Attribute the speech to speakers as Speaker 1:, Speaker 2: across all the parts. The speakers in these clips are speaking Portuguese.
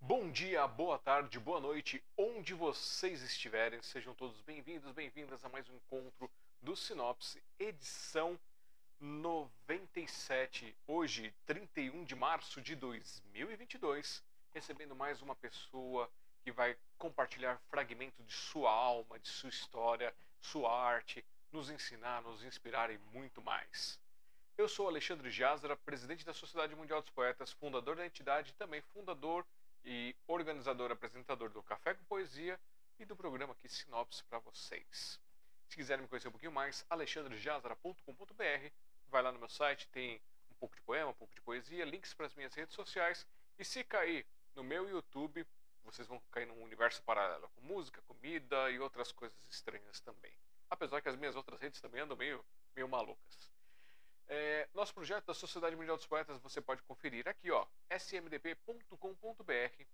Speaker 1: Bom dia, boa tarde, boa noite, onde vocês estiverem, sejam todos bem-vindos, bem-vindas a mais um encontro do Sinopse, edição 97, hoje, 31 de março de 2022, recebendo mais uma pessoa que vai compartilhar fragmentos de sua alma, de sua história, sua arte, nos ensinar, nos inspirar e muito mais. Eu sou Alexandre Jazara, presidente da Sociedade Mundial dos Poetas, fundador da entidade também fundador e organizador apresentador do Café com Poesia e do programa aqui Sinopse para vocês. Se quiserem me conhecer um pouquinho mais, alexandrejazara.com.br vai lá no meu site, tem um pouco de poema, um pouco de poesia, links para as minhas redes sociais. E se cair no meu YouTube, vocês vão cair num universo paralelo com música, comida e outras coisas estranhas também. Apesar que as minhas outras redes também andam meio, meio malucas. É, nosso projeto da Sociedade Mundial dos Poetas você pode conferir aqui, ó, smdp.com.br,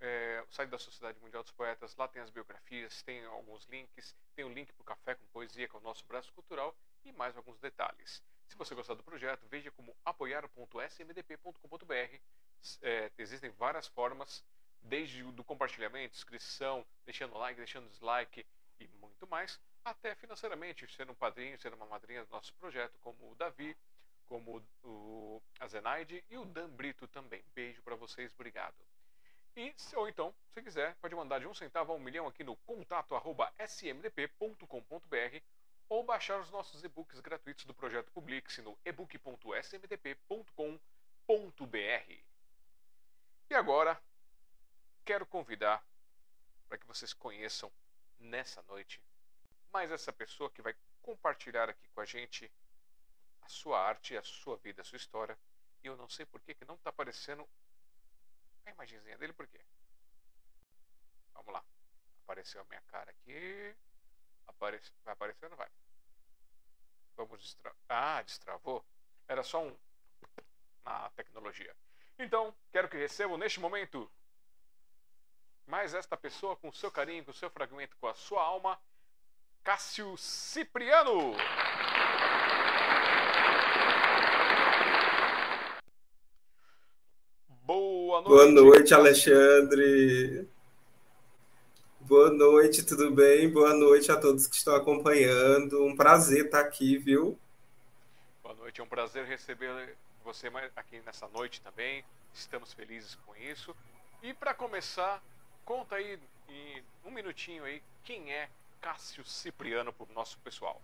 Speaker 1: é, o site da Sociedade Mundial dos Poetas. Lá tem as biografias, tem alguns links, tem o um link para o Café com Poesia, que é o nosso braço cultural, e mais alguns detalhes. Se você gostar do projeto, veja como apoiar.smdp.com.br. É, existem várias formas, desde o do compartilhamento, inscrição, deixando like, deixando dislike e muito mais, até financeiramente, ser um padrinho, ser uma madrinha do nosso projeto, como o Davi, como o, a Zenaide e o Dan Brito também. Beijo para vocês, obrigado. E, ou então, se quiser, pode mandar de um centavo a um milhão aqui no contato arroba smdp.com.br ou baixar os nossos e-books gratuitos do projeto Publix no ebook.smdp.com.br. E agora, quero convidar para que vocês conheçam nessa noite mais essa pessoa que vai compartilhar aqui com a gente a sua arte, a sua vida, a sua história. E eu não sei por que, que não está aparecendo a imagenzinha dele, por quê? Vamos lá. Apareceu a minha cara aqui. Aparece... Vai não vai? Vamos destravar. Ah, destravou? Era só um na tecnologia. Então, quero que recebam neste momento mais esta pessoa com seu carinho, com seu fragmento, com a sua alma, Cássio Cipriano. Boa noite.
Speaker 2: Boa noite, Alexandre. Boa noite, tudo bem? Boa noite a todos que estão acompanhando. Um prazer estar aqui, viu?
Speaker 1: Boa noite, é um prazer receber você aqui nessa noite também. Estamos felizes com isso. E para começar, conta aí em um minutinho aí quem é Cássio Cipriano para o nosso pessoal.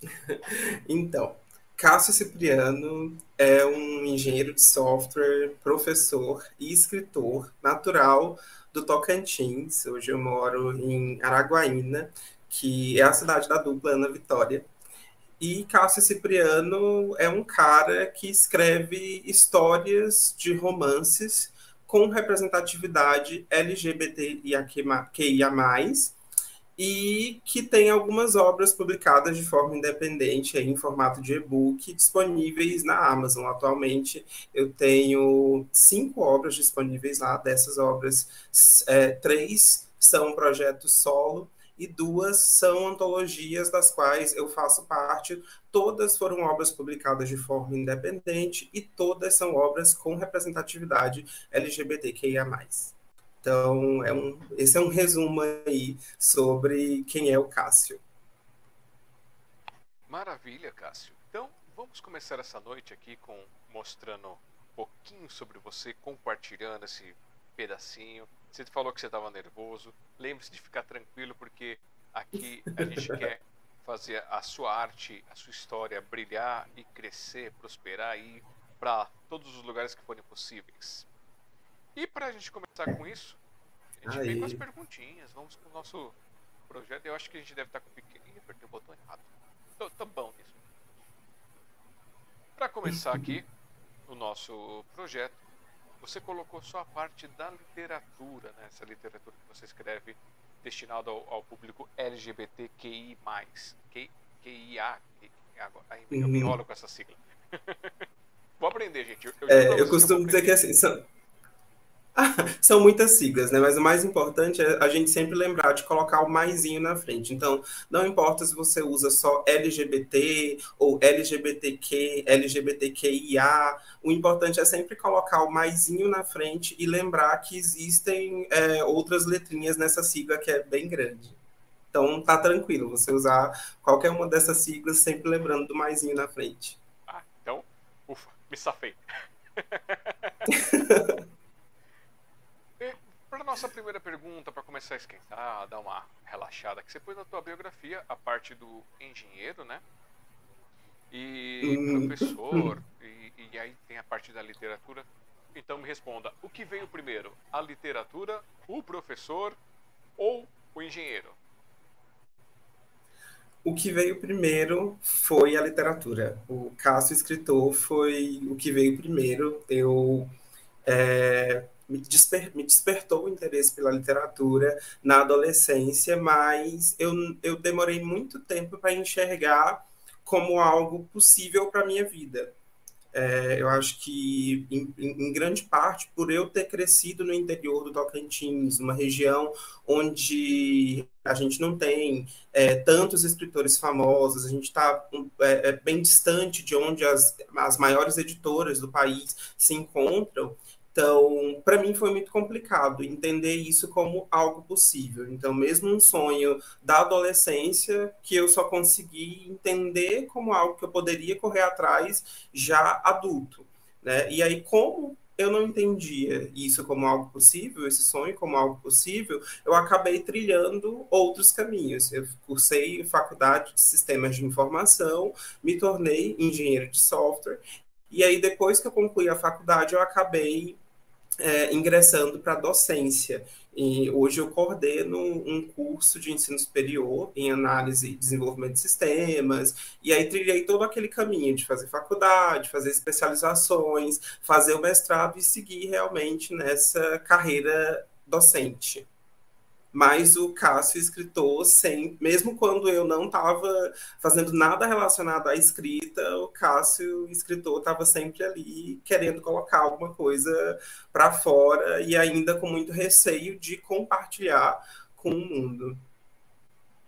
Speaker 2: então, Cássio Cipriano é um engenheiro de software, professor e escritor natural do Tocantins. Hoje eu moro em Araguaína, que é a cidade da dupla Ana Vitória. E Cássio Cipriano é um cara que escreve histórias de romances com representatividade LGBTIA+, e que tem algumas obras publicadas de forma independente em formato de e-book disponíveis na Amazon. Atualmente eu tenho cinco obras disponíveis lá, dessas obras, é, três são projetos solo e duas são antologias das quais eu faço parte. Todas foram obras publicadas de forma independente e todas são obras com representatividade LGBTQIA+. Então, é um, esse é um resumo aí sobre quem é o Cássio.
Speaker 1: Maravilha, Cássio. Então, vamos começar essa noite aqui com mostrando um pouquinho sobre você, compartilhando esse pedacinho. Você falou que você estava nervoso. Lembre-se de ficar tranquilo, porque aqui a gente quer fazer a sua arte, a sua história brilhar e crescer, prosperar e ir para todos os lugares que forem possíveis. E para a gente começar com isso, a gente Aí. vem com as perguntinhas. Vamos com o nosso projeto. Eu acho que a gente deve estar com o pequenininho, apertei o botão errado. Tô, tô bom nisso. Para começar aqui o nosso projeto, você colocou só a parte da literatura, né? essa literatura que você escreve destinada ao, ao público LGBTQI+. Q, QIA. Agora, eu me uhum. enrolo com essa sigla. Vou aprender, gente.
Speaker 2: Eu, eu, é, eu costumo dizer que assim, são, São muitas siglas, né? Mas o mais importante é a gente sempre lembrar de colocar o maisinho na frente. Então, não importa se você usa só LGBT ou LGBTQ, LGBTQIA, o importante é sempre colocar o maisinho na frente e lembrar que existem é, outras letrinhas nessa sigla que é bem grande. Então, tá tranquilo você usar qualquer uma dessas siglas, sempre lembrando do maisinho na frente.
Speaker 1: Ah, então, ufa, me safei. Para nossa primeira pergunta, para começar a esquentar, dar uma relaxada, que você pôs na tua biografia a parte do engenheiro, né? E hum. professor, e, e aí tem a parte da literatura. Então me responda, o que veio primeiro? A literatura, o professor ou o engenheiro?
Speaker 2: O que veio primeiro foi a literatura. O Cássio escritor foi o que veio primeiro. Eu é, me, desper, me despertou o interesse pela literatura na adolescência, mas eu, eu demorei muito tempo para enxergar como algo possível para minha vida. É, eu acho que, em, em, grande parte, por eu ter crescido no interior do Tocantins, uma região onde a gente não tem é, tantos escritores famosos, a gente está é, é, bem distante de onde as, as maiores editoras do país se encontram, então, para mim foi muito complicado entender isso como algo possível. Então, mesmo um sonho da adolescência que eu só consegui entender como algo que eu poderia correr atrás já adulto, né? E aí como eu não entendia isso como algo possível, esse sonho como algo possível, eu acabei trilhando outros caminhos. Eu cursei faculdade de sistemas de informação, me tornei engenheiro de software, e aí depois que eu concluí a faculdade, eu acabei é, ingressando para a docência. E hoje eu coordeno um curso de ensino superior em análise e desenvolvimento de sistemas, e aí trilhei todo aquele caminho de fazer faculdade, fazer especializações, fazer o mestrado e seguir realmente nessa carreira docente mas o Cássio escritor, sem, mesmo quando eu não estava fazendo nada relacionado à escrita, o Cássio escritor estava sempre ali querendo colocar alguma coisa para fora e ainda com muito receio de compartilhar com o mundo.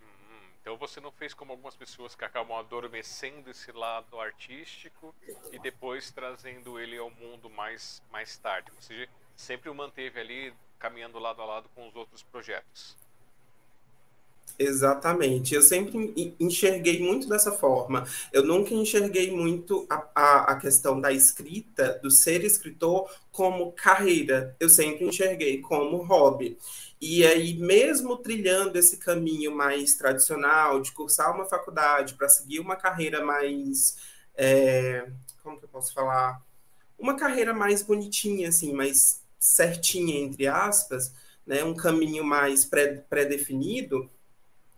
Speaker 1: Hum, então você não fez como algumas pessoas que acabam adormecendo esse lado artístico e depois trazendo ele ao mundo mais, mais tarde. Você sempre o manteve ali caminhando lado a lado com os outros projetos.
Speaker 2: Exatamente. Eu sempre enxerguei muito dessa forma. Eu nunca enxerguei muito a, a, a, questão da escrita, do ser escritor, como carreira. Eu sempre enxerguei como hobby. E aí, mesmo trilhando esse caminho mais tradicional, de cursar uma faculdade para seguir uma carreira mais. É, como que eu posso falar? Uma carreira mais bonitinha, assim, mais certinha, entre aspas, né, um caminho mais pré-definido,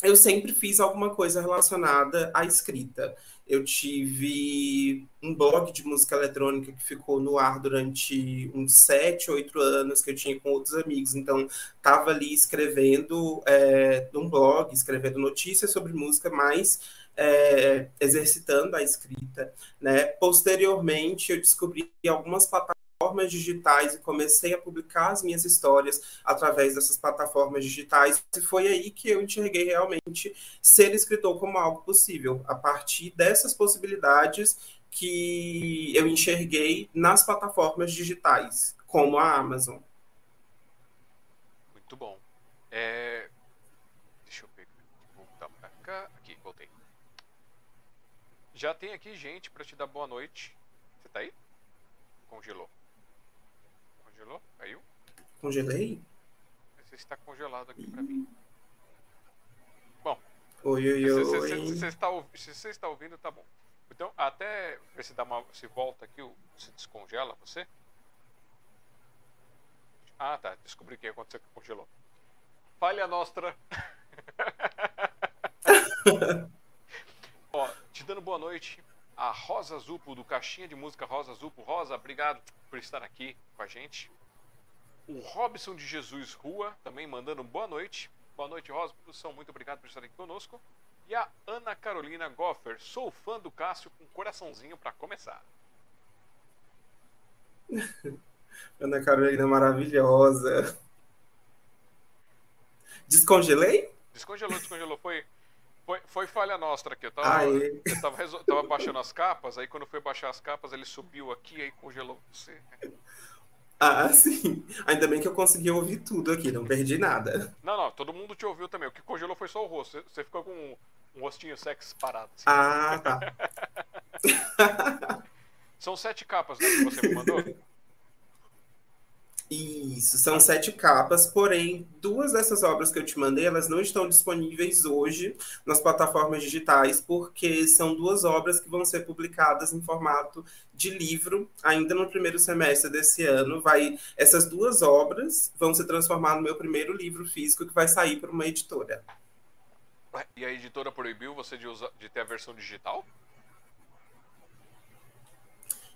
Speaker 2: eu sempre fiz alguma coisa relacionada à escrita. Eu tive um blog de música eletrônica que ficou no ar durante uns sete, oito anos, que eu tinha com outros amigos. Então, estava ali escrevendo é, um blog, escrevendo notícias sobre música, mas é, exercitando a escrita. Né? Posteriormente, eu descobri algumas plataformas plataformas digitais e comecei a publicar as minhas histórias através dessas plataformas digitais. E foi aí que eu enxerguei realmente ser escritor como algo possível, a partir dessas possibilidades que eu enxerguei nas plataformas digitais, como a Amazon.
Speaker 1: Muito bom. É... Deixa eu pegar, voltar para cá. Aqui, voltei. Já tem aqui gente para te dar boa noite. Você tá aí? Congelou. Congelou? Caiu?
Speaker 2: Congelei?
Speaker 1: Você está congelado aqui para mim. Bom.
Speaker 2: Oi, oi, oi. Se,
Speaker 1: se, se, está, se você está ouvindo, tá bom. Então, até ver se, dá uma, se volta aqui, se descongela você. Ah, tá. Descobri o que aconteceu que congelou. Falha nostra. Ó, te dando boa noite. A Rosa Zupo, do Caixinha de Música Rosa Zupo. Rosa, obrigado por estar aqui com a gente. O Robson de Jesus Rua também mandando boa noite. Boa noite, Rosa. Produção, muito obrigado por estar aqui conosco. E a Ana Carolina Goffer. Sou fã do Cássio com coraçãozinho para começar.
Speaker 2: Ana Carolina maravilhosa. Descongelei?
Speaker 1: Descongelou, descongelou. Foi, foi, foi falha nossa aqui. Eu tava, eu tava, tava baixando as capas, aí quando foi baixar as capas, ele subiu aqui e congelou você.
Speaker 2: Ah, sim. Ainda bem que eu consegui ouvir tudo aqui, não perdi nada.
Speaker 1: Não, não, todo mundo te ouviu também. O que congelou foi só o rosto. Você ficou com um, um rostinho sexy parado. Assim.
Speaker 2: Ah, tá.
Speaker 1: São sete capas, né, que você me mandou?
Speaker 2: Isso, são sete capas, porém, duas dessas obras que eu te mandei, elas não estão disponíveis hoje nas plataformas digitais, porque são duas obras que vão ser publicadas em formato de livro, ainda no primeiro semestre desse ano. Vai, essas duas obras vão se transformar no meu primeiro livro físico, que vai sair para uma editora.
Speaker 1: E a editora proibiu você de, usar, de ter a versão digital?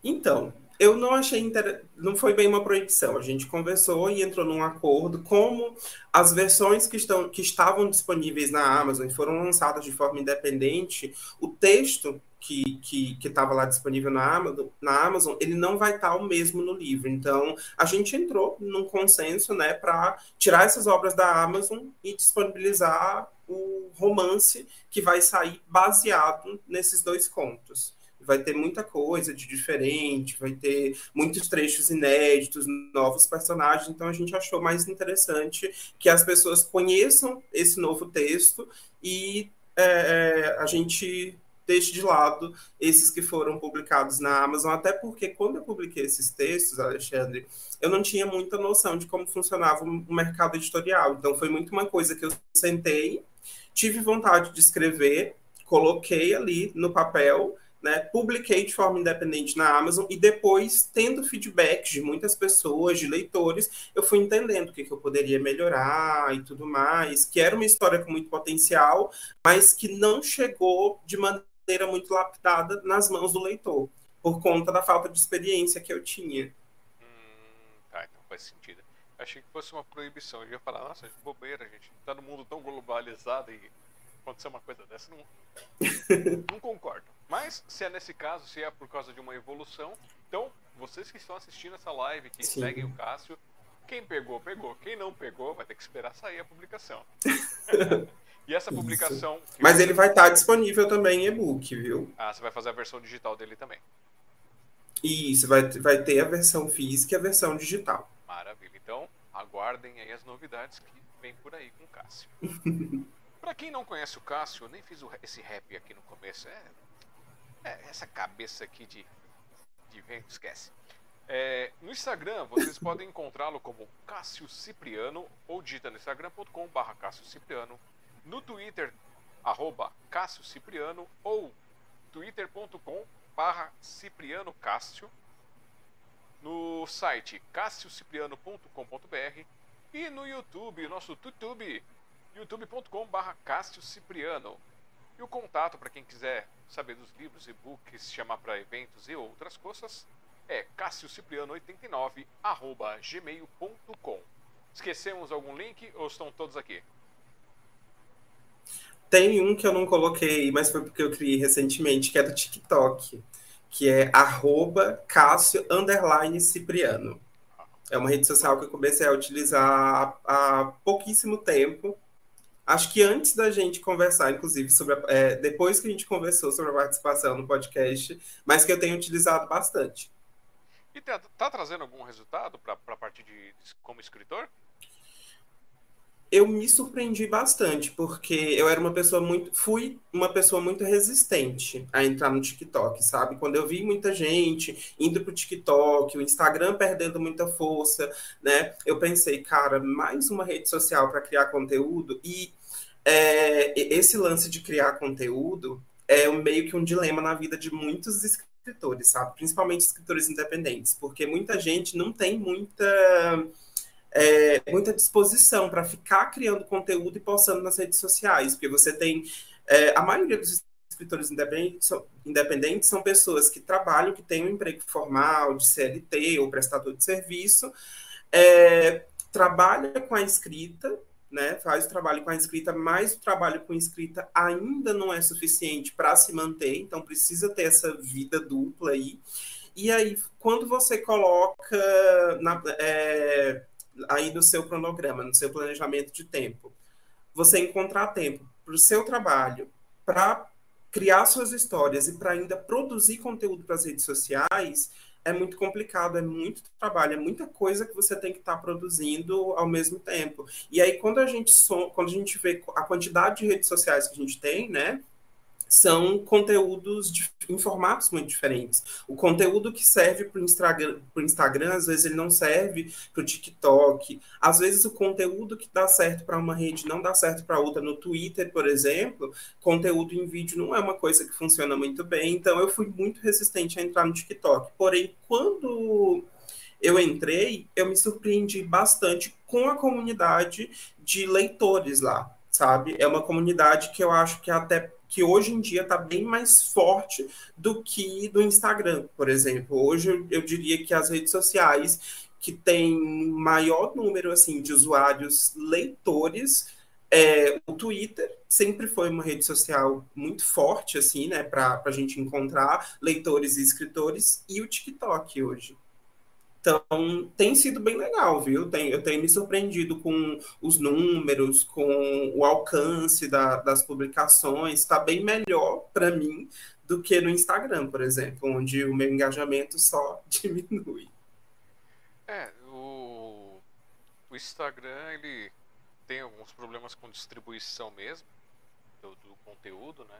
Speaker 2: Então, eu não achei inter... não foi bem uma proibição. A gente conversou e entrou num acordo como as versões que, estão, que estavam disponíveis na Amazon e foram lançadas de forma independente, o texto que estava lá disponível na Amazon, na Amazon, ele não vai estar o mesmo no livro. Então, a gente entrou num consenso, né, para tirar essas obras da Amazon e disponibilizar o romance que vai sair baseado nesses dois contos vai ter muita coisa de diferente, vai ter muitos trechos inéditos, novos personagens, então a gente achou mais interessante que as pessoas conheçam esse novo texto e é, é, a gente deixe de lado esses que foram publicados na Amazon, até porque quando eu publiquei esses textos, Alexandre, eu não tinha muita noção de como funcionava o mercado editorial, então foi muito uma coisa que eu sentei, tive vontade de escrever, coloquei ali no papel né, publiquei de forma independente na Amazon e depois, tendo feedback de muitas pessoas, de leitores, eu fui entendendo o que, que eu poderia melhorar e tudo mais, que era uma história com muito potencial, mas que não chegou de maneira muito lapidada nas mãos do leitor, por conta da falta de experiência que eu tinha.
Speaker 1: Hum, tá, então faz sentido. Achei que fosse uma proibição. Eu ia falar, nossa, bobeira, gente. Tá no mundo tão globalizado e acontecer uma coisa dessa, não, não concordo. Mas se é nesse caso, se é por causa de uma evolução, então vocês que estão assistindo essa live, que Sim. seguem o Cássio, quem pegou, pegou. Quem não pegou, vai ter que esperar sair a publicação. e essa publicação.
Speaker 2: Mas ele vai estar disponível também em e-book, viu?
Speaker 1: Ah, você vai fazer a versão digital dele também.
Speaker 2: Isso, vai, vai ter a versão física e a versão digital.
Speaker 1: Maravilha. Então, aguardem aí as novidades que vem por aí com o Cássio. Para quem não conhece o Cássio, eu nem fiz esse rap aqui no começo. É, é essa cabeça aqui de, de vento, esquece. É, no Instagram, vocês podem encontrá-lo como Cássio Cipriano ou digita no instagram.com.br Cássio Cipriano. No Twitter, arroba Cássio Cipriano ou twitter.com.br Cipriano Cássio. No site cassiocipriano.com.br e no YouTube, nosso YouTube, youtube.com.br Cássio Cipriano. E o contato para quem quiser saber dos livros, e-books, chamar para eventos e outras coisas é cassiocipriano89 gmail.com. Esquecemos algum link ou estão todos aqui?
Speaker 2: Tem um que eu não coloquei, mas foi porque eu criei recentemente, que é do TikTok, que é arroba Cássio Cipriano. É uma rede social que eu comecei a utilizar há pouquíssimo tempo acho que antes da gente conversar, inclusive, sobre a, é, depois que a gente conversou sobre a participação no podcast, mas que eu tenho utilizado bastante.
Speaker 1: E tá, tá trazendo algum resultado para de, de como escritor?
Speaker 2: Eu me surpreendi bastante, porque eu era uma pessoa muito. Fui uma pessoa muito resistente a entrar no TikTok, sabe? Quando eu vi muita gente indo pro TikTok, o Instagram perdendo muita força, né? Eu pensei, cara, mais uma rede social para criar conteúdo. E é, esse lance de criar conteúdo é meio que um dilema na vida de muitos escritores, sabe? Principalmente escritores independentes, porque muita gente não tem muita é, muita disposição para ficar criando conteúdo e postando nas redes sociais, porque você tem é, a maioria dos escritores independentes são, independentes são pessoas que trabalham, que têm um emprego formal, de CLT ou prestador de serviço, é, trabalha com a escrita, né, faz o trabalho com a escrita, mas o trabalho com escrita ainda não é suficiente para se manter, então precisa ter essa vida dupla aí. E aí, quando você coloca na, é, aí no seu cronograma, no seu planejamento de tempo, você encontrar tempo para o seu trabalho, para criar suas histórias e para ainda produzir conteúdo para as redes sociais, é muito complicado, é muito trabalho, é muita coisa que você tem que estar tá produzindo ao mesmo tempo. E aí, quando a gente, so, quando a gente vê a quantidade de redes sociais que a gente tem, né? São conteúdos de, em formatos muito diferentes. O conteúdo que serve para o Instagram, Instagram, às vezes ele não serve para o TikTok. Às vezes o conteúdo que dá certo para uma rede não dá certo para outra. No Twitter, por exemplo, conteúdo em vídeo não é uma coisa que funciona muito bem. Então eu fui muito resistente a entrar no TikTok. Porém, quando eu entrei, eu me surpreendi bastante com a comunidade de leitores lá, sabe? É uma comunidade que eu acho que até que hoje em dia está bem mais forte do que do Instagram, por exemplo. Hoje eu, diria que as redes sociais que tem maior número assim de usuários leitores é, o Twitter sempre foi uma rede social muito forte, assim, né, para a gente encontrar leitores e escritores, e o TikTok hoje. Então, tem sido bem legal, viu? Tem, eu tenho me surpreendido com os números, com o alcance da, das publicações. Está bem melhor para mim do que no Instagram, por exemplo, onde o meu engajamento só diminui.
Speaker 1: É, o, o Instagram, ele tem alguns problemas com distribuição mesmo do, do conteúdo, né?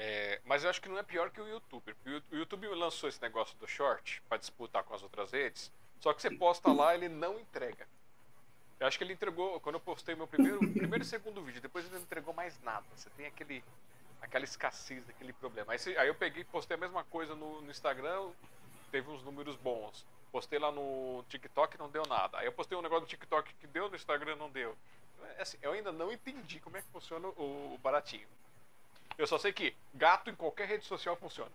Speaker 1: É, mas eu acho que não é pior que o YouTube. O YouTube lançou esse negócio do short para disputar com as outras redes. Só que você posta lá, ele não entrega. Eu acho que ele entregou, quando eu postei meu primeiro, primeiro e segundo vídeo, depois ele não entregou mais nada. Você tem aquele, aquela escassez, aquele problema. Aí, aí eu peguei postei a mesma coisa no, no Instagram, teve uns números bons. Postei lá no TikTok não deu nada. Aí eu postei um negócio do TikTok que deu, no Instagram não deu. É assim, eu ainda não entendi como é que funciona o, o baratinho. Eu só sei que gato em qualquer rede social funciona.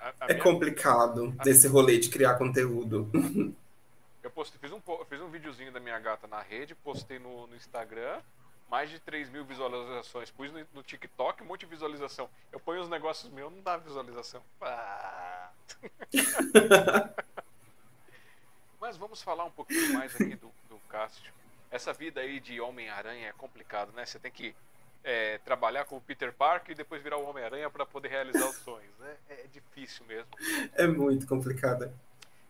Speaker 2: a, a é minha... complicado esse rolê de criar conteúdo.
Speaker 1: Eu postei, fiz um, fiz um videozinho da minha gata na rede, postei no, no Instagram, mais de 3 mil visualizações. Pus no, no, TikTok um monte de visualização. Eu ponho os negócios meus, não dá visualização. Ah. Mas vamos falar um pouquinho mais aqui do, do Cássio essa vida aí de Homem-Aranha é complicado, né? Você tem que é, trabalhar com o Peter Parker e depois virar o Homem-Aranha para poder realizar os sonhos. Né? É difícil mesmo.
Speaker 2: É muito complicado.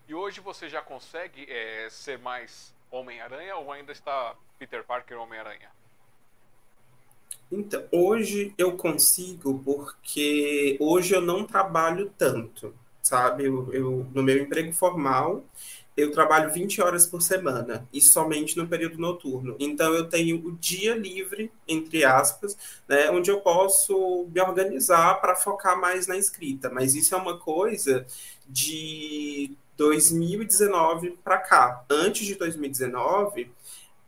Speaker 1: E hoje você já consegue é, ser mais Homem-Aranha ou ainda está Peter Parker Homem-Aranha?
Speaker 2: Então, hoje eu consigo porque hoje eu não trabalho tanto, sabe? Eu, eu no meu emprego formal eu trabalho 20 horas por semana e somente no período noturno. Então eu tenho o dia livre, entre aspas, né, onde eu posso me organizar para focar mais na escrita. Mas isso é uma coisa de 2019 para cá. Antes de 2019,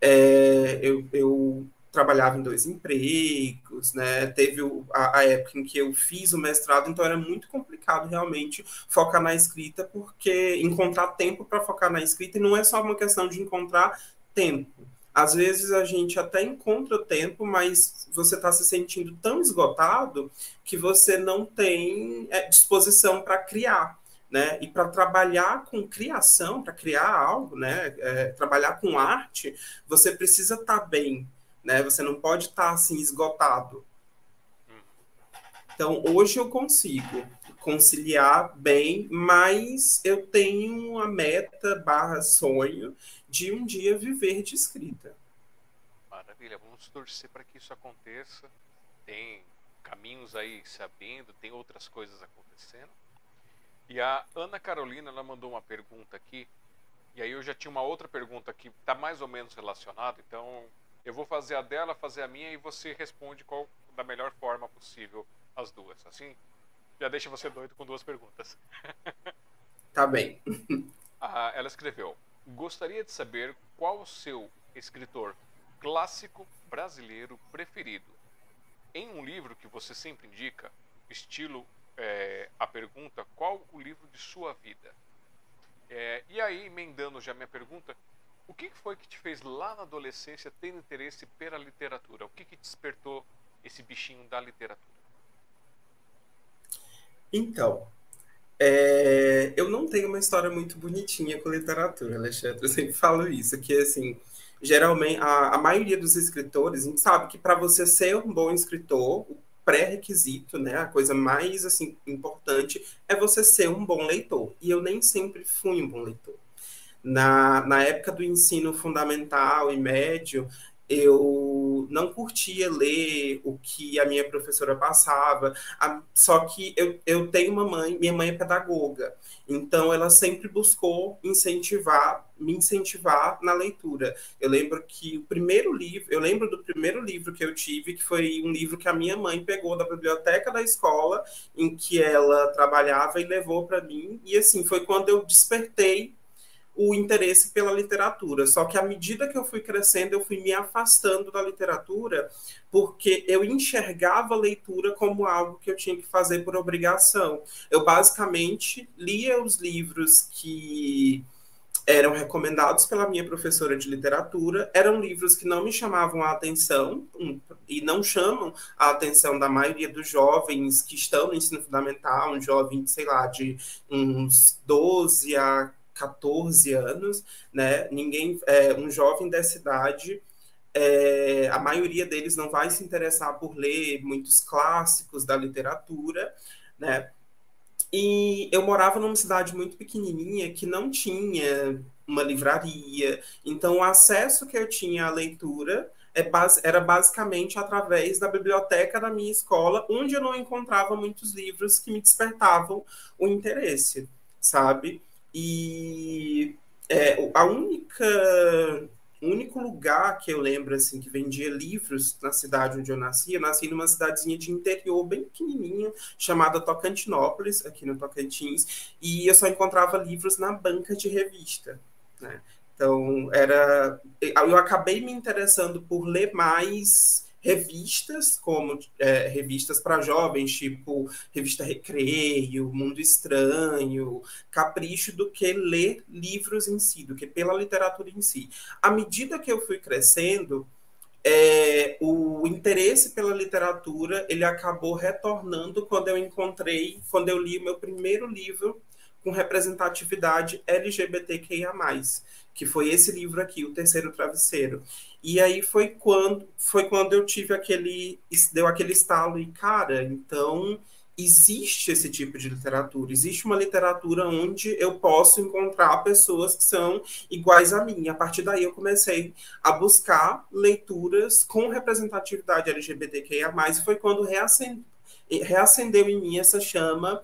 Speaker 2: é, eu, eu trabalhava em dois empregos, né? Teve a, a, época em que eu fiz o mestrado, então era muito complicado realmente focar na escrita, porque encontrar tempo para focar na escrita e não é só uma questão de encontrar tempo. Às vezes a gente até encontra tempo, mas você está se sentindo tão esgotado que você não tem é, disposição para criar. Né? E para trabalhar com criação, para criar algo, né? É, trabalhar com arte, você precisa estar tá bem né? Você não pode estar assim esgotado. Então, hoje eu consigo conciliar bem, mas eu tenho uma meta barra sonho de um dia viver de escrita.
Speaker 1: Maravilha, vamos torcer para que isso aconteça. Tem caminhos aí se abrindo, tem outras coisas acontecendo. E a Ana Carolina, ela mandou uma pergunta aqui, e aí eu já tinha uma outra pergunta que está mais ou menos relacionada, então eu vou fazer a dela, fazer a minha e você responde qual da melhor forma possível as duas. Assim, já deixa você doido com duas perguntas.
Speaker 2: Tá bem.
Speaker 1: ah, ela escreveu: Gostaria de saber qual o seu escritor clássico brasileiro preferido. Em um livro que você sempre indica, estilo é, a pergunta: qual o livro de sua vida? É, e aí, emendando já minha pergunta, o que foi que te fez lá na adolescência ter interesse pela literatura? O que, que despertou esse bichinho da literatura?
Speaker 2: Então, é, eu não tenho uma história muito bonitinha com literatura, Alexandre. Eu sempre falo isso, que assim, geralmente a, a maioria dos escritores, a gente sabe que para você ser um bom escritor, o pré-requisito, né, a coisa mais assim importante é você ser um bom leitor. E eu nem sempre fui um bom leitor. Na, na época do ensino fundamental e médio, eu não curtia ler o que a minha professora passava, só que eu, eu tenho uma mãe, minha mãe é pedagoga, então ela sempre buscou incentivar, me incentivar na leitura. Eu lembro que o primeiro livro, eu lembro do primeiro livro que eu tive, que foi um livro que a minha mãe pegou da biblioteca da escola, em que ela trabalhava e levou para mim, e assim, foi quando eu despertei o interesse pela literatura. Só que à medida que eu fui crescendo, eu fui me afastando da literatura, porque eu enxergava a leitura como algo que eu tinha que fazer por obrigação. Eu basicamente lia os livros que eram recomendados pela minha professora de literatura, eram livros que não me chamavam a atenção e não chamam a atenção da maioria dos jovens que estão no ensino fundamental, um jovem, sei lá, de uns 12 a 14 anos, né? Ninguém, é, um jovem dessa idade, é, a maioria deles não vai se interessar por ler muitos clássicos da literatura, né? E eu morava numa cidade muito pequenininha que não tinha uma livraria, então o acesso que eu tinha à leitura é era basicamente através da biblioteca da minha escola, onde eu não encontrava muitos livros que me despertavam o interesse, sabe? E é, a única único lugar que eu lembro assim que vendia livros na cidade onde eu nasci, eu nasci numa cidadezinha de interior bem pequenininha chamada Tocantinópolis, aqui no Tocantins, e eu só encontrava livros na banca de revista, né? Então, era eu acabei me interessando por ler mais revistas, como é, revistas para jovens, tipo Revista Recreio, Mundo Estranho, Capricho, do que ler livros em si, do que pela literatura em si. À medida que eu fui crescendo, é, o interesse pela literatura ele acabou retornando quando eu encontrei, quando eu li o meu primeiro livro com representatividade LGBTQIA+, que foi esse livro aqui, O Terceiro Travesseiro. E aí foi quando foi quando eu tive aquele deu aquele estalo e cara, então existe esse tipo de literatura, existe uma literatura onde eu posso encontrar pessoas que são iguais a mim. A partir daí eu comecei a buscar leituras com representatividade LGBTQIA+, e foi quando reacendeu, reacendeu em mim essa chama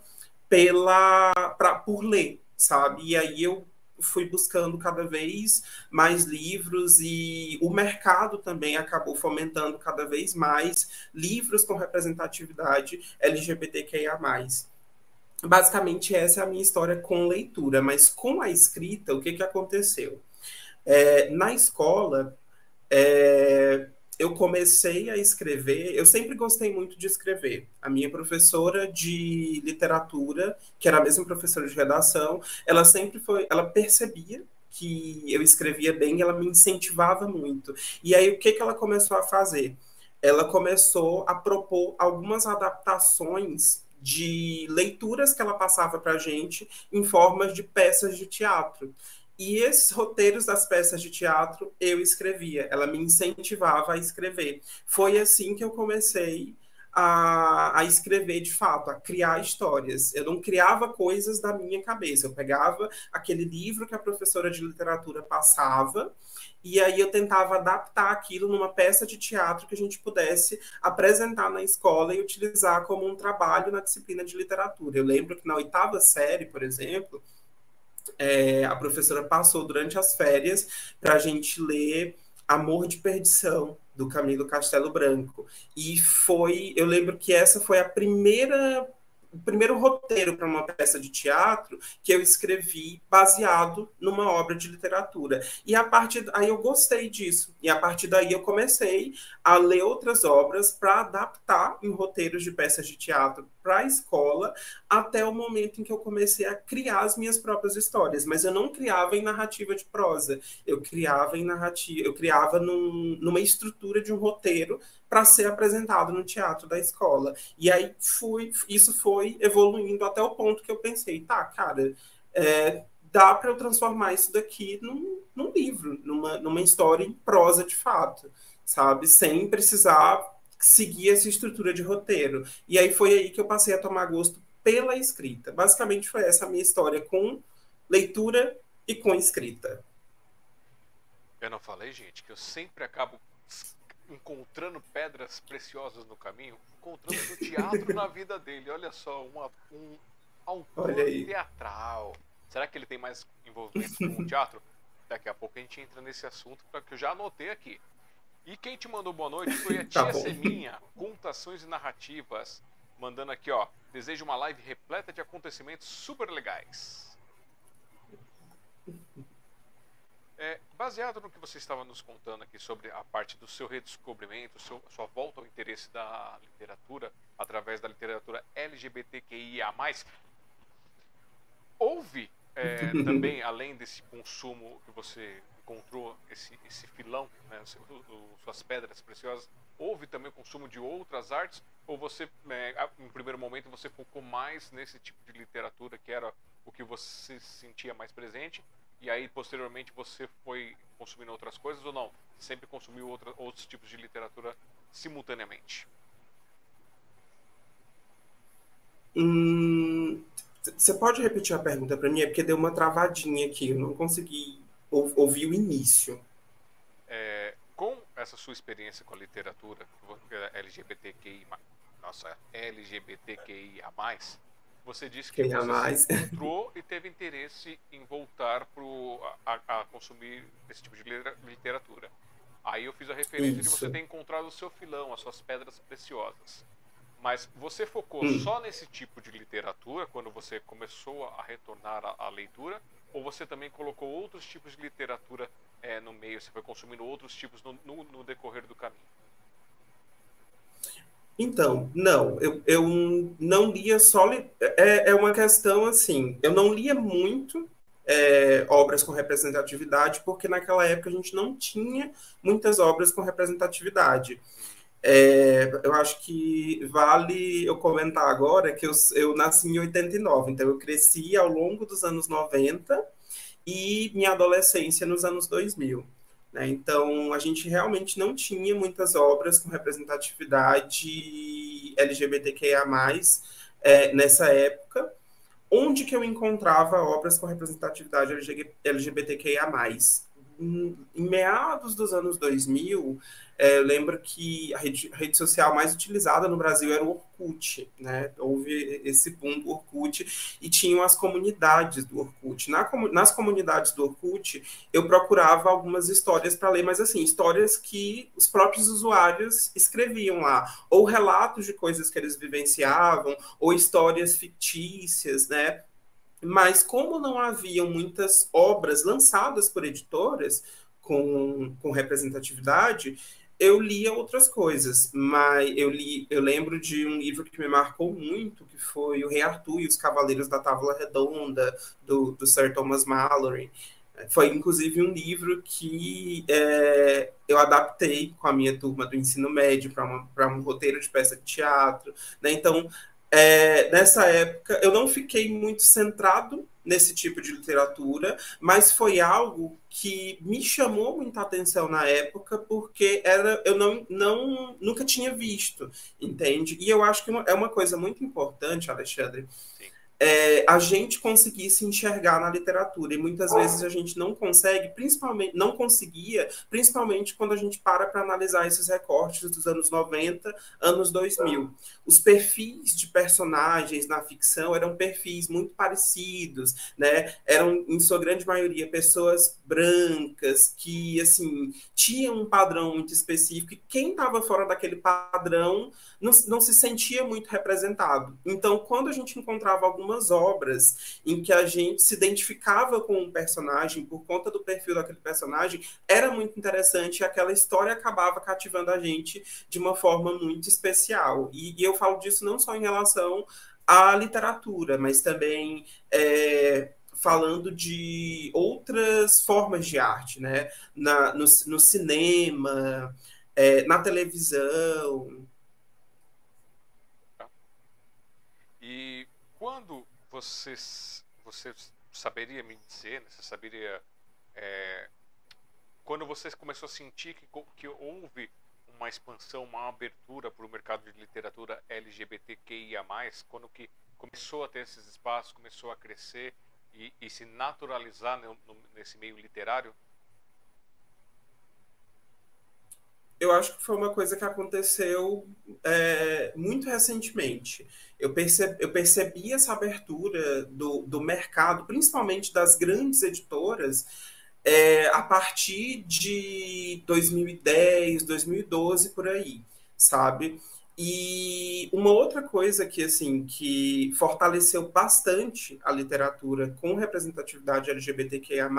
Speaker 2: pela pra, por ler, sabe? E aí eu fui buscando cada vez mais livros e o mercado também acabou fomentando cada vez mais livros com representatividade LGBTQIA+. Basicamente, essa é a minha história com leitura, mas com a escrita, o que, que aconteceu? É, na escola, é, eu comecei a escrever, eu sempre gostei muito de escrever. A minha professora de literatura, que era a mesma professora de redação, ela sempre foi, ela percebia que eu escrevia bem, ela me incentivava muito. E aí o que que ela começou a fazer? Ela começou a propor algumas adaptações de leituras que ela passava para gente em formas de peças de teatro. E esses roteiros das peças de teatro eu escrevia, ela me incentivava a escrever. Foi assim que eu comecei a, a, escrever de fato, a criar histórias. Eu não criava coisas da minha cabeça, eu pegava aquele livro que a professora de literatura passava. E aí eu tentava adaptar aquilo numa peça de teatro que a gente pudesse apresentar na escola e utilizar como um trabalho na disciplina de literatura. Eu lembro que na oitava série, por exemplo, é, a professora passou durante as férias para a gente ler Amor de Perdição, do Camilo Castelo Branco. E foi, eu lembro que essa foi a primeira o primeiro roteiro para uma peça de teatro que eu escrevi baseado numa obra de literatura. E a partir aí eu gostei disso. E a partir daí eu comecei a ler outras obras para adaptar em roteiros de peças de teatro para a escola, até o momento em que eu comecei a criar as minhas próprias histórias. Mas eu não criava em narrativa de prosa, eu criava em narrativa, eu criava num, numa estrutura de um roteiro para ser apresentado no teatro da escola. E aí fui, isso foi evoluindo até o ponto que eu pensei, tá, cara, é, dá para eu transformar isso daqui num, num livro, numa, numa história em prosa de fato, sabe? Sem precisar seguir essa estrutura de roteiro. E aí foi aí que eu passei a tomar gosto pela escrita. Basicamente foi essa a minha história com leitura e com escrita.
Speaker 1: Eu não falei, gente, que eu sempre acabo encontrando pedras preciosas no caminho, encontrando o teatro na vida dele. Olha só, uma, um autor teatral. Será que ele tem mais envolvimento com o teatro? Daqui a pouco a gente entra nesse assunto que eu já anotei aqui. E quem te mandou boa noite foi a tá tia tá Seminha, Contações e Narrativas, mandando aqui, ó. Desejo uma live repleta de acontecimentos super legais. É, baseado no que você estava nos contando aqui sobre a parte do seu redescobrimento, seu, sua volta ao interesse da literatura através da literatura LGBTQIA+, houve é, também, além desse consumo que você encontrou esse, esse filão, né, suas pedras preciosas, houve também o consumo de outras artes? Ou você, né, em primeiro momento, você focou mais nesse tipo de literatura que era o que você sentia mais presente? E aí, posteriormente, você foi consumindo outras coisas ou não? Sempre consumiu outra, outros tipos de literatura simultaneamente?
Speaker 2: Hum, você pode repetir a pergunta para mim? É porque deu uma travadinha aqui, eu não consegui ouvir o início.
Speaker 1: É, com essa sua experiência com a literatura LGBTQI, nossa, LGBTQIA+, você disse que você mais. entrou e teve interesse em voltar pro, a, a, consumir esse tipo de literatura. Aí eu fiz a referência Isso. de você ter encontrado o seu filão, as suas pedras preciosas. Mas você focou hum. só nesse tipo de literatura quando você começou a retornar à, leitura? Ou você também colocou outros tipos de literatura é, no meio? Você foi consumindo outros tipos no, no, no decorrer do caminho?
Speaker 2: Então, não, eu, eu não lia só. É, é uma questão assim, eu não lia muito é, obras com representatividade, porque naquela época a gente não tinha muitas obras com representatividade. É, eu acho que vale eu comentar agora que eu, eu nasci em 89, então eu cresci ao longo dos anos 90 e minha adolescência nos anos 2000. Né? Então, a gente realmente não tinha muitas obras com representatividade LGBTQIA+, é, nessa época. Onde que eu encontrava obras com representatividade LGBTQIA+. Em, meados dos anos 2000, é, eu lembro que a rede, a rede, social mais utilizada no Brasil era o Orkut, né? Houve esse boom do Orkut e tinham as comunidades do Orkut. Na, nas comunidades do Orkut, eu procurava algumas histórias para ler, mas assim, histórias que os próprios usuários escreviam lá, ou relatos de coisas que eles vivenciavam, ou histórias fictícias, né? Mas como não haviam muitas obras lançadas por editoras com, com representatividade, eu lia outras coisas, mas eu li, eu lembro de um livro que me marcou muito, que foi O Rei Arthur e os Cavaleiros da Távola Redonda, do, do Sir Thomas Mallory. Foi, inclusive, um livro que é, eu adaptei com a minha turma do ensino médio para um roteiro de peça de teatro. Né? Então, é, nessa época, eu não fiquei muito centrado nesse tipo de literatura, mas foi algo que me chamou muita atenção na época, porque era, eu não, não nunca tinha visto, entende? E eu acho que é uma coisa muito importante, Alexandre, é, a gente conseguisse enxergar na literatura. E muitas vezes a gente não consegue, principalmente, não conseguia, principalmente quando a gente para para analisar esses recortes dos anos 90, anos 2000. Os perfis de personagens na ficção eram perfis muito parecidos, né? Eram, em sua grande maioria, pessoas brancas que, assim, tinham um padrão muito específico e quem estava fora daquele padrão não, não se sentia muito representado. Então, quando a gente encontrava algumas obras em que a gente se identificava com um personagem por conta do perfil daquele personagem, era muito interessante e aquela história acabava cativando a gente de uma forma muito especial. E, e eu falo disso não só em relação à literatura, mas também é, falando de outras formas de arte, né? Na, no, no cinema, é, na televisão.
Speaker 1: E quando você, você saberia me dizer, né, você saberia. É, quando você começou a sentir que, que houve uma expansão, uma abertura para o mercado de literatura LGBTQIA, quando que começou a ter esses espaços, começou a crescer e, e se naturalizar no, no, nesse meio literário?
Speaker 2: Eu acho que foi uma coisa que aconteceu é, muito recentemente. Eu percebi, eu percebi essa abertura do, do mercado, principalmente das grandes editoras, é, a partir de 2010, 2012, por aí, sabe? E uma outra coisa que assim que fortaleceu bastante a literatura com representatividade LGBTQIA+,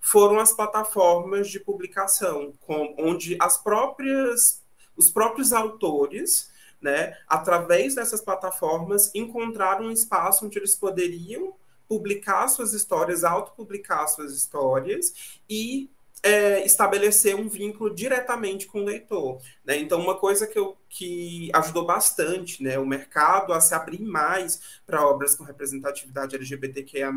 Speaker 2: foram as plataformas de publicação, com, onde as próprias os próprios autores, né, através dessas plataformas, encontraram um espaço onde eles poderiam publicar suas histórias, autopublicar suas histórias e é, estabelecer um vínculo diretamente com o leitor. Né? Então, uma coisa que, eu, que ajudou bastante né, o mercado a se abrir mais para obras com representatividade LGBTQIA,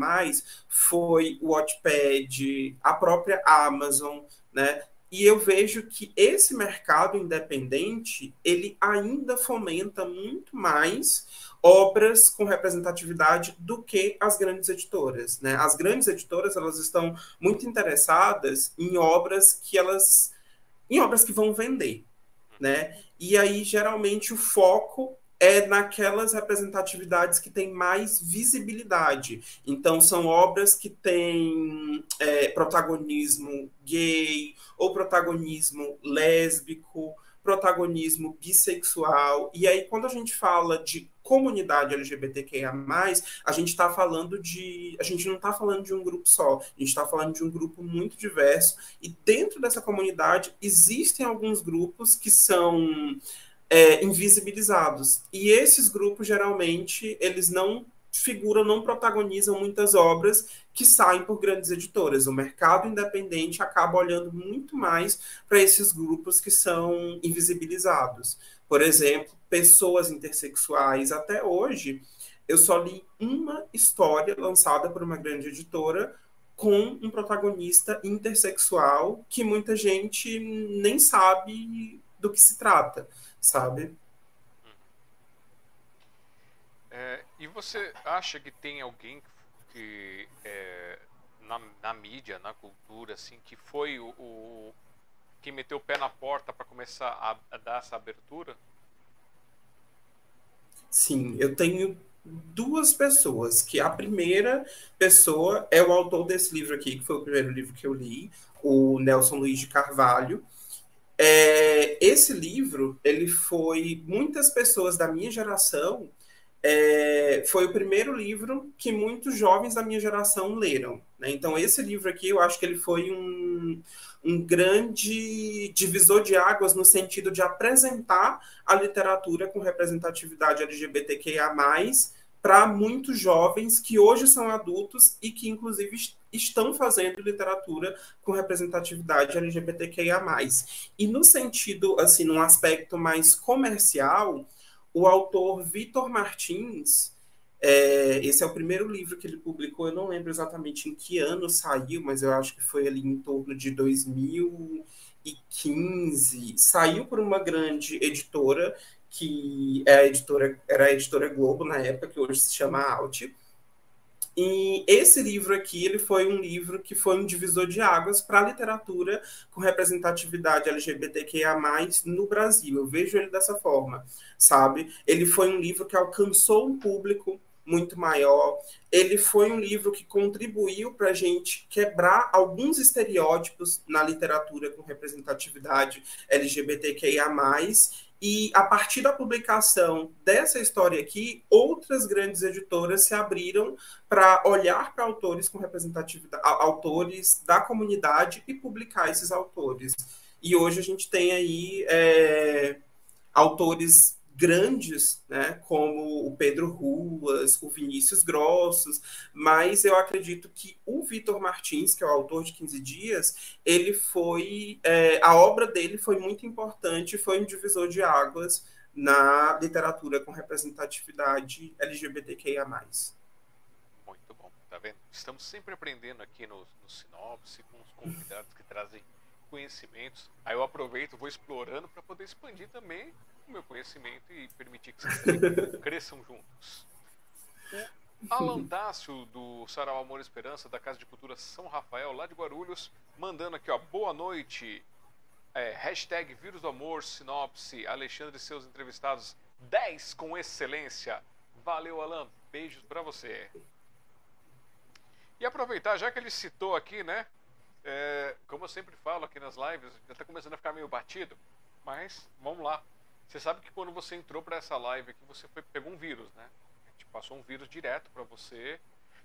Speaker 2: foi o Wattpad, a própria Amazon, né? E eu vejo que esse mercado independente, ele ainda fomenta muito mais obras com representatividade do que as grandes editoras, né? As grandes editoras, elas estão muito interessadas em obras que elas em obras que vão vender, né? E aí geralmente o foco é naquelas representatividades que têm mais visibilidade. Então, são obras que têm é, protagonismo gay ou protagonismo lésbico, protagonismo bissexual. E aí, quando a gente fala de comunidade LGBTQIA, a gente está falando de. A gente não está falando de um grupo só, a gente está falando de um grupo muito diverso. E dentro dessa comunidade existem alguns grupos que são é, invisibilizados. E esses grupos, geralmente, eles não figuram, não protagonizam muitas obras que saem por grandes editoras. O mercado independente acaba olhando muito mais para esses grupos que são invisibilizados. Por exemplo, pessoas intersexuais. Até hoje, eu só li uma história lançada por uma grande editora com um protagonista intersexual que muita gente nem sabe do que se trata sabe?
Speaker 1: É, e você acha que tem alguém que é, na, na, mídia, na cultura, assim, que foi o, o que meteu o pé na porta para começar a, a, dar essa abertura?
Speaker 2: Sim, eu tenho duas pessoas, que a primeira pessoa é o autor desse livro aqui, que foi o primeiro livro que eu li, o Nelson Luiz de Carvalho, é, esse livro, ele foi muitas pessoas da minha geração, é, foi o primeiro livro que muitos jovens da minha geração leram. Né? Então, esse livro aqui, eu acho que ele foi um, um grande divisor de águas no sentido de apresentar a literatura com representatividade LGBTQIA+, para muitos jovens que hoje são adultos e que, inclusive, estão fazendo literatura com representatividade LGBTQIA+. E no sentido, assim, num aspecto mais comercial, o autor Vitor Martins, é, esse é o primeiro livro que ele publicou, eu não lembro exatamente em que ano saiu, mas eu acho que foi ali em torno de 2015. Saiu por uma grande editora que é a editora, era a editora Globo na época, que hoje se chama Alt. E esse livro aqui, ele foi um livro que foi um divisor de águas para a literatura com representatividade LGBTQIA+, no Brasil. Eu vejo ele dessa forma, sabe? Ele foi um livro que alcançou um público muito maior. Ele foi um livro que contribuiu para a gente quebrar alguns estereótipos na literatura com representatividade LGBTQIA+, e a partir da publicação dessa história aqui, outras grandes editoras se abriram para olhar para autores com representatividade, autores da comunidade e publicar esses autores. E hoje a gente tem aí é, autores grandes, né, como o Pedro Ruas, o Vinícius Grossos, mas eu acredito que o Vitor Martins, que é o autor de 15 Dias, ele foi, é, a obra dele foi muito importante, foi um divisor de águas na literatura com representatividade LGBTQIA+.
Speaker 1: Muito bom, tá vendo? Estamos sempre aprendendo aqui no, no Sinopse, com os convidados que trazem conhecimentos. Aí eu aproveito, vou explorando para poder expandir também o meu conhecimento e permitir que vocês cresçam juntos. O Alan Dácio, do Sarau Amor e Esperança, da Casa de Cultura São Rafael, lá de Guarulhos, mandando aqui, ó, boa noite. É, hashtag Vírus do Amor, Sinopse, Alexandre e seus entrevistados, 10 com excelência. Valeu, Alan. Beijos para você. E aproveitar, já que ele citou aqui, né? É, como eu sempre falo aqui nas lives, já está começando a ficar meio batido, mas vamos lá. Você sabe que quando você entrou para essa live aqui, você foi, pegou um vírus, né? A gente passou um vírus direto para você.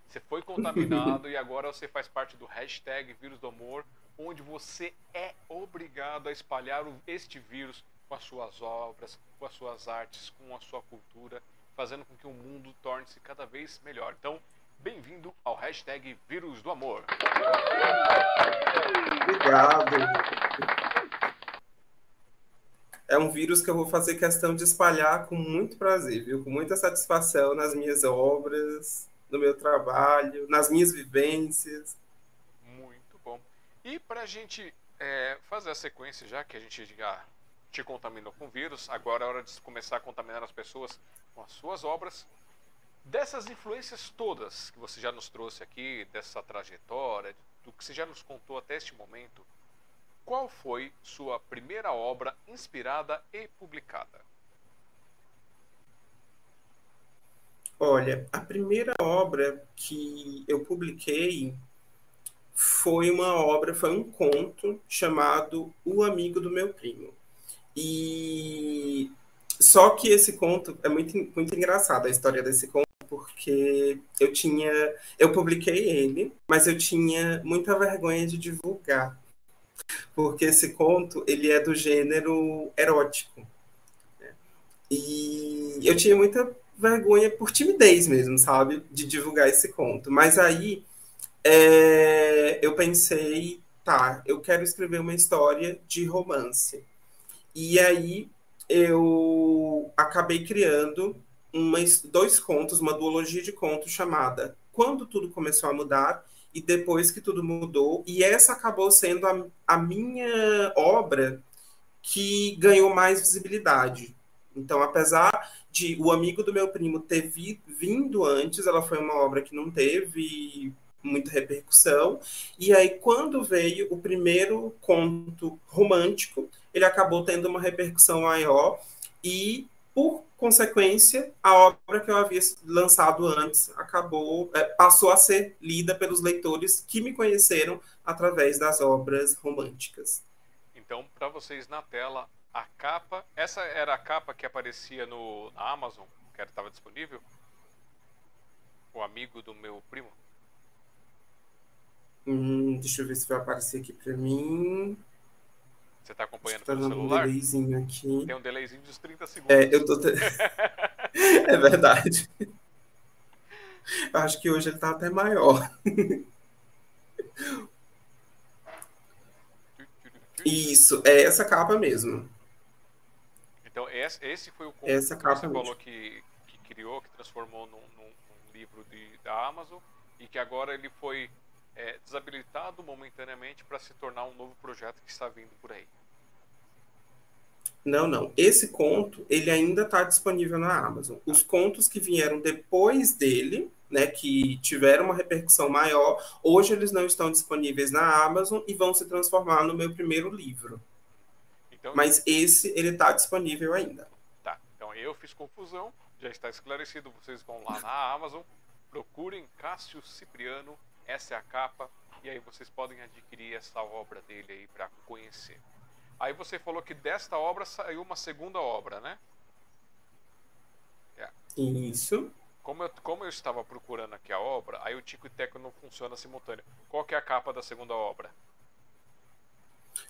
Speaker 1: Você foi contaminado e agora você faz parte do hashtag Vírus do Amor, onde você é obrigado a espalhar este vírus com as suas obras, com as suas artes, com a sua cultura, fazendo com que o mundo torne-se cada vez melhor. Então, bem-vindo ao hashtag Vírus do Amor.
Speaker 2: Obrigado é um vírus que eu vou fazer questão de espalhar com muito prazer, viu? Com muita satisfação nas minhas obras, no meu trabalho, nas minhas vivências.
Speaker 1: Muito bom. E para a gente é, fazer a sequência, já que a gente já te contaminou com vírus, agora é hora de começar a contaminar as pessoas com as suas obras. Dessas influências todas que você já nos trouxe aqui, dessa trajetória, do que você já nos contou até este momento, qual foi sua primeira obra inspirada e publicada?
Speaker 2: Olha, a primeira obra que eu publiquei foi uma obra, foi um conto chamado O Amigo do Meu Primo. E só que esse conto é muito, muito engraçado a história desse conto, porque eu tinha, eu publiquei ele, mas eu tinha muita vergonha de divulgar porque esse conto ele é do gênero erótico. Né? E eu tinha muita vergonha por timidez mesmo, sabe, de divulgar esse conto. Mas aí é, eu pensei, tá, eu quero escrever uma história de romance. E aí eu acabei criando uma, dois contos, uma duologia de contos chamada Quando Tudo Começou a Mudar e depois que tudo mudou. E essa acabou sendo a, a minha obra que ganhou mais visibilidade. Então, apesar de o amigo do meu primo ter vi, vindo antes, ela foi uma obra que não teve muita repercussão. E aí, quando veio o primeiro conto romântico, ele acabou tendo uma repercussão maior e por consequência, a obra que eu havia lançado antes acabou, é, passou a ser lida pelos leitores que me conheceram através das obras românticas.
Speaker 1: Então, para vocês na tela, a capa, essa era a capa que aparecia no na Amazon, que estava disponível? O amigo do meu primo?
Speaker 2: Hum, deixa eu ver se vai aparecer aqui para mim.
Speaker 1: Você está acompanhando tá pelo celular?
Speaker 2: Um delayzinho aqui.
Speaker 1: Tem um delayzinho de uns 30 segundos.
Speaker 2: É, eu tô. Te... é verdade. Eu acho que hoje ele está até maior. Isso, é essa capa mesmo.
Speaker 1: Então, esse foi o
Speaker 2: conto essa que você
Speaker 1: falou que, que, criou, que transformou num, num, num livro de, da Amazon e que agora ele foi é, desabilitado momentaneamente para se tornar um novo projeto que está vindo por aí.
Speaker 2: Não, não. Esse conto, ele ainda está disponível na Amazon. Os contos que vieram depois dele, né, que tiveram uma repercussão maior, hoje eles não estão disponíveis na Amazon e vão se transformar no meu primeiro livro. Então, Mas esse, ele está disponível ainda.
Speaker 1: Tá, então eu fiz confusão, já está esclarecido, vocês vão lá na Amazon, procurem Cássio Cipriano, essa é a capa, e aí vocês podem adquirir essa obra dele aí para conhecer. Aí você falou que desta obra saiu uma segunda obra, né?
Speaker 2: É. Isso.
Speaker 1: Como eu, como eu estava procurando aqui a obra, aí o Tico e Teco não funciona simultâneo. Qual que é a capa da segunda obra?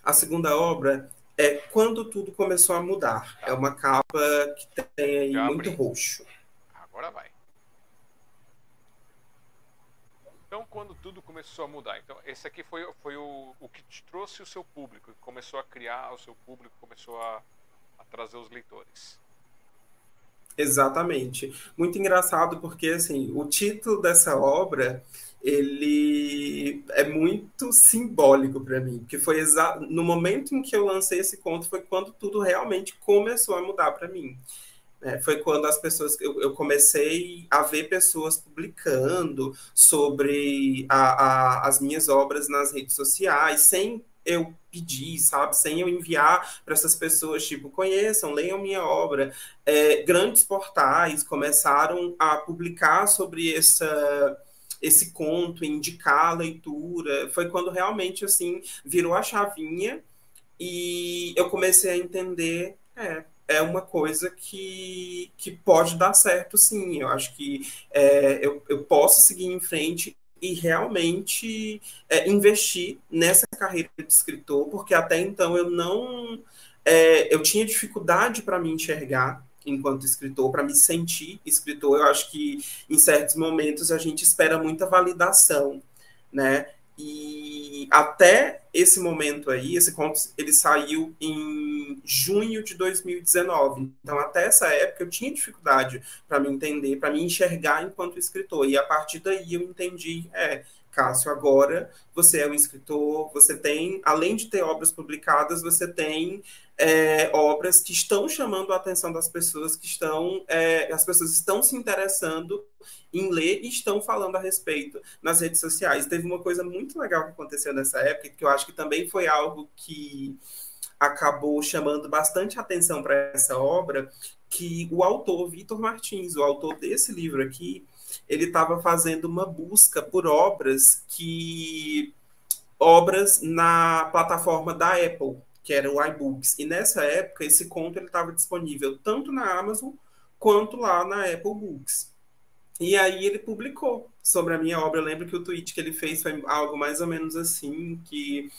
Speaker 2: A segunda obra é Quando Tudo Começou a Mudar. Tá. É uma capa que tem aí muito roxo.
Speaker 1: Agora vai. Então, quando tudo começou a mudar. Então, esse aqui foi, foi o, o que te trouxe o seu público, começou a criar o seu público, começou a, a trazer os leitores.
Speaker 2: Exatamente. Muito engraçado porque, assim, o título dessa obra, ele é muito simbólico para mim, porque foi no momento em que eu lancei esse conto foi quando tudo realmente começou a mudar para mim. É, foi quando as pessoas eu, eu, comecei a ver pessoas publicando sobre a, a, as minhas obras nas redes sociais, sem eu pedir, sabe? Sem eu enviar para essas pessoas, tipo, conheçam, leiam minha obra. É, grandes portais começaram a publicar sobre essa esse conto, indicar a leitura. Foi quando realmente, assim, virou a chavinha e eu comecei a entender, é, é uma coisa que, que pode dar certo, sim. Eu acho que é, eu, eu posso seguir em frente e realmente é, investir nessa carreira de escritor, porque até então eu não. É, eu tinha dificuldade para me enxergar enquanto escritor, para me sentir escritor. Eu acho que em certos momentos a gente espera muita validação, né? E até esse momento aí, esse conto, ele saiu em junho de 2019. Então, até essa época, eu tinha dificuldade para me entender, para me enxergar enquanto escritor. E a partir daí eu entendi, é, Cássio, agora você é um escritor, você tem, além de ter obras publicadas, você tem é, obras que estão chamando a atenção das pessoas, que estão, é, as pessoas estão se interessando em ler e estão falando a respeito nas redes sociais. Teve uma coisa muito legal que aconteceu nessa época, que eu acho que também foi algo que acabou chamando bastante atenção para essa obra, que o autor Vitor Martins, o autor desse livro aqui, ele estava fazendo uma busca por obras que obras na plataforma da Apple que era o iBooks. E nessa época, esse conto estava disponível tanto na Amazon quanto lá na Apple Books. E aí ele publicou sobre a minha obra. Eu lembro que o tweet que ele fez foi algo mais ou menos assim, que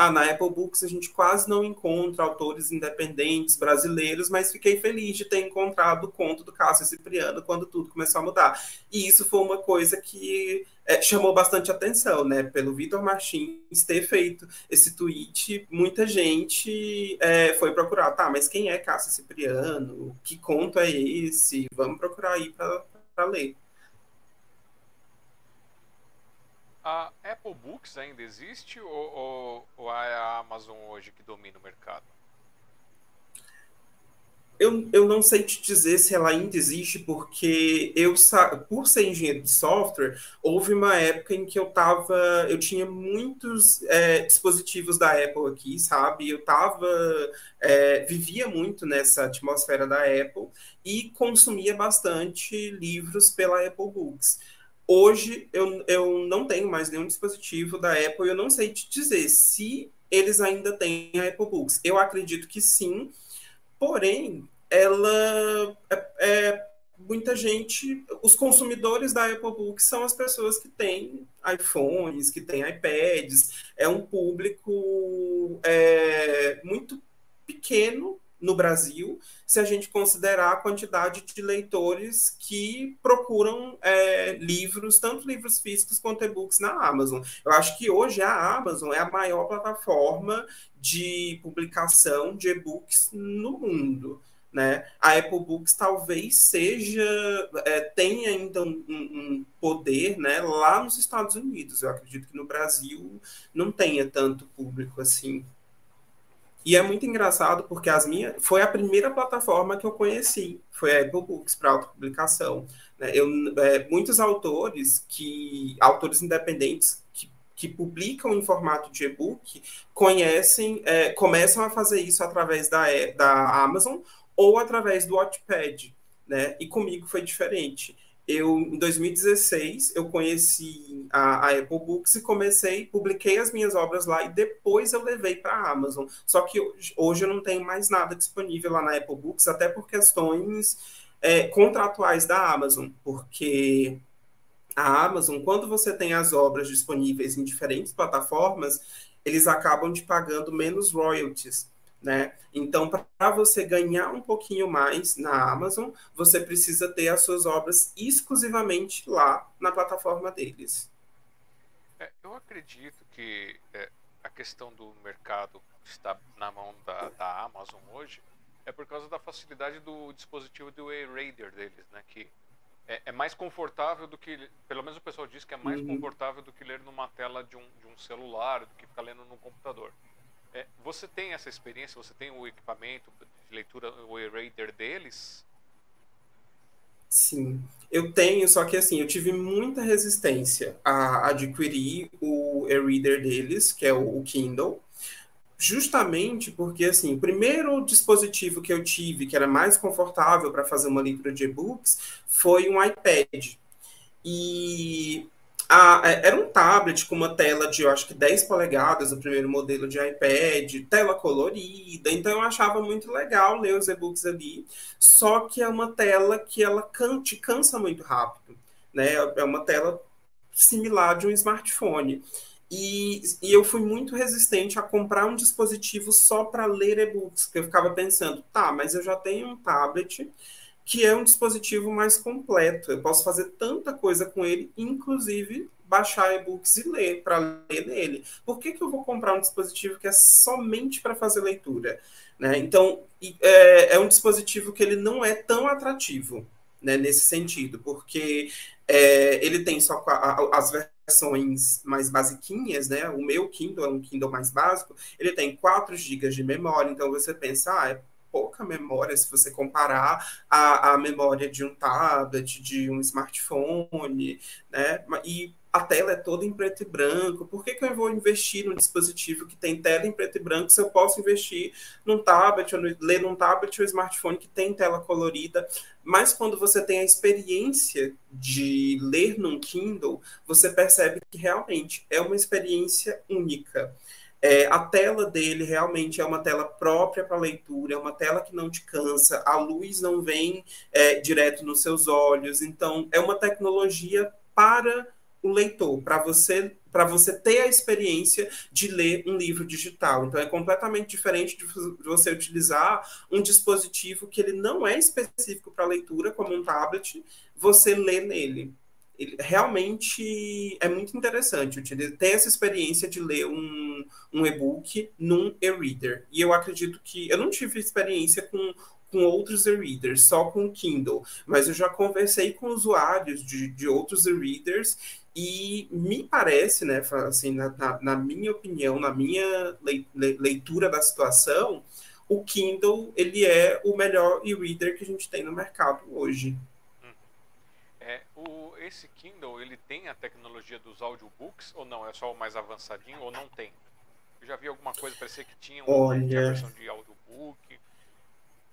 Speaker 2: ah, na Apple Books a gente quase não encontra autores independentes brasileiros, mas fiquei feliz de ter encontrado o conto do Cássio Cipriano quando tudo começou a mudar. E isso foi uma coisa que é, chamou bastante atenção, né? Pelo Vitor Martins ter feito esse tweet, muita gente é, foi procurar, tá, mas quem é Cássio Cipriano? Que conto é esse? Vamos procurar aí para ler.
Speaker 1: A Apple Books ainda existe ou, ou, ou é a Amazon hoje que domina o mercado?
Speaker 2: Eu, eu não sei te dizer se ela ainda existe, porque eu, por ser engenheiro de software, houve uma época em que eu tava, eu tinha muitos é, dispositivos da Apple aqui, sabe? Eu tava, é, vivia muito nessa atmosfera da Apple e consumia bastante livros pela Apple Books. Hoje eu, eu não tenho mais nenhum dispositivo da Apple eu não sei te dizer se eles ainda têm a Apple Books. Eu acredito que sim, porém, ela é, é muita gente, os consumidores da Apple Books são as pessoas que têm iPhones, que têm iPads, é um público é, muito pequeno no Brasil, se a gente considerar a quantidade de leitores que procuram é, livros, tanto livros físicos quanto e-books na Amazon. Eu acho que hoje a Amazon é a maior plataforma de publicação de e-books no mundo. Né? A Apple Books talvez seja é, tenha ainda um, um, poder né, lá nos Estados Unidos. Eu acredito que no Brasil não tenha tanto público assim E é muito engraçado porque as minhas foi a primeira plataforma que eu conheci, foi a Apple Books para autopublicação. Né? Eu, é, muitos autores que autores independentes que, que publicam em formato de e-book conhecem, é, começam a fazer isso através da, da Amazon ou através do Wattpad, né? E comigo foi diferente eu em 2016 eu conheci a, a, Apple Books e comecei, publiquei as minhas obras lá e depois eu levei para a Amazon. Só que hoje, hoje, eu não tenho mais nada disponível lá na Apple Books, até por questões é, contratuais da Amazon, porque a Amazon, quando você tem as obras disponíveis em diferentes plataformas, eles acabam te pagando menos royalties né? Então, para você ganhar um pouquinho mais na Amazon, você precisa ter as suas obras exclusivamente lá na plataforma deles.
Speaker 1: É, eu acredito que é, a questão do mercado está na mão da, da, Amazon hoje é por causa da facilidade do dispositivo do e-reader deles, né? Que é, é, mais confortável do que, pelo menos o pessoal diz que é mais uhum. confortável do que ler numa tela de um, de um celular, do que ficar lendo no computador. É, você tem essa experiência? Você tem o equipamento de leitura, o e-reader deles?
Speaker 2: Sim, eu tenho, só que assim, eu tive muita resistência a adquirir o e-reader deles, que é o Kindle, justamente porque, assim, o primeiro dispositivo que eu tive, que era mais confortável para fazer uma leitura de e-books, foi um iPad. E a, é, era um tablet com uma tela de, eu acho que 10 polegadas, o primeiro modelo de iPad, tela colorida, então eu achava muito legal ler os e-books ali, só que é uma tela que ela can, te cansa muito rápido, né? É uma tela similar de um smartphone. E, e, eu fui muito resistente a comprar um dispositivo só para ler e-books, porque eu ficava pensando, tá, mas eu já tenho um tablet que é um dispositivo mais completo. Eu posso fazer tanta coisa com ele, inclusive baixar e-books e ler, para ler nele. Por que, que eu vou comprar um dispositivo que é somente para fazer leitura? Né? Então, é, é, um dispositivo que ele não é tão atrativo né, nesse sentido, porque é, ele tem só as versões mais basiquinhas, né? O meu Kindle é um Kindle mais básico, ele tem 4 GB de memória, então você pensa, ah, é pouca memória se você comparar a, a memória de um tablet, de um smartphone, né? E a tela é toda em preto e branco. Por que, que eu vou investir num dispositivo que tem tela em preto e branco se eu posso investir num tablet, ou ler num tablet ou smartphone que tem tela colorida? Mas quando você tem a experiência de ler num Kindle, você percebe que realmente é uma experiência única. É, a tela dele realmente é uma tela própria para leitura, é uma tela que não te cansa, a luz não vem é, direto nos seus olhos, então é uma tecnologia para o leitor, para você para você ter a experiência de ler um livro digital. Então é completamente diferente de você utilizar um dispositivo que ele não é específico para leitura, como um tablet, você lê nele ele, realmente é muito interessante ter essa experiência de ler um, um e-book num e-reader. E eu acredito que eu não tive experiência com, com outros e-readers, só com o Kindle, mas eu já conversei com usuários de, de outros e-readers e me parece, né, assim, na, na, na minha opinião, na minha leitura da situação, o Kindle ele é o melhor e-reader que a gente tem no mercado hoje.
Speaker 1: O, esse Kindle, ele tem a tecnologia dos audiobooks ou não? É só o mais avançadinho ou não tem? Eu já vi alguma coisa, parecia que tinha, um, Olha... tinha a versão de audiobook.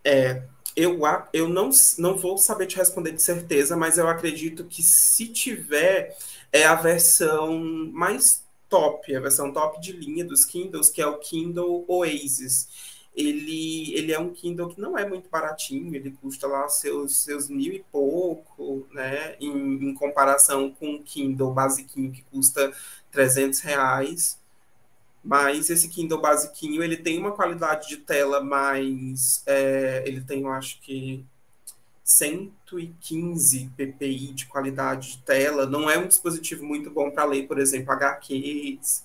Speaker 2: É, eu, eu não, não vou saber te responder de certeza, mas eu acredito que se tiver, é a versão mais top, a versão top de linha dos Kindles, que é o Kindle Oasis ele, ele é um Kindle que não é muito baratinho, ele custa lá seus, seus mil e pouco, né, em, em comparação com o Kindle basiquinho que custa 300 reais, mas esse Kindle basiquinho, ele tem uma qualidade de tela mais, é, ele tem, eu acho que 115 ppi de qualidade de tela, não é um dispositivo muito bom para ler, por exemplo, HQs,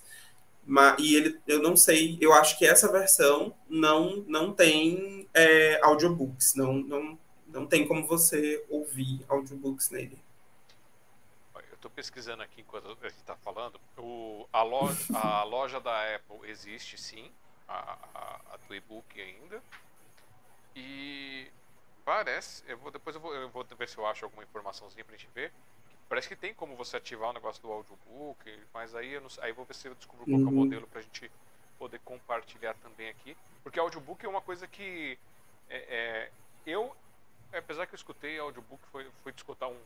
Speaker 2: mas, e ele, eu não sei, eu acho que essa versão não, não tem é, audiobooks, não, não, não tem como você ouvir audiobooks nele.
Speaker 1: Eu estou pesquisando aqui enquanto a gente está falando. O, a, loja, a loja da Apple existe sim, a, a, a do e-book ainda. E parece, eu vou, depois eu vou, eu vou ver se eu acho alguma informaçãozinha pra gente ver. Parece que tem como você ativar o negócio do audiobook, mas aí eu não, aí vou ver se eu descubro qual é o
Speaker 2: Uhum.
Speaker 1: modelo pra gente poder compartilhar também aqui. Porque audiobook é uma coisa que é, é, eu, apesar que eu escutei audiobook, foi, fui escutar um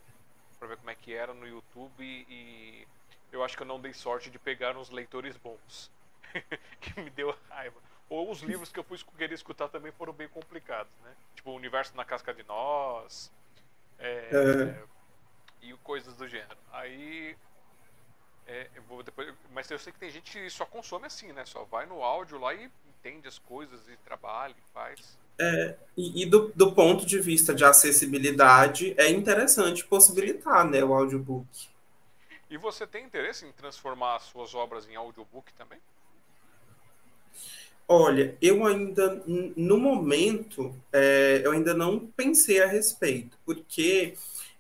Speaker 1: pra ver como é que era no YouTube e, eu acho que eu não dei sorte de pegar uns leitores bons. que me deu raiva. Ou os livros que eu fui querer escutar também foram bem complicados, né? Tipo, O Universo na Casca de Nós. é,
Speaker 2: É.
Speaker 1: E coisas do gênero. Aí. é, eu vou depois, mas eu sei que tem gente que só consome assim, né? Só vai no áudio lá e entende as coisas e trabalha e faz.
Speaker 2: E, e do, do ponto de vista de acessibilidade, é interessante possibilitar, né, o audiobook.
Speaker 1: E você tem interesse em transformar as suas obras em audiobook também?
Speaker 2: Olha, eu ainda, no momento, é, eu ainda não pensei a respeito, porque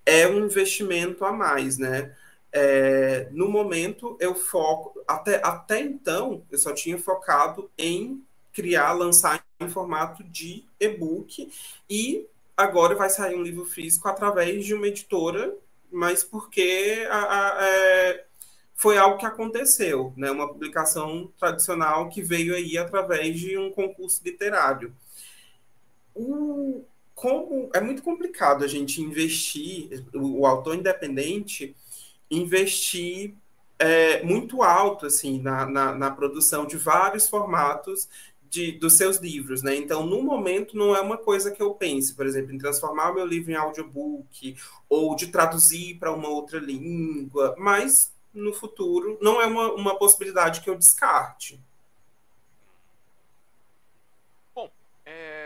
Speaker 2: é um investimento a mais, né? É, no momento, eu foco, até, até então, eu só tinha focado em criar, lançar em formato de e-book, e agora vai sair um livro físico através de uma editora, mas porque a, a- é, foi algo que aconteceu, né? Uma publicação tradicional que veio aí através de um concurso literário. O, como é muito complicado a gente investir, o, o autor independente investir é, muito alto assim na, na, na produção de vários formatos de, dos seus livros, né? Então, no momento, não é uma coisa que eu pense, por exemplo, em transformar o meu livro em audiobook ou de traduzir para uma outra língua, mas no futuro não é uma, uma possibilidade que eu descarte.
Speaker 1: Bom, é,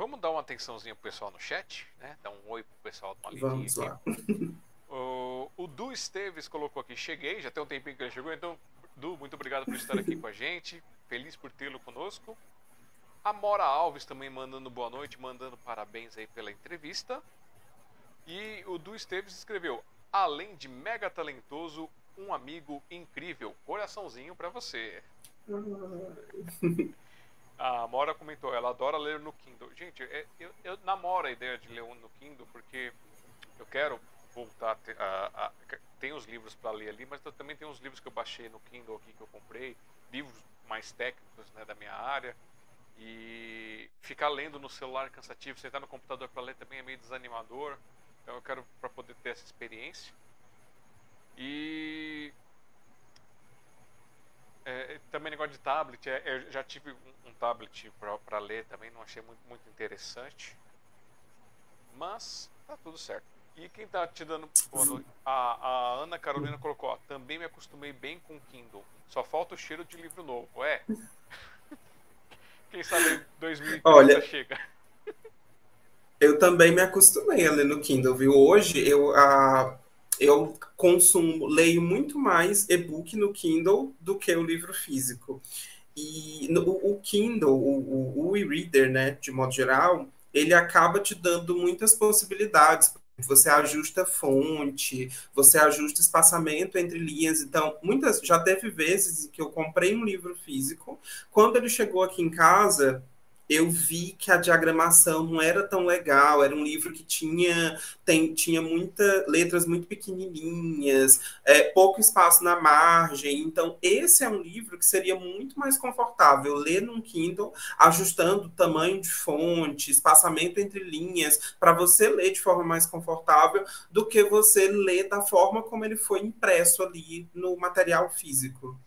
Speaker 1: vamos dar uma atençãozinha pro pessoal no chat, né? Dar um oi pro pessoal do uma
Speaker 2: Vamos lá.
Speaker 1: O, o Du Esteves colocou aqui, cheguei, já tem um tempinho que ele chegou, então, Du, muito obrigado por estar aqui com a gente. Feliz por tê-lo conosco. A Mora Alves também mandando boa noite, mandando parabéns aí pela entrevista. E o Du Esteves escreveu: além de mega talentoso, um amigo incrível. Coraçãozinho pra você. A Mora comentou, ela adora ler no Kindle. Gente, é- eu, eu namoro a ideia de ler um no Kindle porque eu quero voltar a, a- tem os livros para ler ali, mas eu também tem uns livros que eu baixei no Kindle aqui que eu comprei, livros mais técnicos né, da minha área. E ficar lendo no celular é cansativo, sentar no computador para ler também é meio desanimador. Então eu quero para poder ter essa experiência. E é, também negócio de tablet, é, eu já tive um tablet para ler também, não achei muito, muito interessante. Mas tá tudo certo. E quem tá te dando? A, a Ana Carolina colocou, ó, também me acostumei bem com o Kindle. Só falta o cheiro de livro novo. É. Quem sabe em 2030
Speaker 2: Olha,
Speaker 1: chega.
Speaker 2: Eu também me acostumei a ler no Kindle, viu? Hoje eu, ah, eu consumo, leio muito mais e-book no Kindle do que o livro físico. E no- o, Kindle, o, o, o e-reader, né, de modo geral, ele acaba te dando muitas possibilidades. Você ajusta fonte, você ajusta espaçamento entre linhas. Então, muitas, já teve vezes que eu comprei um livro físico, quando ele chegou aqui em casa, eu vi que a diagramação não era tão legal, era um livro que tinha, tem, tinha muita, letras muito pequenininhas, é, pouco espaço na margem. Então, esse é um livro que seria muito mais confortável ler num Kindle, ajustando o tamanho de fonte, espaçamento entre linhas, para você ler de forma mais confortável do que você ler da forma como ele foi impresso ali no material físico.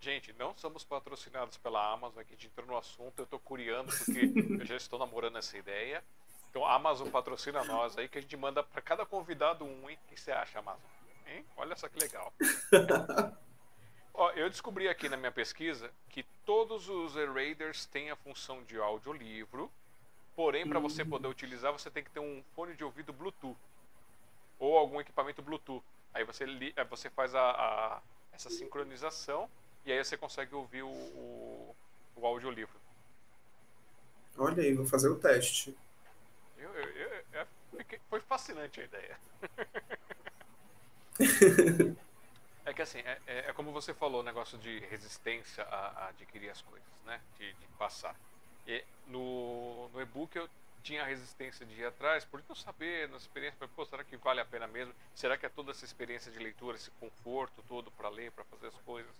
Speaker 1: Gente, não somos patrocinados pela Amazon, aqui a gente entrou no assunto, eu tô curiando porque eu já estou namorando essa ideia. Então a Amazon patrocina nós aí, que a gente manda para cada convidado um, hein? O que você acha, Amazon? Hein? Olha só que legal. Ó, eu descobri aqui na minha pesquisa que todos os e-readers têm a função de audiolivro, porém para você poder utilizar você tem que ter um fone de ouvido Bluetooth ou algum equipamento Bluetooth. Aí você, li- eh, você faz a, a- essa sincronização e aí você consegue ouvir o, o, o audiolivro.
Speaker 2: Olha aí, vou fazer o teste.
Speaker 1: Eu, eu- eu- eu fiquei- foi fascinante a ideia. É que assim, é, é, é como você falou, o negócio de resistência a, a adquirir as coisas, né? De, de passar. E no, no e-book eu tinha a resistência de ir atrás, por não saber, na experiência, pô, será que vale a pena mesmo? Será que é toda essa experiência de leitura, esse conforto todo para ler, para fazer as coisas?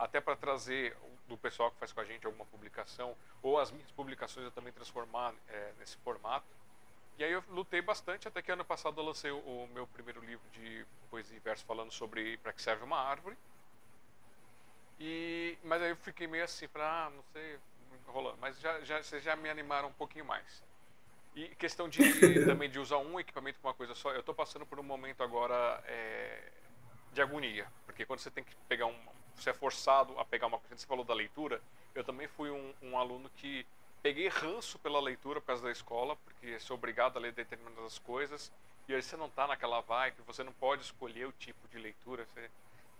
Speaker 1: Até para trazer do pessoal que faz com a gente alguma publicação, ou as minhas publicações eu também transformar é, nesse formato. E aí eu lutei bastante, até que ano passado eu lancei o, o meu primeiro livro de poesia e verso falando sobre para que serve uma árvore. E, mas aí eu fiquei meio assim, para ah, não sei, rolando. Mas já, já, vocês já me animaram um pouquinho mais. E questão de também de usar um equipamento com uma coisa só, eu estou passando por um momento agora é, de agonia, porque quando você tem que pegar um, você é forçado a pegar uma coisa, você falou da leitura, eu também fui um, um aluno que peguei ranço pela leitura por causa da escola, porque sou obrigado a ler determinadas coisas, e aí você não está naquela vibe, você não pode escolher o tipo de leitura, você é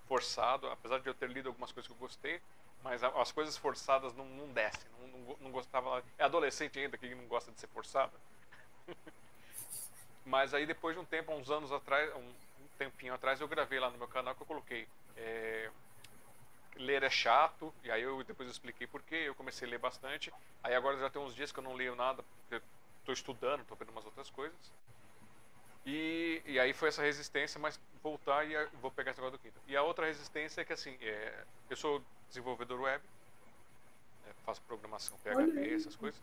Speaker 1: forçado, apesar de eu ter lido algumas coisas que eu gostei, mas as coisas forçadas não, não descem, não, não, não gostava. É adolescente ainda que não gosta de ser forçado. mas aí depois de um tempo, uns anos atrás, um, tempinho atrás, eu gravei lá no meu canal que eu coloquei. É, ler é chato, e aí eu depois eu expliquei por quê, eu comecei a ler bastante. Aí agora já tem uns dias que eu não leio nada, porque estou estudando, estou vendo umas outras coisas. E, e aí foi essa resistência, mas voltar e vou pegar esse negócio do quinto. E a outra resistência é que assim, é, eu sou desenvolvedor web, é, faço programação PHP, essas coisas.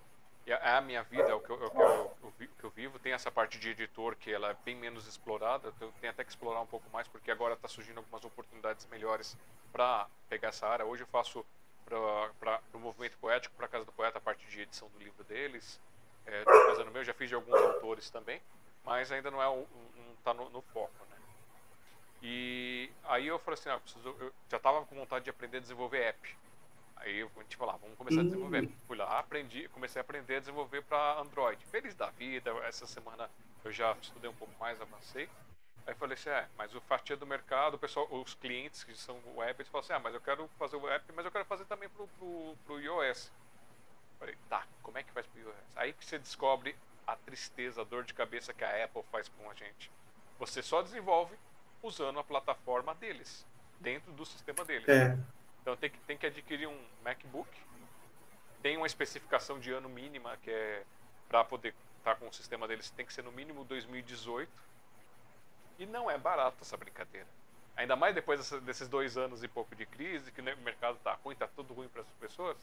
Speaker 1: E a, minha vida, é o que eu, é o que eu, vivo, tem essa parte de editor que ela é bem menos explorada. Eu tenho até que explorar um pouco mais, porque agora está surgindo algumas oportunidades melhores para pegar essa área. Hoje eu faço para o movimento poético, para a Casa do Poeta, a parte de edição do livro deles. Estou é, fazendo meu, já fiz de alguns autores também mas ainda não é um, um tá no, no, foco, né? E aí eu falei assim, ah, preciso, eu já estava com vontade de aprender a desenvolver app. Aí gente falou, ah, vamos começar a desenvolver. Uhum. Fui lá, aprendi, comecei a aprender a desenvolver para Android. Feliz da vida, essa semana eu já estudei um pouco mais, avancei. Aí falei assim, é, mas o fatia do mercado, o pessoal, os clientes que são web, eles falam assim, ah, mas eu quero fazer o app, mas eu quero fazer também pro, pro, pro iOS. Falei, tá, como é que faz pro iOS? Aí que você descobre a tristeza, a dor de cabeça que a Apple faz com a gente. Você só desenvolve usando a plataforma deles, dentro do sistema deles. É. Então tem que, tem que adquirir um MacBook, tem uma especificação de ano mínima que é para poder estar tá com o sistema deles tem que ser no mínimo 2018 e não é barato essa brincadeira. Ainda mais depois desses dois anos e pouco de crise, que o mercado está ruim, está tudo ruim para as pessoas.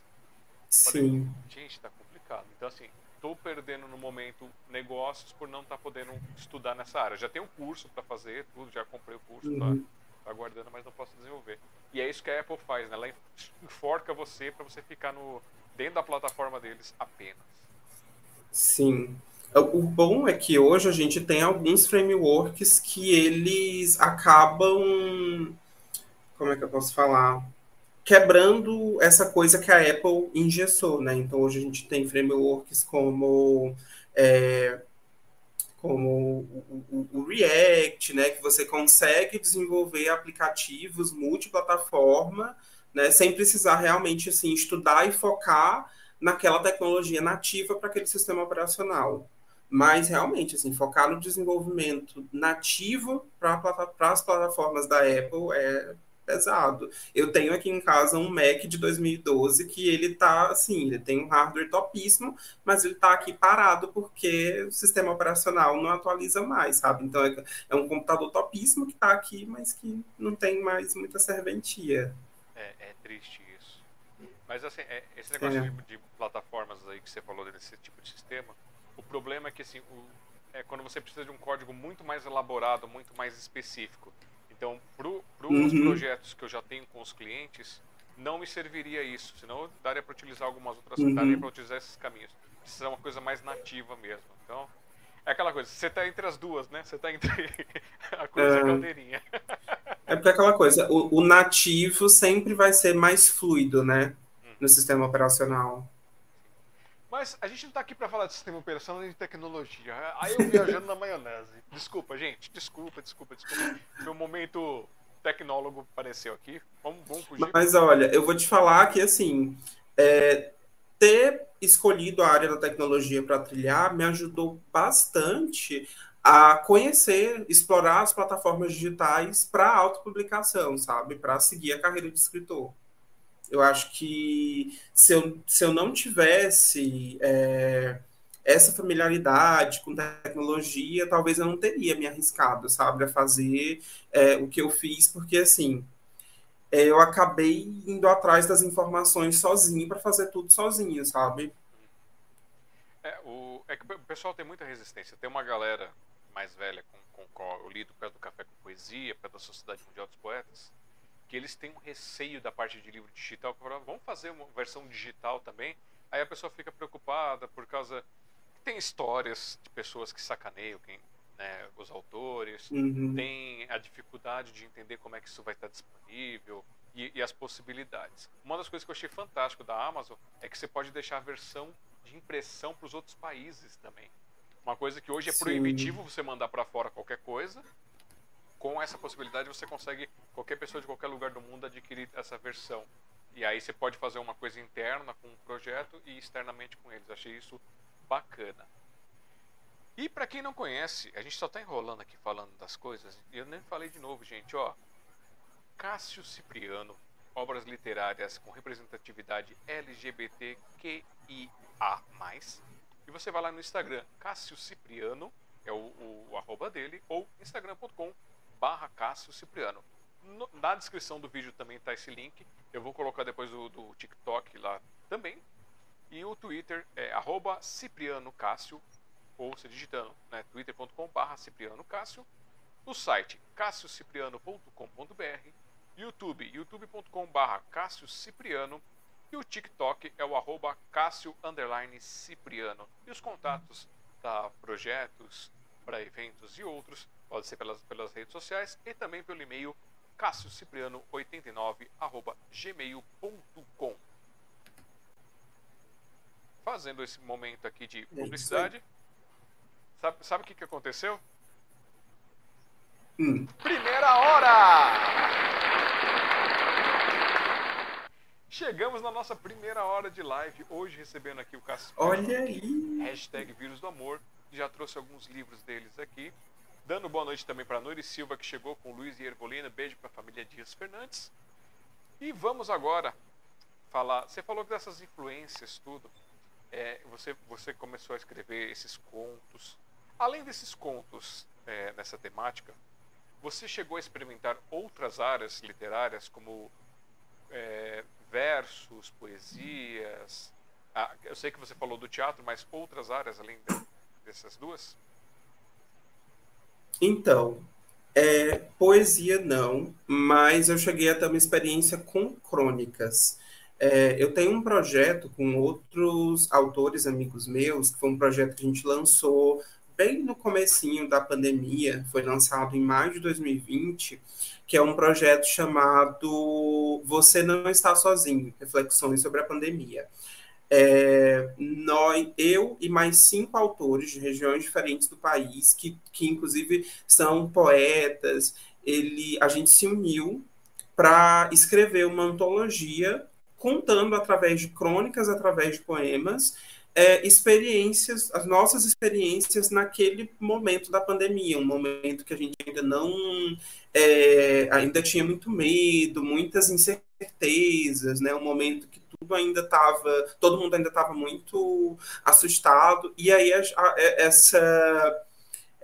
Speaker 2: Sim.
Speaker 1: Falei, gente, está complicado. Então assim, estou perdendo no momento negócios por não estar tá podendo estudar nessa área. Já tenho curso para fazer, tudo, já comprei o curso, tá, uhum. tá, aguardando, mas não posso desenvolver. E é isso que a Apple faz, né? Ela enforca você para você ficar no dentro da plataforma deles apenas.
Speaker 2: Sim. O bom é que hoje a gente tem alguns frameworks que eles acabam. Como é que eu posso falar? quebrando essa coisa que a Apple engessou, né? Então hoje a gente tem frameworks como é, como o, o, o, React, né? Que você consegue desenvolver aplicativos multiplataforma, né? Sem precisar realmente assim estudar e focar naquela tecnologia nativa para aquele sistema operacional. Mas realmente, assim, focar no desenvolvimento nativo para as plataformas da Apple é pesado. Eu tenho aqui em casa um Mac de 2012 que ele tá assim, ele tem um hardware topíssimo, mas ele tá aqui parado porque o sistema operacional não atualiza mais, sabe? Então é, é um computador topíssimo que tá aqui, mas que não tem mais muita serventia.
Speaker 1: É, é triste isso. Mas assim, é, esse negócio é. de, de, plataformas aí que você falou desse tipo de sistema, o problema é que assim, o, é quando você precisa de um código muito mais elaborado, muito mais específico. Então, para os uhum. projetos que eu já tenho com os clientes, não me serviria isso. Senão, daria para utilizar algumas outras, uhum. daria para utilizar esses caminhos. Precisa uma coisa mais nativa mesmo. Então, é aquela coisa, você está entre as duas, né? Você está entre a coisa é. e a caldeirinha.
Speaker 2: é porque é aquela coisa, o, o, nativo sempre vai ser mais fluido, né? Hum. No sistema operacional.
Speaker 1: Mas a gente não está aqui para falar de sistema operacional nem de tecnologia. Aí eu viajando na maionese. Desculpa, gente. Desculpa, desculpa, desculpa. Meu momento tecnólogo apareceu aqui. Vamos, vamos fugir.
Speaker 2: Mas olha, eu vou te falar que assim, é, ter escolhido a área da tecnologia para trilhar me ajudou bastante a conhecer, explorar as plataformas digitais para autopublicação, sabe? Para seguir a carreira de escritor. Eu acho que se eu, se eu não tivesse é, essa familiaridade com tecnologia, talvez eu não teria me arriscado, sabe, a fazer é, o que eu fiz, porque assim é, eu acabei indo atrás das informações sozinho para fazer tudo sozinho, sabe?
Speaker 1: É, o, é que o pessoal tem muita resistência. Tem uma galera mais velha com, com qual eu lido perto do Café com Poesia, perto da Sociedade Mundial dos Poetas, que eles têm um receio da parte de livro digital, que falam, vamos fazer uma versão digital também. Aí a pessoa fica preocupada por causa tem histórias de pessoas que sacaneiam quem, né, os autores, uhum. tem a dificuldade de entender como é que isso vai estar disponível e, e, as possibilidades. Uma das coisas que eu achei fantástico da Amazon é que você pode deixar a versão de impressão para os outros países também. Uma coisa que hoje é Sim. proibitivo você mandar para fora qualquer coisa. Com essa possibilidade você consegue qualquer pessoa de qualquer lugar do mundo adquirir essa versão. E aí você pode fazer uma coisa interna com o projeto e externamente com eles. Achei isso bacana. E para quem não conhece, a gente só tá enrolando aqui falando das coisas, e eu nem falei de novo, gente, ó. Cássio Cipriano, obras literárias com representatividade LGBTQIA+. E você vai lá no Instagram, Cássio Cipriano, é o, o, o arroba dele, ou instagram.com barra Cássio Cipriano. No, na descrição do vídeo também está esse link. Eu vou colocar depois o do TikTok lá também, e o Twitter é arroba Cipriano Cássio, ou se digitando, né, twitter.com.br Cipriano Cássio. O site cassiocipriano.com.br. YouTube, youtube.com.br Cássio Cipriano. E o TikTok é o arroba Cássio Cipriano. E os contatos para projetos, para eventos e outros, pode ser pelas, pelas redes sociais e também pelo e-mail cassiocipriano89 gmail.com fazendo esse momento aqui de é publicidade. sabe, sabe o que, que aconteceu?
Speaker 2: Hum.
Speaker 1: Primeira hora! Chegamos na nossa primeira hora de live, hoje recebendo aqui o Cássio.
Speaker 2: Olha aí!
Speaker 1: Hashtag Vírus do Amor. Já trouxe alguns livros deles aqui. Dando boa noite também para Nuri Silva, que chegou com Luiz e Ervolina. Beijo para a família Dias Fernandes. E vamos agora falar. Você falou dessas influências, tudo é, você, você começou a escrever esses contos. Além desses contos é, nessa temática, você chegou a experimentar outras áreas literárias, como é, versos, poesias? Ah, eu sei que você falou do teatro, mas outras áreas além de, dessas duas?
Speaker 2: Então, é, poesia não, mas eu cheguei a ter uma experiência com crônicas. É, eu tenho um projeto com outros autores amigos meus, que foi um projeto que a gente lançou bem no comecinho da pandemia, foi lançado em maio de 2020, que é um projeto chamado Você Não Está Sozinho, Reflexões sobre a Pandemia. É, nós, eu e mais cinco autores de regiões diferentes do país, que, que inclusive são poetas, ele, a gente se uniu para escrever uma antologia contando através de crônicas, através de poemas, é, experiências, as nossas experiências naquele momento da pandemia, um momento que a gente ainda não, é, ainda tinha muito medo, muitas incertezas, né? Um momento que ainda estava, todo mundo ainda estava muito assustado, e aí a, a, essa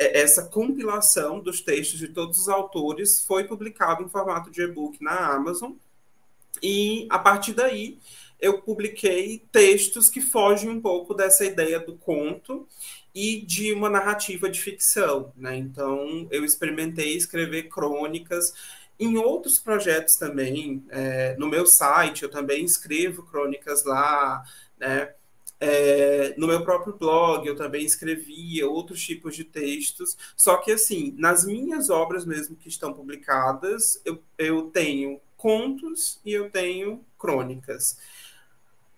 Speaker 2: é, essa compilação dos textos de todos os autores foi publicado em formato de e-book na Amazon e a partir daí eu publiquei textos que fogem um pouco dessa ideia do conto e de uma narrativa de ficção, né? Então eu experimentei escrever crônicas em outros projetos também. É, no meu site eu também escrevo crônicas lá, né? É, no meu próprio blog eu também escrevia outros tipos de textos, só que assim, nas minhas obras mesmo que estão publicadas, eu, eu tenho contos e eu tenho crônicas.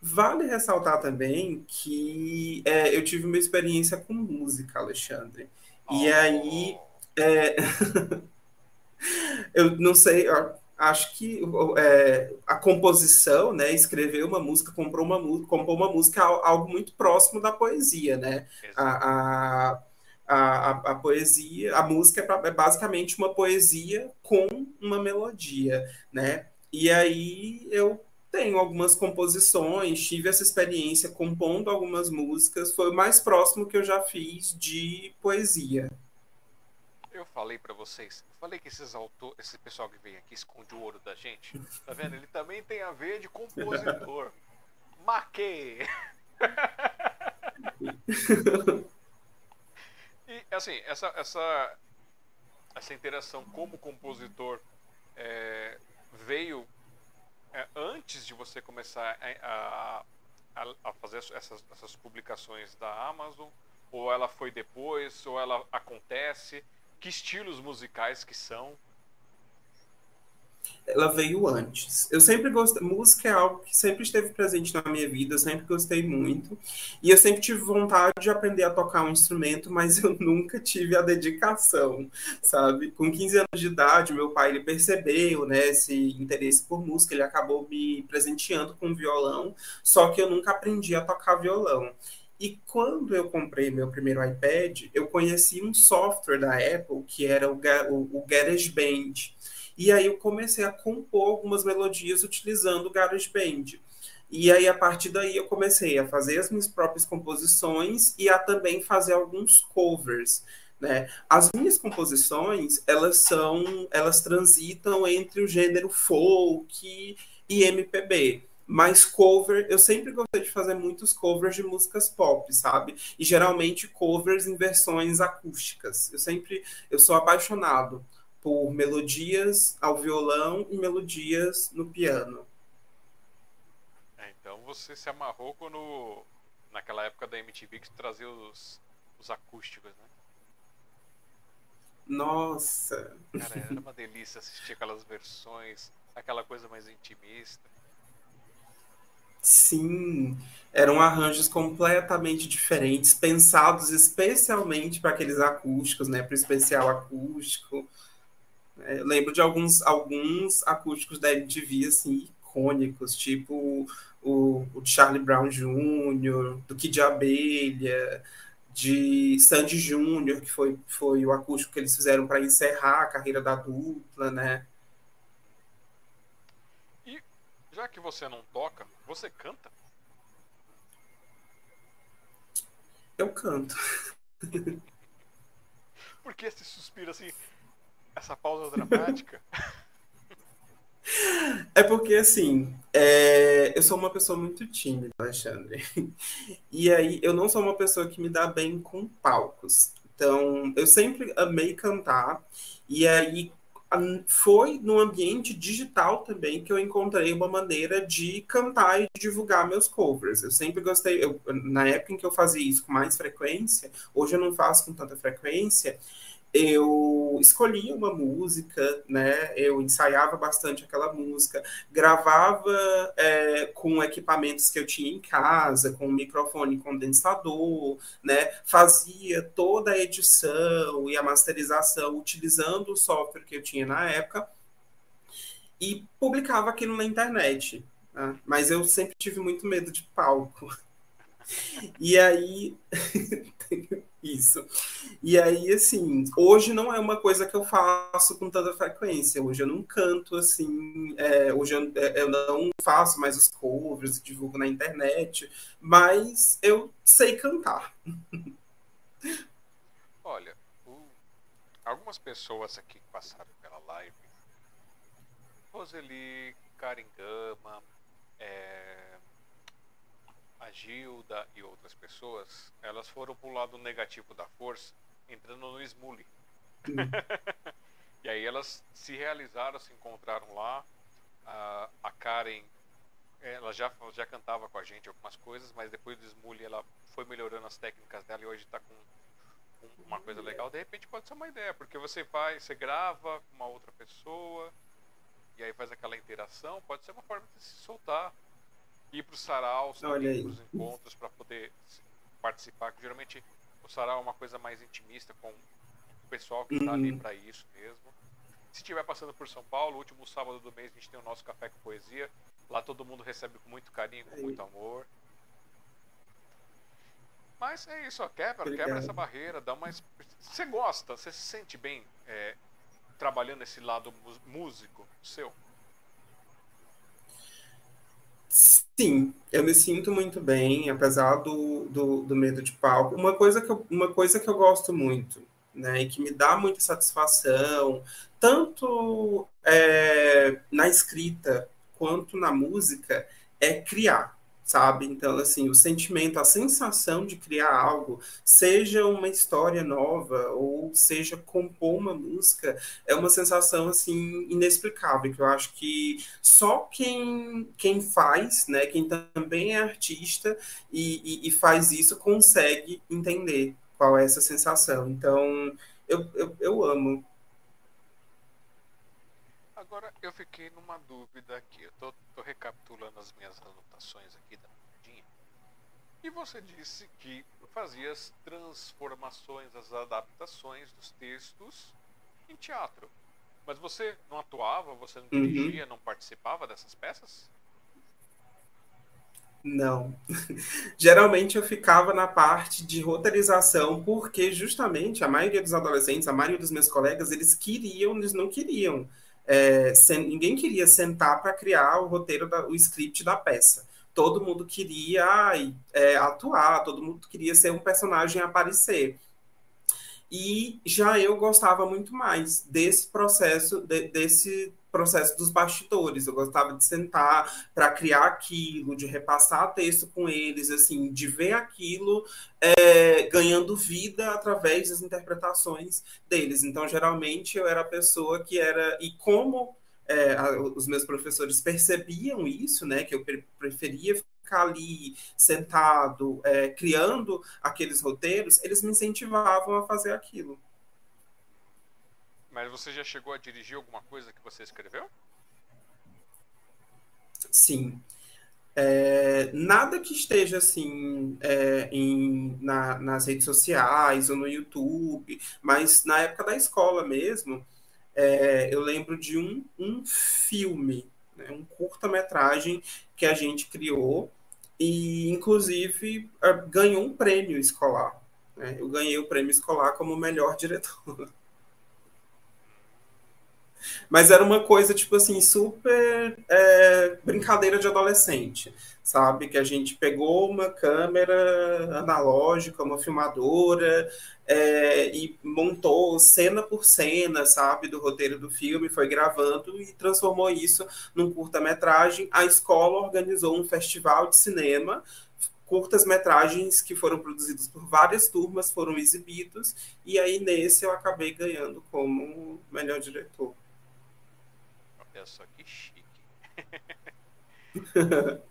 Speaker 2: Vale ressaltar também que é, eu tive uma experiência com música, Alexandre. E oh. aí. É... eu não sei, eu acho que é, a composição, né, escrever uma música, compor uma, compor uma música é algo muito próximo da poesia, né? A, a, a, a, poesia, a música é, é basicamente uma poesia com uma melodia, né? E aí eu tenho algumas composições, tive essa experiência compondo algumas músicas, foi o mais próximo que eu já fiz de poesia.
Speaker 1: Eu falei para vocês, falei que esses autores, esse pessoal que vem aqui esconde o ouro da gente. Tá vendo? Ele também tem a ver de compositor. Maquê! e assim, essa, essa, essa interação como compositor é, veio é, antes de você começar a, a, a fazer essas, essas publicações da Amazon? Ou ela foi depois? Ou ela acontece? Que estilos musicais que são?
Speaker 2: ela veio antes. Eu sempre gostei, música é algo que sempre esteve presente na minha vida, eu sempre gostei muito. E eu sempre tive vontade de aprender a tocar um instrumento, mas eu nunca tive a dedicação, sabe? Com 15 anos de idade, meu pai ele percebeu, né, esse interesse por música, ele acabou me presenteando com violão, só que eu nunca aprendi a tocar violão. E quando eu comprei meu primeiro iPad, eu conheci um software da Apple que era o, o, o GarageBand. E aí eu comecei a compor algumas melodias utilizando o GarageBand. E aí, a partir daí, eu comecei a fazer as minhas próprias composições e a também fazer alguns covers. Né? As minhas composições, elas são, elas transitam entre o gênero folk e MPB. Mas cover, eu sempre gostei de fazer muitos covers de músicas pop, sabe? E geralmente covers em versões acústicas. Eu sempre, eu sou apaixonado por melodias ao violão e melodias no piano.
Speaker 1: É, então você se amarrou quando naquela época da MTV que trazia os, os acústicos, né?
Speaker 2: Nossa!
Speaker 1: Cara, era uma delícia assistir aquelas versões, aquela coisa mais intimista.
Speaker 2: Sim, eram arranjos completamente diferentes, pensados especialmente para aqueles acústicos, né, para o especial acústico. É, eu lembro de alguns, alguns acústicos da MTV, assim, icônicos, tipo o, o Charlie Brown Jr., do Kid Abelha, de Sandy Jr., que foi, foi o acústico que eles fizeram para encerrar a carreira da dupla, né?
Speaker 1: E já que você não toca, você canta?
Speaker 2: Eu canto.
Speaker 1: Por que esse suspiro assim? essa pausa dramática?
Speaker 2: É porque, assim, é... eu sou uma pessoa muito tímida, Alexandre. E aí, eu não sou uma pessoa que me dá bem com palcos. Então, eu sempre amei cantar. E aí, foi no ambiente digital também que eu encontrei uma maneira de cantar e divulgar meus covers. Eu sempre gostei, eu, na época em que eu fazia isso com mais frequência, hoje eu não faço com tanta frequência, eu escolhia uma música, né? Eu ensaiava bastante aquela música, gravava é, com equipamentos que eu tinha em casa, com microfone condensador, né? Fazia toda a edição e a masterização utilizando o software que eu tinha na época e publicava aquilo na internet. Né? Mas eu sempre tive muito medo de palco. E aí Isso. E aí, assim, hoje não é uma coisa que eu faço com tanta frequência. Hoje eu não canto assim, é, hoje eu, é, eu, não faço mais os covers divulgo na internet, mas eu sei cantar.
Speaker 1: Olha, o, algumas pessoas aqui que passaram pela live, Roseli, Karen Gama, é, a Gilda e outras pessoas, elas foram pro lado negativo da força, entrando no Smully. E aí elas se realizaram, se encontraram lá. A, a Karen, ela já, já cantava com a gente algumas coisas, mas depois do Smully ela foi melhorando as técnicas dela e hoje está com uma coisa legal. De repente pode ser uma ideia, porque você faz, você grava com uma outra pessoa e aí faz aquela interação, pode ser uma forma de se soltar ir para os saraus, para os encontros para poder participar. Que geralmente o sarau é uma coisa mais intimista com o pessoal que está uhum. ali para isso mesmo. Se estiver passando por São Paulo, último sábado do mês a gente tem o nosso café com poesia. Lá todo mundo recebe com muito carinho, com muito amor. Mas é isso, ó, quebra, quebra essa barreira, dá mais. Você gosta, você se sente bem é, trabalhando esse lado músico seu?
Speaker 2: Sim, eu me sinto muito bem, apesar do, do, do, medo de palco. Uma coisa, que eu, uma coisa que eu gosto muito, né, e que me dá muita satisfação, tanto é, na escrita quanto na música, é criar sabe? Então, assim, o sentimento, a sensação de criar algo, seja uma história nova ou seja compor uma música, é uma sensação, assim, inexplicável, que eu acho que só quem, quem faz, né, quem também é artista e, e, e faz isso, consegue entender qual é essa sensação. Então, eu, eu, eu amo
Speaker 1: Agora eu fiquei numa dúvida aqui. Eu tô, tô recapitulando as minhas anotações aqui da Mundinha. E você disse que fazia as transformações, as adaptações dos textos em teatro. Mas você não atuava, você não uhum. dirigia, uhum. não participava dessas peças?
Speaker 2: Não. Geralmente eu ficava na parte de roteirização, porque justamente a maioria dos adolescentes, a maioria dos meus colegas, eles queriam, eles não queriam é, sem, ninguém queria sentar para criar o roteiro, da, o script da peça. Todo mundo queria é, atuar, todo mundo queria ser um personagem aparecer. E já eu gostava muito mais desse processo, de, desse processo dos bastidores. Eu gostava de sentar para criar aquilo, de repassar texto com eles, assim, de ver aquilo é, ganhando vida através das interpretações deles. Então, geralmente, eu era a pessoa que era. E como é, os meus professores percebiam isso, né, que eu preferia ficar ali sentado, é, criando aqueles roteiros, eles me incentivavam a fazer aquilo.
Speaker 1: Mas você já chegou a dirigir alguma coisa que você escreveu?
Speaker 2: Sim. É, nada que esteja assim é, em, na, nas redes sociais ou no YouTube, mas na época da escola mesmo, é, eu lembro de um, um filme, né, um curta-metragem que a gente criou e, inclusive, ganhou um prêmio escolar. Né? Eu ganhei o prêmio escolar como melhor diretor. Mas era uma coisa, tipo assim, super é, brincadeira de adolescente, sabe? Que a gente pegou uma câmera analógica, uma filmadora, é, e montou cena por cena, sabe, do roteiro do filme, foi gravando e transformou isso num curta-metragem. A escola organizou um festival de cinema curtas-metragens que foram produzidos por várias turmas foram exibidos, e aí nesse eu acabei ganhando como melhor diretor.
Speaker 1: Olha só que chique.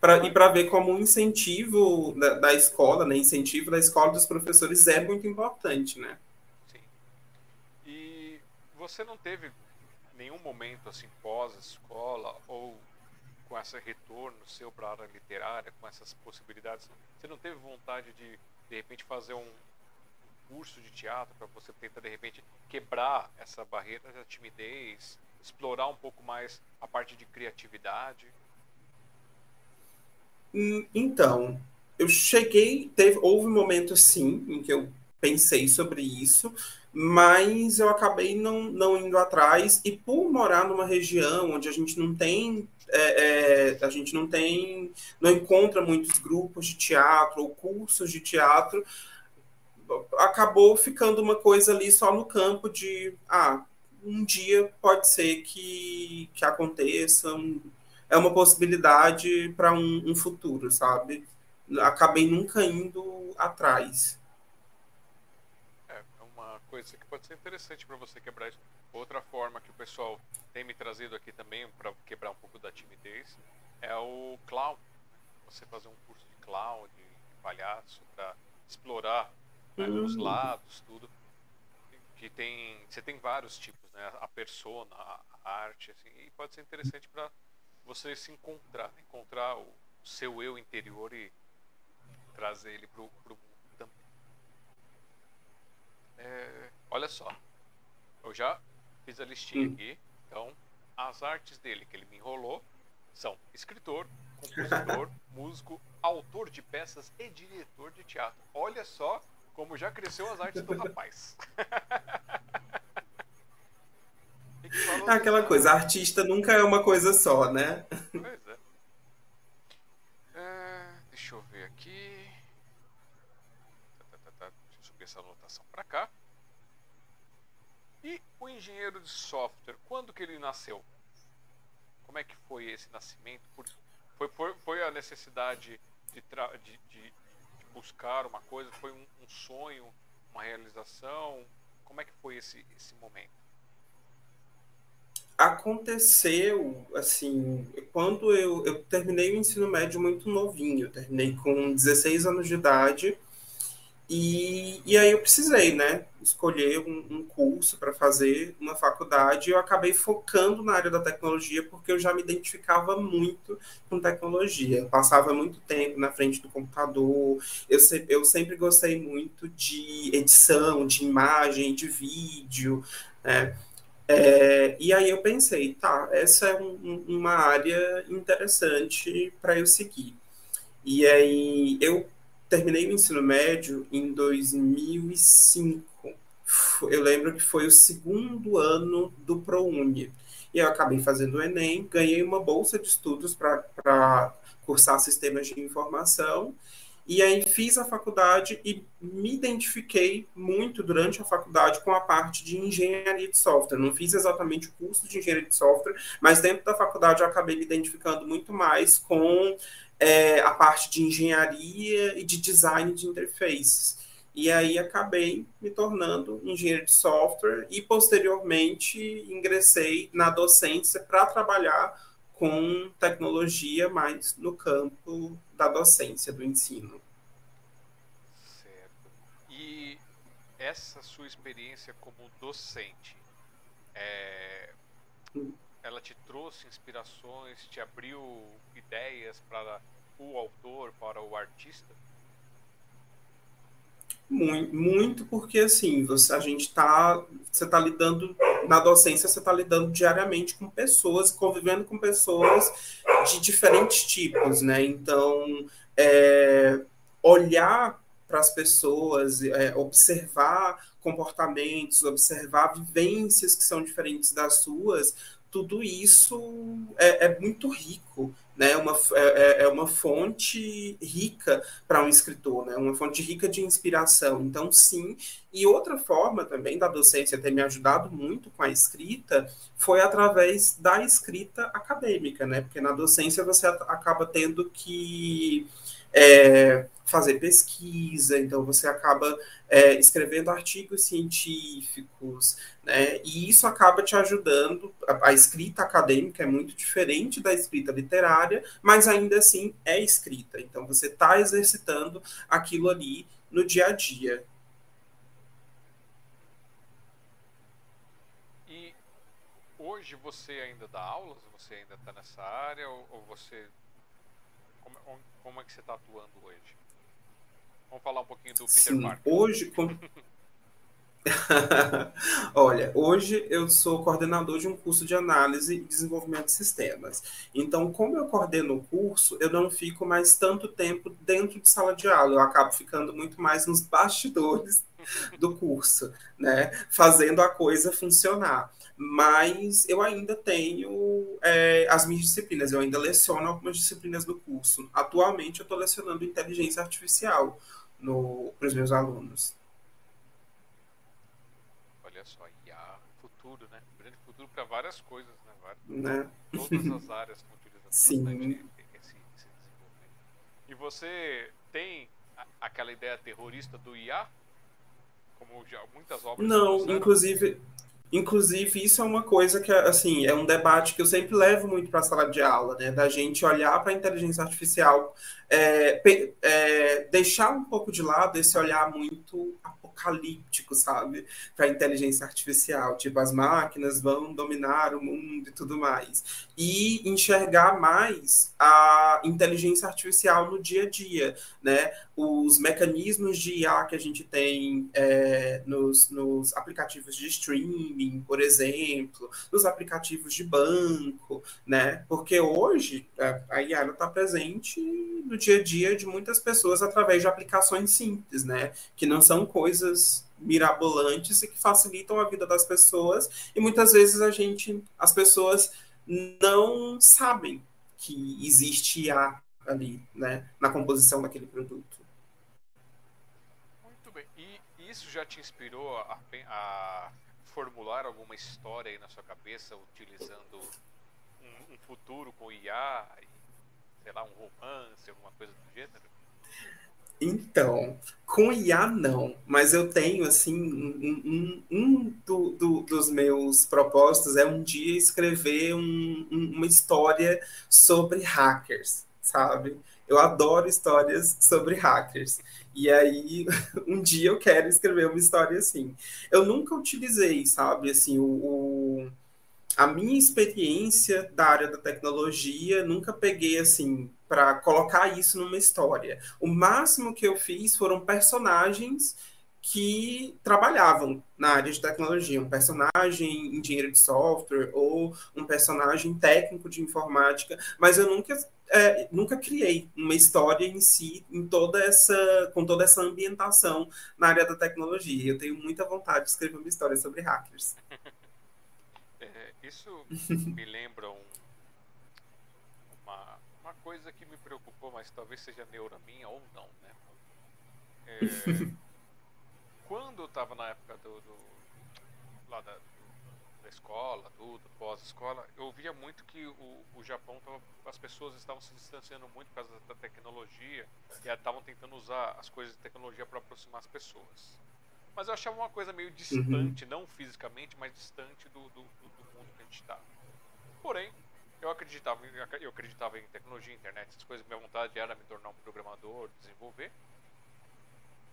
Speaker 2: pra, e para ver como um incentivo da, da, escola, né? Incentivo da escola dos professores é muito importante, né?
Speaker 1: Sim. E você não teve nenhum momento assim pós-escola ou com esse retorno seu para a área literária, com essas possibilidades, você não teve vontade de de repente fazer um curso de teatro para você tentar de repente quebrar essa barreira da timidez explorar um pouco mais a parte de criatividade?
Speaker 2: Hum, então, eu cheguei, teve, houve um momento sim em que eu pensei sobre isso, mas eu acabei não, não indo atrás e por morar numa região onde a gente não tem é, é, a gente não tem não encontra muitos grupos de teatro ou cursos de teatro acabou ficando uma coisa ali só no campo de ah um dia pode ser que, que aconteça, um, é uma possibilidade para um, um, futuro, sabe? Acabei nunca indo atrás.
Speaker 1: É, é uma coisa que pode ser interessante para você quebrar isso. Outra forma que o pessoal tem me trazido aqui também para quebrar um pouco da timidez é o clown. Você fazer um curso de clown, de, palhaço, para explorar né, os lados, tudo que tem você tem vários tipos né? A persona a arte assim e pode ser interessante para você se encontrar encontrar o seu eu interior e trazer ele pro, pro mundo também. É, olha só. Eu já fiz a listinha hum. aqui. Então as artes dele que ele me enrolou são escritor compositor músico, autor de peças e diretor de teatro. Olha só como já cresceu as artes do rapaz.
Speaker 2: É aquela coisa, artista nunca é uma coisa só, né?
Speaker 1: Pois é. é deixa eu ver aqui. Tá, tá, tá, deixa eu subir essa anotação para cá. E o engenheiro de software, quando que ele nasceu? Como é que foi esse nascimento? Foi, foi, foi a necessidade de, de, de, de, buscar uma coisa? Foi um, um, sonho, uma realização? Como é que foi esse, esse momento?
Speaker 2: Aconteceu, assim, quando eu, eu terminei o ensino médio muito novinho, terminei com 16 anos de idade, e, e aí eu precisei, né, escolher um, um curso para fazer uma faculdade. E eu acabei focando na área da tecnologia porque eu já me identificava muito com tecnologia. Eu passava muito tempo na frente do computador. Eu, se, eu sempre gostei muito de edição, de imagem, de vídeo, né? É, e aí eu pensei, tá, essa é um, uma área interessante para eu seguir. E aí eu terminei o ensino médio em 2005. Eu lembro que foi o segundo ano do ProUni. E eu acabei fazendo o Enem, ganhei uma bolsa de estudos para cursar sistemas de informação. E aí fiz a faculdade e me identifiquei muito durante a faculdade com a parte de engenharia de software. Não fiz exatamente o curso de engenharia de software, mas dentro da faculdade eu acabei me identificando muito mais com é, a parte de engenharia e de design de interfaces. E aí acabei me tornando engenheiro de software e posteriormente ingressei na docência para trabalhar com tecnologia mais no campo da docência, do ensino.
Speaker 1: Certo. E essa sua experiência como docente, é, ela te trouxe inspirações, te abriu ideias para o autor, para o artista?
Speaker 2: Muito, muito porque assim, você, a gente está você está lidando, na docência, você está lidando diariamente com pessoas, convivendo com pessoas de diferentes tipos, né? Então, é, olhar para as pessoas, é, observar comportamentos, observar vivências que são diferentes das suas, tudo isso é, é muito rico, né? Uma, é, é, é uma fonte rica para um escritor, né? Uma fonte rica de inspiração. Então, sim. E outra forma também da docência ter me ajudado muito com a escrita foi através da escrita acadêmica, né? Porque na docência você acaba tendo que é, fazer pesquisa, então você acaba é, escrevendo artigos científicos, né? E isso acaba te ajudando. A, a, escrita acadêmica é muito diferente da escrita literária, mas ainda assim é escrita. Então você está exercitando aquilo ali no dia a dia.
Speaker 1: E hoje você ainda dá aulas? Você ainda está nessa área ou, ou você como, como, é que você está atuando hoje? Vamos falar um pouquinho do Peter
Speaker 2: Sim,
Speaker 1: Parker.
Speaker 2: Hoje, com... Olha, hoje eu sou coordenador de um curso de análise e desenvolvimento de sistemas. Então, como eu coordeno o curso, eu não fico mais tanto tempo dentro de sala de aula, eu acabo ficando muito mais nos bastidores do curso, né? Fazendo a coisa funcionar. Mas eu ainda tenho é, as minhas disciplinas, eu ainda leciono algumas disciplinas do curso. Atualmente eu estou lecionando inteligência artificial para os meus alunos.
Speaker 1: Olha só, IA, futuro, né? Grande futuro para várias coisas, né? Várias,
Speaker 2: né?
Speaker 1: Todas as áreas estão utilizando Sim. bastante esse, esse desenvolvimento. E você tem a, aquela ideia terrorista do IA? Como já muitas obras.
Speaker 2: Não, inclusive Inclusive, isso é uma coisa que, assim, é um debate que eu sempre levo muito para a sala de aula, né? Da gente olhar para a inteligência artificial, é, é, deixar um pouco de lado esse olhar muito apocalíptico, sabe? Para a inteligência artificial. Tipo, as máquinas vão dominar o mundo e tudo mais. E enxergar mais a inteligência artificial no dia a dia, né? Os mecanismos de IA que a gente tem é, nos, nos aplicativos de streaming, por exemplo, nos aplicativos de banco, né? Porque hoje a IA está presente no dia a dia de muitas pessoas através de aplicações simples, né? Que não são coisas mirabolantes e que facilitam a vida das pessoas e muitas vezes a gente, as pessoas não sabem que existe IA ali, né, na composição daquele produto.
Speaker 1: Muito bem. E isso já te inspirou a, a formular alguma história aí na sua cabeça utilizando um, um futuro com IA, sei lá, um romance, alguma coisa do gênero?
Speaker 2: Então, com IA não, mas eu tenho assim um, um, um do, do, dos meus propósitos é um dia escrever um, uma história sobre hackers, sabe? Eu adoro histórias sobre hackers. E aí, um dia eu quero escrever uma história assim. Eu nunca utilizei, sabe, assim, o, o a minha experiência da área da tecnologia, nunca peguei assim para colocar isso numa história. O máximo que eu fiz foram personagens que trabalhavam na área de tecnologia, um personagem engenheiro de software ou um personagem técnico de informática, mas eu nunca é, nunca criei uma história em si em toda essa com toda essa ambientação na área da tecnologia. Eu tenho muita vontade de escrever uma história sobre hackers.
Speaker 1: Isso me lembra um, uma, uma coisa que me preocupou, mas talvez seja neura minha ou não, né? É, quando eu estava na época do, do lá da escola, tudo, pós-escola, eu via muito que o, o Japão tava, as pessoas estavam se distanciando muito por causa da tecnologia e estavam tentando usar as coisas de tecnologia para aproximar as pessoas. Mas eu achava uma coisa meio distante, uhum. não fisicamente, mas distante do, do, do acreditar. Porém, eu acreditava, eu acreditava em tecnologia, internet, essas coisas. Minha vontade era me tornar um programador, desenvolver.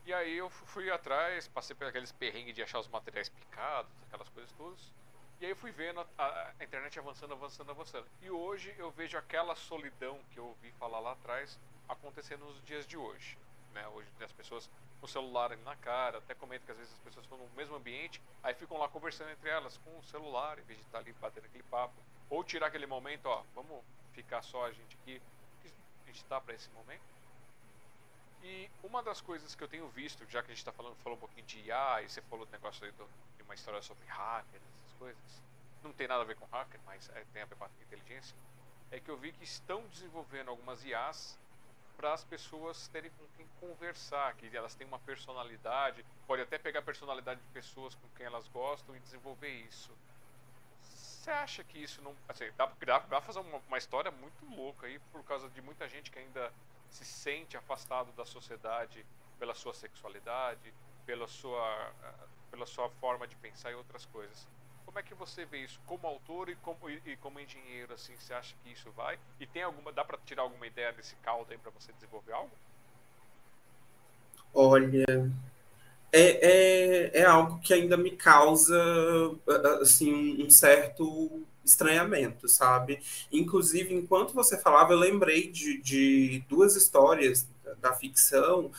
Speaker 1: E aí eu fui atrás, passei por aqueles perrengues de achar os materiais picados, aquelas coisas todas. E aí eu fui vendo a, a, internet avançando, avançando, avançando. E hoje eu vejo aquela solidão que eu ouvi falar lá atrás acontecendo nos dias de hoje. Né? Hoje as pessoas com o celular ali na cara, até comento que às vezes as pessoas estão no mesmo ambiente, aí ficam lá conversando entre elas com o celular, em vez de estar ali batendo aquele papo. Ou tirar aquele momento, ó, vamos ficar só a gente aqui, a gente está para esse momento. E uma das coisas que eu tenho visto, já que a gente está falando, falou um pouquinho de IA, e você falou do negócio aí do, de uma história sobre hackers, coisas, não tem nada a ver com hacker, mas é, tem a ver com inteligência, é que eu vi que estão desenvolvendo algumas IAs para as pessoas terem com quem conversar, que elas têm uma personalidade, pode até pegar a personalidade de pessoas com quem elas gostam e desenvolver isso. Você acha que isso não. Assim, dá, dá fazer uma, uma história muito louca aí por causa de muita gente que ainda se sente afastado da sociedade pela sua sexualidade, pela sua, pela sua forma de pensar e outras coisas. Como é que você vê isso como autor e como, e, e como engenheiro? Assim, você acha que isso vai? E tem alguma, dá para tirar alguma ideia desse caldo aí para você desenvolver algo?
Speaker 2: Olha, é, é, é algo que ainda me causa assim um certo estranhamento, sabe? Inclusive, enquanto você falava, eu lembrei de, de duas histórias da ficção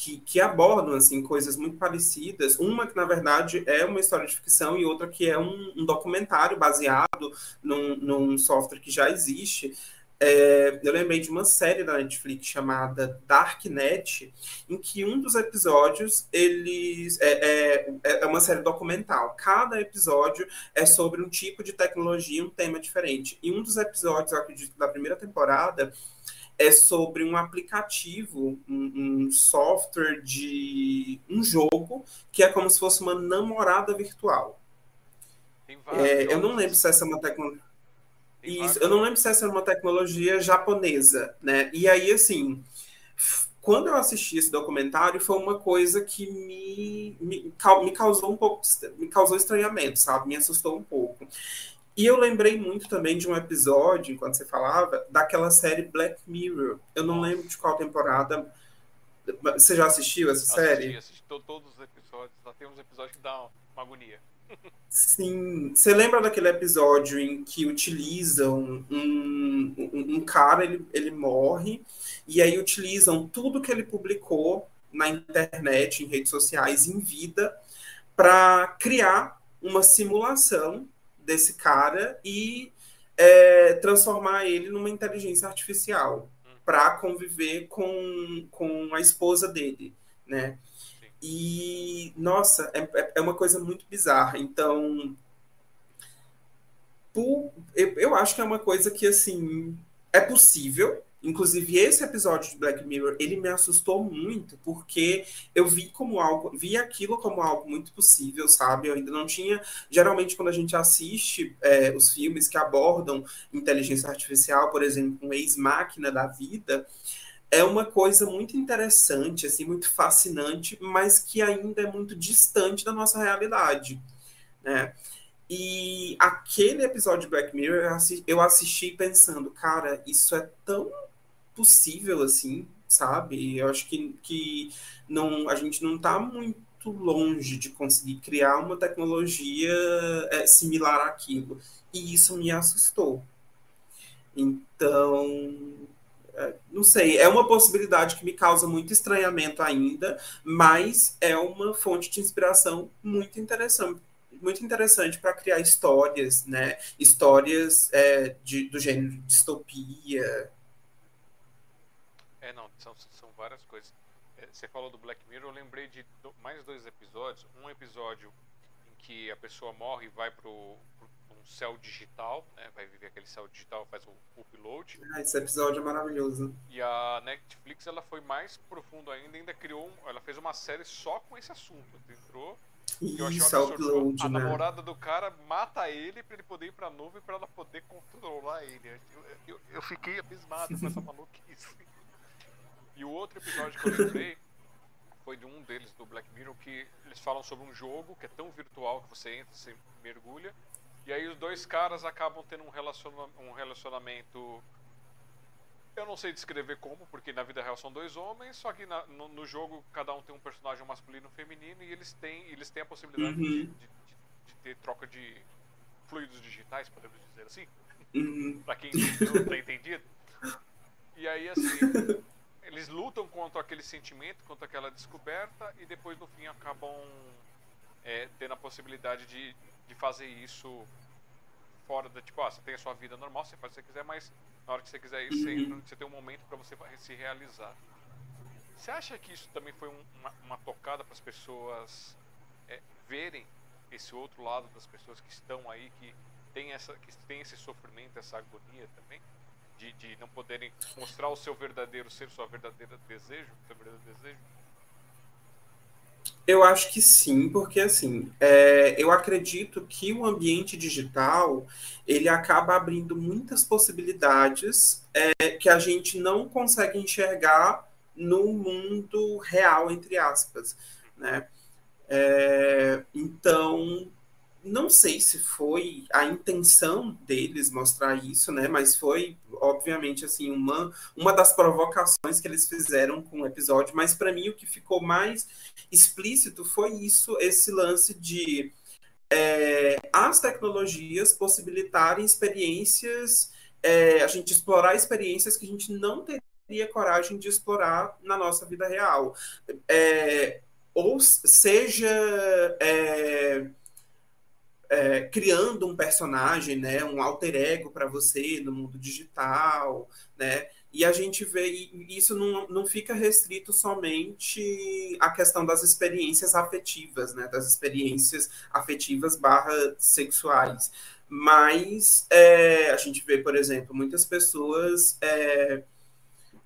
Speaker 2: que, que, abordam assim coisas muito parecidas. Uma que na verdade é uma história de ficção e outra que é um, um documentário baseado num, num, software que já existe. É, eu lembrei de uma série da Netflix chamada Darknet, em que um dos episódios eles é, é, é uma série documental. Cada episódio é sobre um tipo de tecnologia, um tema diferente. E um dos episódios, eu acredito, da primeira temporada é sobre um aplicativo, um, um, software de um jogo que é como se fosse uma namorada virtual. É, eu não lembro se essa é uma tecnologia. Isso, eu não lembro se essa é uma tecnologia japonesa, né? E aí, assim, quando eu assisti esse documentário, foi uma coisa que me, me, me causou um pouco, me causou estranhamento, sabe? Me assustou um pouco. E eu lembrei muito também de um episódio, enquanto você falava, daquela série Black Mirror. Eu não lembro de qual temporada. Você já assistiu essa
Speaker 1: assisti,
Speaker 2: série?
Speaker 1: Assisti todos os episódios. Só tem uns episódios que dão uma agonia.
Speaker 2: Sim. Você lembra daquele episódio em que utilizam um, um, um cara, ele, ele morre, e aí utilizam tudo que ele publicou na internet, em redes sociais, em vida, para criar uma simulação desse cara e é, transformar ele numa inteligência artificial para conviver com, com a esposa dele, né? E, nossa, é, é, é uma coisa muito bizarra. Então, eu, eu acho que é uma coisa que, assim, é possível, Inclusive, esse episódio de Black Mirror, ele me assustou muito, porque eu vi como algo, vi aquilo como algo muito possível, sabe? Eu ainda não tinha. Geralmente, quando a gente assiste é, os filmes que abordam inteligência artificial, por exemplo, um ex-máquina da vida, é uma coisa muito interessante, assim, muito fascinante, mas que ainda é muito distante da nossa realidade, né? E aquele episódio de Black Mirror eu assisti pensando, cara, isso é tão possível, assim, sabe? Eu acho que, que não, a gente não está muito longe de conseguir criar uma tecnologia é, similar àquilo. E isso me assustou. Então, é, não sei, é uma possibilidade que me causa muito estranhamento ainda, mas é uma fonte de inspiração muito interessante muito interessante para criar histórias, né? Histórias é, de, do gênero distopia,
Speaker 1: é, não, são, são várias coisas. É, você falou do Black Mirror, eu lembrei de mais dois episódios. Um episódio em que a pessoa morre e vai para um céu digital, né? vai viver aquele céu digital, faz o upload.
Speaker 2: Ah, esse episódio é maravilhoso.
Speaker 1: E a Netflix ela foi mais profundo ainda, ainda criou, um, ela fez uma série só com esse assunto. Entrou
Speaker 2: isso, eu upload,
Speaker 1: A
Speaker 2: né?
Speaker 1: namorada do cara mata ele pra ele poder ir pra nuvem pra ela poder controlar ele. Eu, eu, eu fiquei abismado com essa maluquice. E o outro episódio que eu lembrei foi de um deles do Black Mirror que eles falam sobre um jogo que é tão virtual que você entra, você mergulha, e aí os dois caras acabam tendo um, relaciona um relacionamento. Eu não sei descrever como, porque na vida real são dois homens, só que na, no, no, jogo cada um tem um personagem masculino e um feminino e eles têm, eles têm a possibilidade uhum. de, de, de, ter troca de fluidos digitais, podemos dizer assim. Uhum. pra quem não tá entendido. E aí, assim, eles lutam contra aquele sentimento, contra aquela descoberta e depois no fim acabam é, tendo a possibilidade de, de fazer isso fora da tipo, ah, você tem a sua vida normal, você faz o que você quiser, mas na hora que você quiser ir, você, você tem um momento para você se realizar. Você acha que isso também foi um, uma, uma, tocada para as pessoas é, verem esse outro lado das pessoas que estão aí, que tem, essa, que tem esse sofrimento, essa agonia também? De, de não poderem mostrar o seu verdadeiro ser, sua verdadeira desejo, seu verdadeiro desejo?
Speaker 2: Eu acho que sim, porque assim, é, eu acredito que o ambiente digital ele acaba abrindo muitas possibilidades é, que a gente não consegue enxergar no mundo real, entre aspas, né? É, então, não sei se foi a intenção deles mostrar isso, né? Mas foi, obviamente, assim, uma, uma das provocações que eles fizeram com o episódio. Mas para mim o que ficou mais explícito foi isso, esse lance de é, as tecnologias possibilitarem experiências, é, a gente explorar experiências que a gente não teria coragem de explorar na nossa vida real. É, ou seja é, criando um personagem, né, um alter ego para você no mundo digital, né? E a gente vê isso não, não fica restrito somente à questão das experiências afetivas, né, das experiências afetivas barra sexuais, mas é, a gente vê, por exemplo, muitas pessoas é,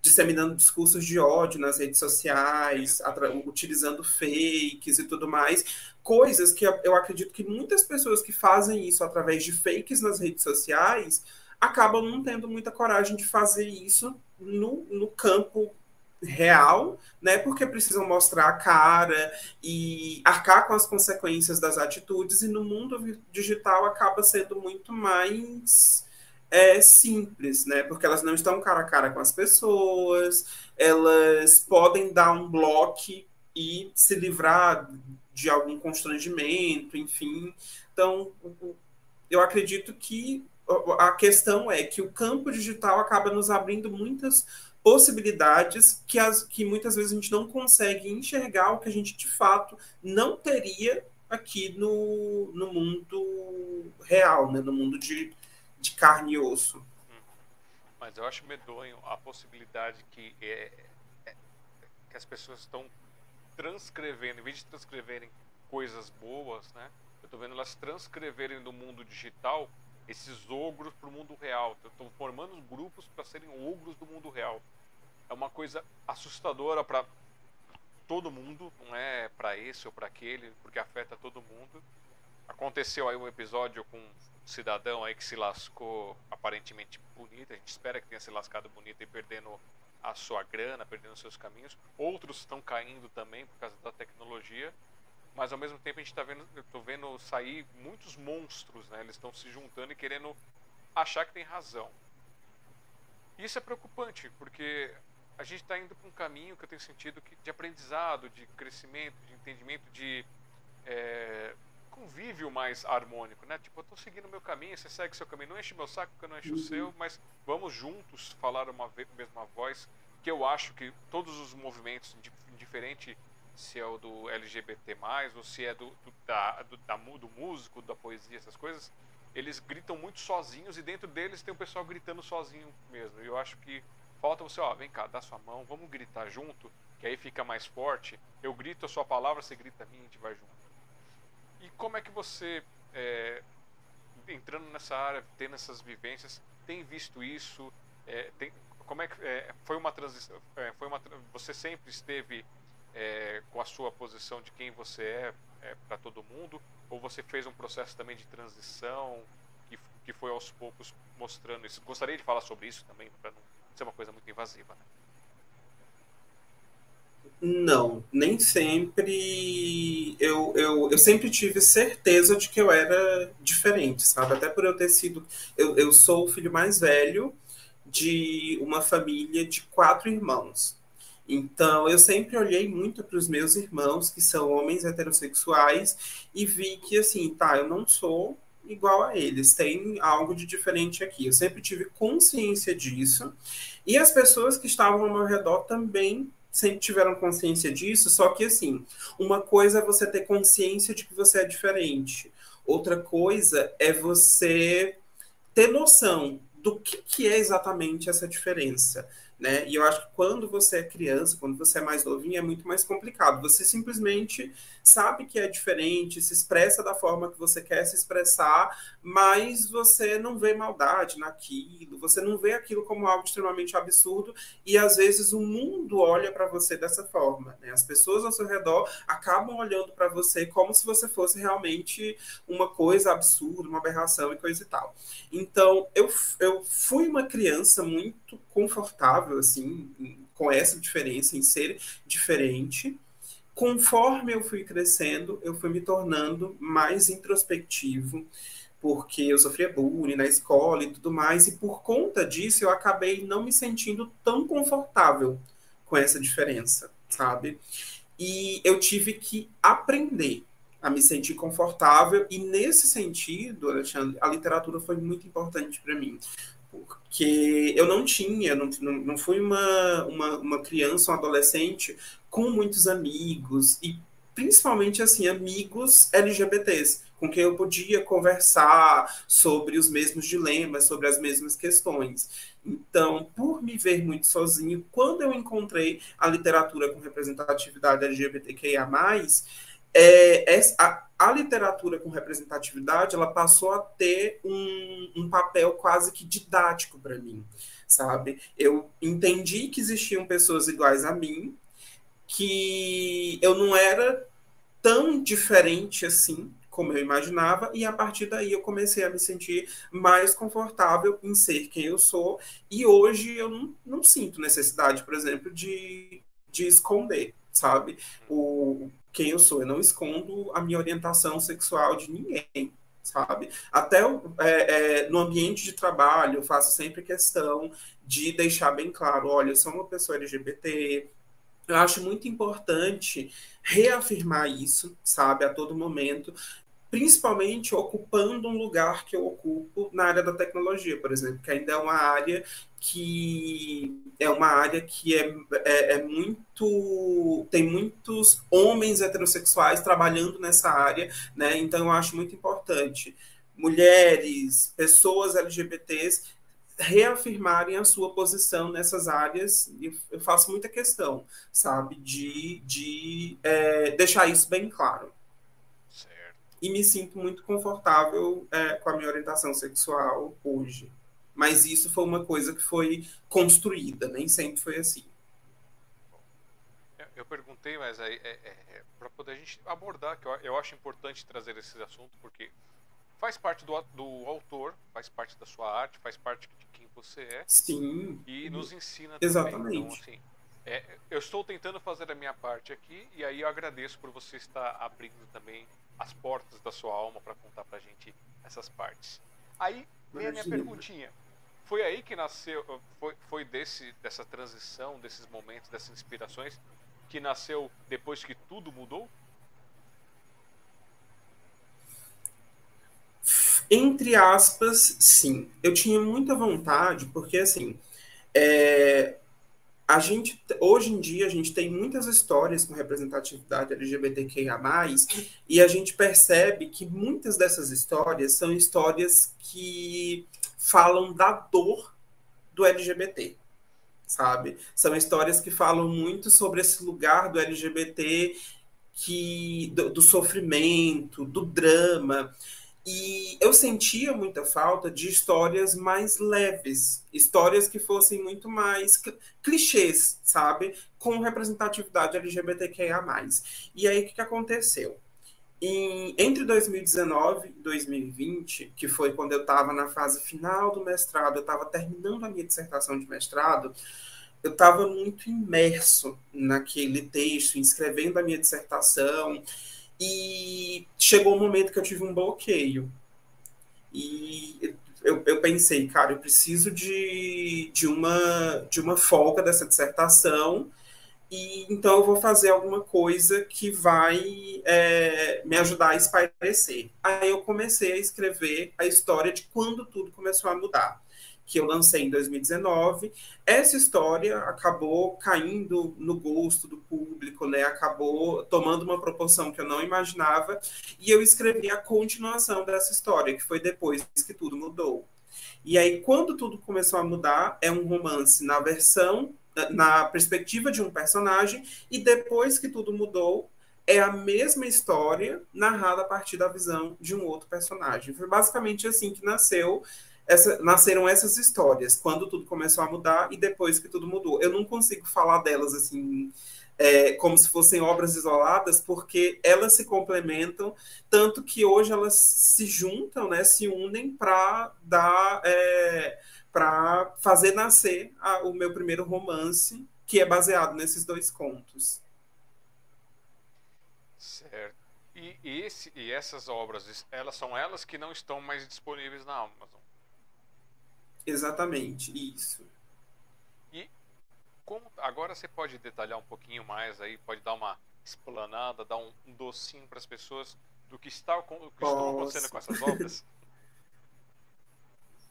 Speaker 2: disseminando discursos de ódio nas redes sociais, utilizando fakes e tudo mais, coisas que eu acredito que muitas pessoas que fazem isso através de fakes nas redes sociais acabam não tendo muita coragem de fazer isso no, no campo real, né? Porque precisam mostrar a cara e arcar com as consequências das atitudes, e no mundo digital acaba sendo muito mais é, simples, né? Porque elas não estão cara a cara com as pessoas, elas podem dar um bloco e se livrar de algum constrangimento, enfim. Então, eu acredito que a questão é que o campo digital acaba nos abrindo muitas possibilidades que, as, que muitas vezes a gente não consegue enxergar o que a gente de fato não teria aqui no, no mundo real, né? no mundo de, de carne e osso. Hum.
Speaker 1: Mas eu acho medonho a possibilidade que, é, é, que as pessoas estão transcrevendo, em vez de transcreverem coisas boas, né? Eu estou vendo elas transcreverem do mundo digital esses ogros para o mundo real. Estão formando grupos para serem ogros do mundo real. É uma coisa assustadora para todo mundo, não é para esse ou para aquele, porque afeta todo mundo. Aconteceu aí um episódio com cidadão aí que se lascou aparentemente bonito, a gente espera que tenha se lascado bonito e perdendo a sua grana, perdendo seus caminhos. Outros estão caindo também por causa da tecnologia, mas ao mesmo tempo a gente está vendo, eu tô vendo sair muitos monstros, né? Eles estão se juntando e querendo achar que tem razão. Isso é preocupante, porque a gente está indo para um caminho que eu tenho sentido que, de aprendizado, de crescimento, de entendimento, de é, convívio mais harmônico, né? Tipo, eu estou seguindo o meu caminho, você segue o seu caminho, não enche meu saco porque eu não enche o seu, uhum. mas vamos juntos falar uma mesma voz, que eu acho que todos os movimentos, indiferente se é o do LGBT+, ou se é do, do, da, do, da, do músico, da poesia, essas coisas, eles gritam muito sozinhos e dentro deles tem o pessoal gritando sozinho mesmo. E eu acho que falta você, ó, vem cá, dá sua mão, vamos gritar junto, que aí fica mais forte. Eu grito a sua palavra, você grita a minha, a gente vai junto. E como é que você, é, entrando nessa área, tendo essas vivências, tem visto isso? É, tem, como é que é, foi uma transição? É, foi uma, você sempre esteve é, com a sua posição de quem você é, é para todo mundo? Ou você fez um processo também de transição que, que foi aos poucos mostrando isso? Gostaria de falar sobre isso também, para não ser uma coisa muito invasiva, né?
Speaker 2: Não, nem sempre. Eu, eu, eu sempre tive certeza de que eu era diferente, sabe? Até por eu ter sido. Eu, eu sou o filho mais velho de uma família de quatro irmãos. Então, eu sempre olhei muito para os meus irmãos, que são homens heterossexuais, e vi que, assim, tá, eu não sou igual a eles, tem algo de diferente aqui. Eu sempre tive consciência disso, e as pessoas que estavam ao meu redor também sempre tiveram consciência disso, só que assim, uma coisa é você ter consciência de que você é diferente, outra coisa é você ter noção do que, que é exatamente essa diferença. Né? E eu acho que quando você é criança, quando você é mais novinho, é muito mais complicado. Você simplesmente sabe que é diferente, se expressa da forma que você quer se expressar, mas você não vê maldade naquilo, você não vê aquilo como algo extremamente absurdo, e às vezes o mundo olha para você dessa forma. Né? As pessoas ao seu redor acabam olhando para você como se você fosse realmente uma coisa absurda, uma aberração e coisa e tal. Então, eu, eu fui uma criança muito confortável, assim, com essa diferença, em ser diferente conforme eu fui crescendo, eu fui me tornando mais introspectivo, porque eu sofria bullying na escola e tudo mais, e por conta disso eu acabei não me sentindo tão confortável com essa diferença, sabe? E eu tive que aprender a me sentir confortável, e nesse sentido, Alexandre, a literatura foi muito importante para mim, porque eu não tinha, não, não fui uma, uma, uma criança, um adolescente com muitos amigos e principalmente assim amigos LGBTs com quem eu podia conversar sobre os mesmos dilemas, sobre as mesmas questões. Então, por me ver muito sozinho, quando eu encontrei a literatura com representatividade LGBTQIA+, é, a, a, literatura com representatividade ela passou a ter um, um papel quase que didático para mim, sabe? Eu entendi que existiam pessoas iguais a mim, que eu não era tão diferente assim como eu imaginava, e a partir daí eu comecei a me sentir mais confortável em ser quem eu sou, e hoje eu não, não sinto necessidade, por exemplo, de, de esconder, sabe, o, quem eu sou. Eu não escondo a minha orientação sexual de ninguém, sabe? Até é, é, no ambiente de trabalho, eu faço sempre questão de deixar bem claro: olha, eu sou uma pessoa LGBT, eu acho muito importante reafirmar isso, sabe, a todo momento, principalmente ocupando um lugar que eu ocupo na área da tecnologia, por exemplo, que ainda é uma área que é uma área que é, é, é, muito. tem muitos homens heterossexuais trabalhando nessa área, né? Então eu acho muito importante mulheres, pessoas LGBTs reafirmarem a sua posição nessas áreas, eu faço muita questão, sabe, de, de é, deixar isso bem claro. Certo. E me sinto muito confortável é, com a minha orientação sexual hoje. Mas isso foi uma coisa que foi construída, nem sempre foi assim.
Speaker 1: Eu perguntei, mas é, é, é para poder a gente abordar, que eu, eu acho importante trazer esse assunto, porque faz parte do, do autor, faz parte da sua arte, faz parte de quem você é.
Speaker 2: Sim.
Speaker 1: E nos ensina
Speaker 2: Exatamente.
Speaker 1: também. Então, assim, é, eu estou tentando fazer a minha parte aqui e aí eu agradeço por você estar abrindo também as portas da sua alma para contar pra gente essas partes. Aí vem a minha perguntinha. Foi aí que nasceu, foi, foi desse, dessa transição, desses momentos, dessas inspirações, que nasceu depois que tudo mudou?
Speaker 2: Entre aspas, sim. Eu tinha muita vontade, porque assim, é, a gente hoje em dia a gente tem muitas histórias com representatividade LGBTQIA+, e a gente percebe que muitas dessas histórias são histórias que falam da dor do LGBT, sabe? São histórias que falam muito sobre esse lugar do LGBT que do, do sofrimento, do drama. E eu sentia muita falta de histórias mais leves, histórias que fossem muito mais clichês, sabe? Com representatividade LGBTQIA. E aí o que, aconteceu? Em, entre 2019 e 2020, que foi quando eu estava na fase final do mestrado, eu estava terminando a minha dissertação de mestrado, eu estava muito imerso naquele texto, escrevendo a minha dissertação, e chegou um momento que eu tive um bloqueio. E eu, eu pensei, cara, eu preciso de, de, uma, de uma folga dessa dissertação, e então eu vou fazer alguma coisa que vai é, me ajudar a espairecer. Aí eu comecei a escrever a história de quando tudo começou a mudar que eu lancei em 2019. Essa história acabou caindo no gosto do público, né? Acabou tomando uma proporção que eu não imaginava, e eu escrevi a continuação dessa história, que foi depois que tudo mudou. E aí, quando tudo começou a mudar, é um romance na versão, na perspectiva de um personagem, e depois que tudo mudou, é a mesma história narrada a partir da visão de um outro personagem. Foi basicamente assim que nasceu essa, nasceram essas histórias, quando tudo começou a mudar e depois que tudo mudou. Eu não consigo falar delas assim, é, como se fossem obras isoladas, porque elas se complementam, tanto que hoje elas se juntam, né, se unem para dar. É, para fazer nascer a, o meu primeiro romance, que é baseado nesses dois contos.
Speaker 1: Certo. E, esse, e essas obras, elas são elas que não estão mais disponíveis na Amazon?
Speaker 2: Exatamente, isso.
Speaker 1: E como, agora você pode detalhar um pouquinho mais aí, pode dar uma explanada, dar um, um docinho para as pessoas do que está, o que está acontecendo com essas obras?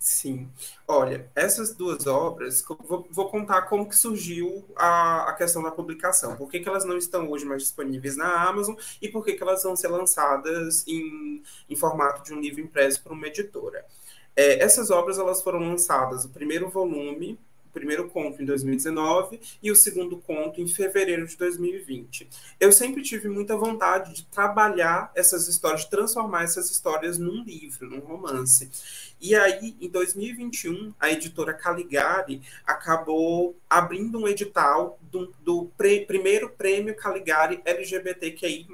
Speaker 2: Sim. Olha, essas duas obras, vou, vou, contar como que surgiu a, a questão da publicação. Por que, que, elas não estão hoje mais disponíveis na Amazon e por que, que elas vão ser lançadas em, em formato de um livro impresso por uma editora. É, essas obras elas foram lançadas, o primeiro volume, o primeiro conto em 2019 e o segundo conto em fevereiro de 2020. Eu sempre tive muita vontade de trabalhar essas histórias, de transformar essas histórias num livro, num romance. E aí, em 2021, a editora Caligari acabou abrindo um edital do, do pre, primeiro prêmio Caligari LGBTQI+,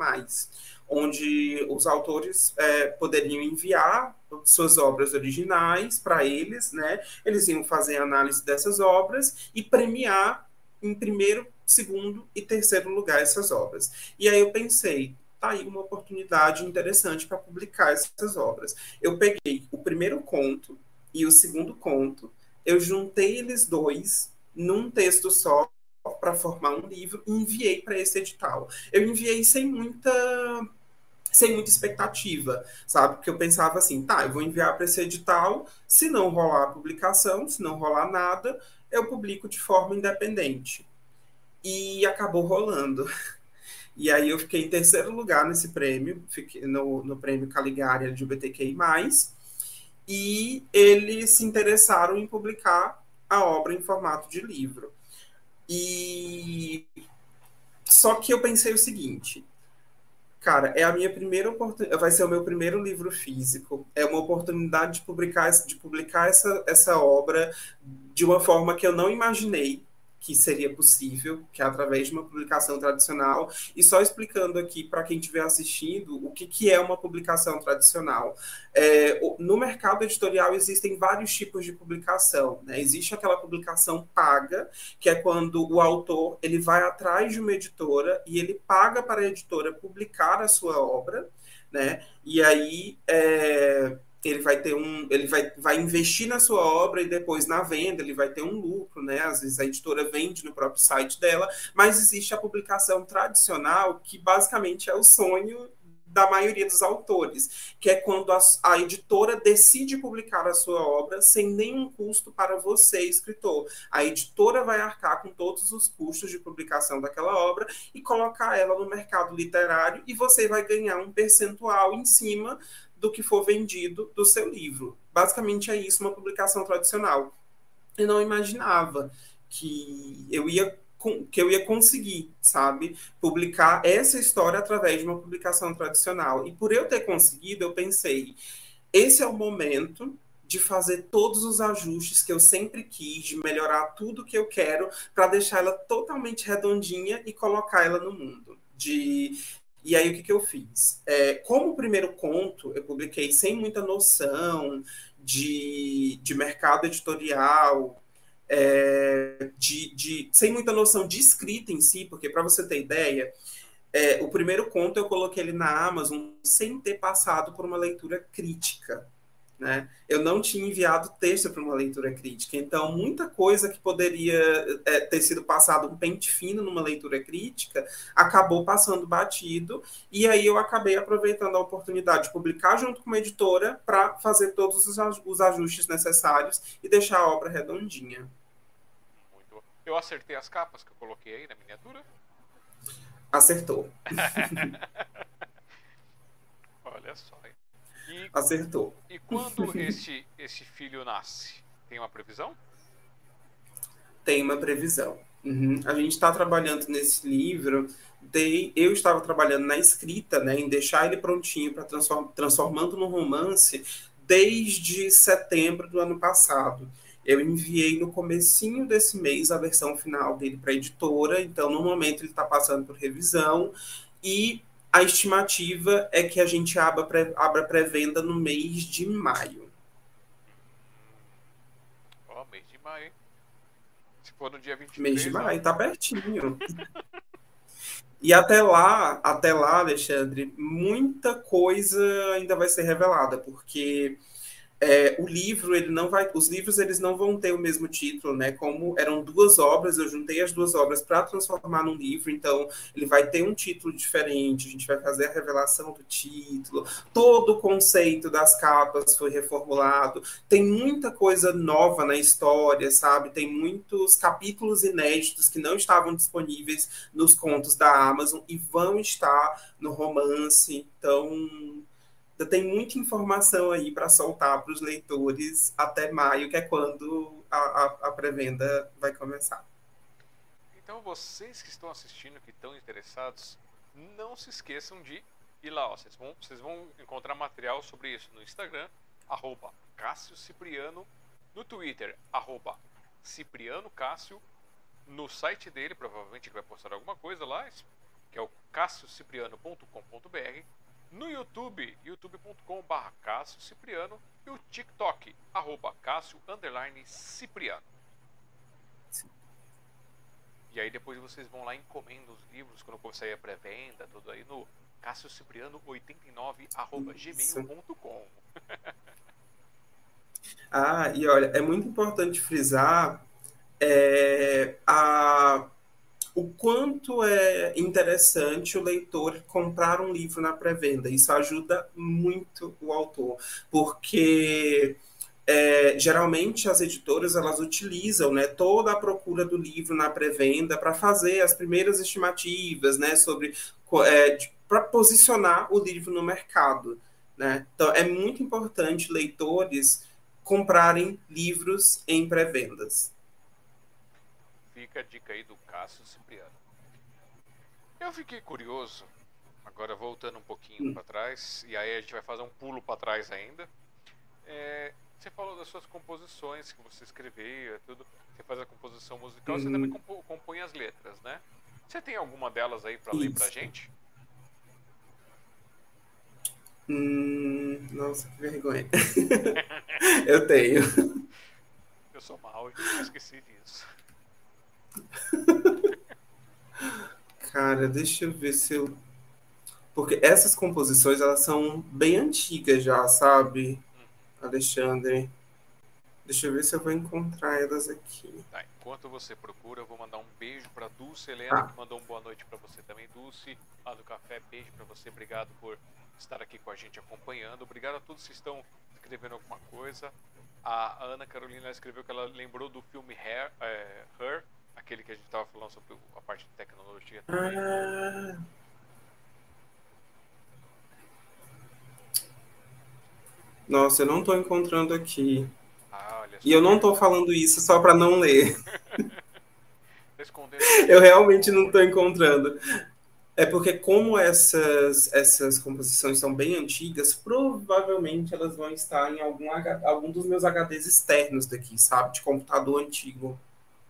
Speaker 2: onde os autores é, poderiam enviar suas obras originais para eles, né? Eles iam fazer análise dessas obras e premiar em primeiro, segundo e terceiro lugar essas obras. E aí eu pensei, tá aí uma oportunidade interessante para publicar essas obras. Eu peguei o primeiro conto e o segundo conto, eu juntei eles dois num texto só para formar um livro e enviei para esse edital. Eu enviei sem muita sem muita expectativa, sabe? Porque eu pensava assim, tá, eu vou enviar para esse edital, se não rolar a publicação, se não rolar nada, eu publico de forma independente. E acabou rolando. E aí eu fiquei em terceiro lugar nesse prêmio, no, no prêmio Caligari LGBTQI+, e eles se interessaram em publicar a obra em formato de livro. E só que eu pensei o seguinte, cara, é a minha primeira oportunidade, vai ser o meu primeiro livro físico, é uma oportunidade de publicar, de publicar essa, essa obra de uma forma que eu não imaginei que seria possível, que é através de uma publicação tradicional. E só explicando aqui para quem estiver assistindo o que, que é uma publicação tradicional. É, no mercado editorial existem vários tipos de publicação. Né? Existe aquela publicação paga, que é quando o autor ele vai atrás de uma editora e ele paga para a editora publicar a sua obra. Né? E aí é, ele vai ter um, ele vai, vai investir na sua obra e depois na venda ele vai ter um lucro, né? Às vezes a editora vende no próprio site dela, mas existe a publicação tradicional que basicamente é o sonho da maioria dos autores, que é quando a, a, editora decide publicar a sua obra sem nenhum custo para você, escritor. A editora vai arcar com todos os custos de publicação daquela obra e colocar ela no mercado literário e você vai ganhar um percentual em cima do que for vendido do seu livro. Basicamente é isso, uma publicação tradicional. Eu não imaginava que eu ia que eu ia conseguir, sabe, publicar essa história através de uma publicação tradicional. E por eu ter conseguido, eu pensei, esse é o momento de fazer todos os ajustes que eu sempre quis, de melhorar tudo que eu quero para deixar ela totalmente redondinha e colocar ela no mundo. De e aí, o que, que eu fiz? É, como o primeiro conto eu publiquei sem muita noção de, de mercado editorial, é, de, de, sem muita noção de escrita em si, porque, para você ter ideia, é, o primeiro conto eu coloquei ele na Amazon sem ter passado por uma leitura crítica. Né? Eu não tinha enviado texto para uma leitura crítica, então muita coisa que poderia é, ter sido passado um pente fino numa leitura crítica acabou passando batido, e aí eu acabei aproveitando a oportunidade de publicar junto com uma editora para fazer todos os ajustes necessários e deixar a obra redondinha.
Speaker 1: Muito. Eu acertei as capas que eu coloquei aí na miniatura?
Speaker 2: Acertou.
Speaker 1: Olha só.
Speaker 2: E, Acertou.
Speaker 1: E quando esse, esse filho nasce? Tem uma previsão?
Speaker 2: Tem uma previsão. Uhum. A gente está trabalhando nesse livro. De, eu estava trabalhando na escrita, né, em deixar ele prontinho para transform, transformando no romance desde setembro do ano passado. Eu enviei no comecinho desse mês a versão final dele para a editora, então no momento ele está passando por revisão e a estimativa é que a gente abra, pré, abra pré-venda no mês de maio.
Speaker 1: Ó, oh, mês de maio. Se for no dia 23.
Speaker 2: Mês de maio, tá pertinho. e até lá, até lá, Alexandre, muita coisa ainda vai ser revelada, porque é, o livro ele não vai os livros eles não vão ter o mesmo título né? Como eram duas obras eu juntei as duas obras para transformar num livro então ele vai ter um título diferente a gente vai fazer a revelação do título todo o conceito das capas foi reformulado tem muita coisa nova na história sabe? Tem muitos capítulos inéditos que não estavam disponíveis nos contos da Amazon e vão estar no romance então tem muita informação aí para soltar para os leitores até maio, que é quando a, a, a pré-venda vai começar.
Speaker 1: Então, vocês que estão assistindo, que estão interessados, não se esqueçam de ir lá. Ó, vocês, vão, vocês vão encontrar material sobre isso no Instagram, arroba Cássio Cipriano, no Twitter, arroba Cipriano Cássio, no site dele, provavelmente ele vai postar alguma coisa lá, que é o cassiocipriano.com.br no YouTube, youtube.com.br Cipriano e o TikTok, arroba Cássio Cipriano. E aí depois vocês vão lá e encomendam os livros quando for sair a pré-venda, tudo aí no cassiocipriano89
Speaker 2: ah, e olha, é muito importante frisar é, a o quanto é interessante o leitor comprar um livro na pré-venda. Isso ajuda muito o autor, porque é, geralmente as editoras elas utilizam né, toda a procura do livro na pré-venda para fazer as primeiras estimativas né, sobre é, para posicionar o livro no mercado. Né? Então é muito importante leitores comprarem livros em pré-vendas.
Speaker 1: Fica a dica aí do Cássio Cipriano. Eu fiquei curioso, agora voltando um pouquinho hum. para trás, e aí a gente vai fazer um pulo para trás ainda. É, você falou das suas composições que você escrevia, tudo. Você faz a composição musical, uhum. você também compõe as letras, né? Você tem alguma delas aí para ler pra gente?
Speaker 2: Hum, nossa, que vergonha. eu tenho.
Speaker 1: Eu sou mal, eu esqueci disso.
Speaker 2: Cara, deixa eu ver se eu. Porque essas composições, elas são bem antigas já, sabe. Alexandre? Deixa eu ver se eu vou encontrar elas aqui.
Speaker 1: Tá, enquanto você procura, eu vou mandar um beijo para Dulce Helena, ah. que mandou um boa noite para você também, Dulce, lá do café. Beijo para você, obrigado por estar aqui com a gente acompanhando. Obrigado a todos que estão escrevendo alguma coisa. A Ana Carolina escreveu que ela lembrou do filme é, Her aquele que a gente estava falando sobre a parte de tecnologia também. Ah.
Speaker 2: Nossa, eu não estou encontrando aqui. Ah, e eu não estou falando isso só para não ler. eu realmente não estou encontrando. É porque como essas, essas composições são bem antigas, provavelmente elas vão estar em algum, algum dos meus HDs externos daqui, sabe? De computador antigo.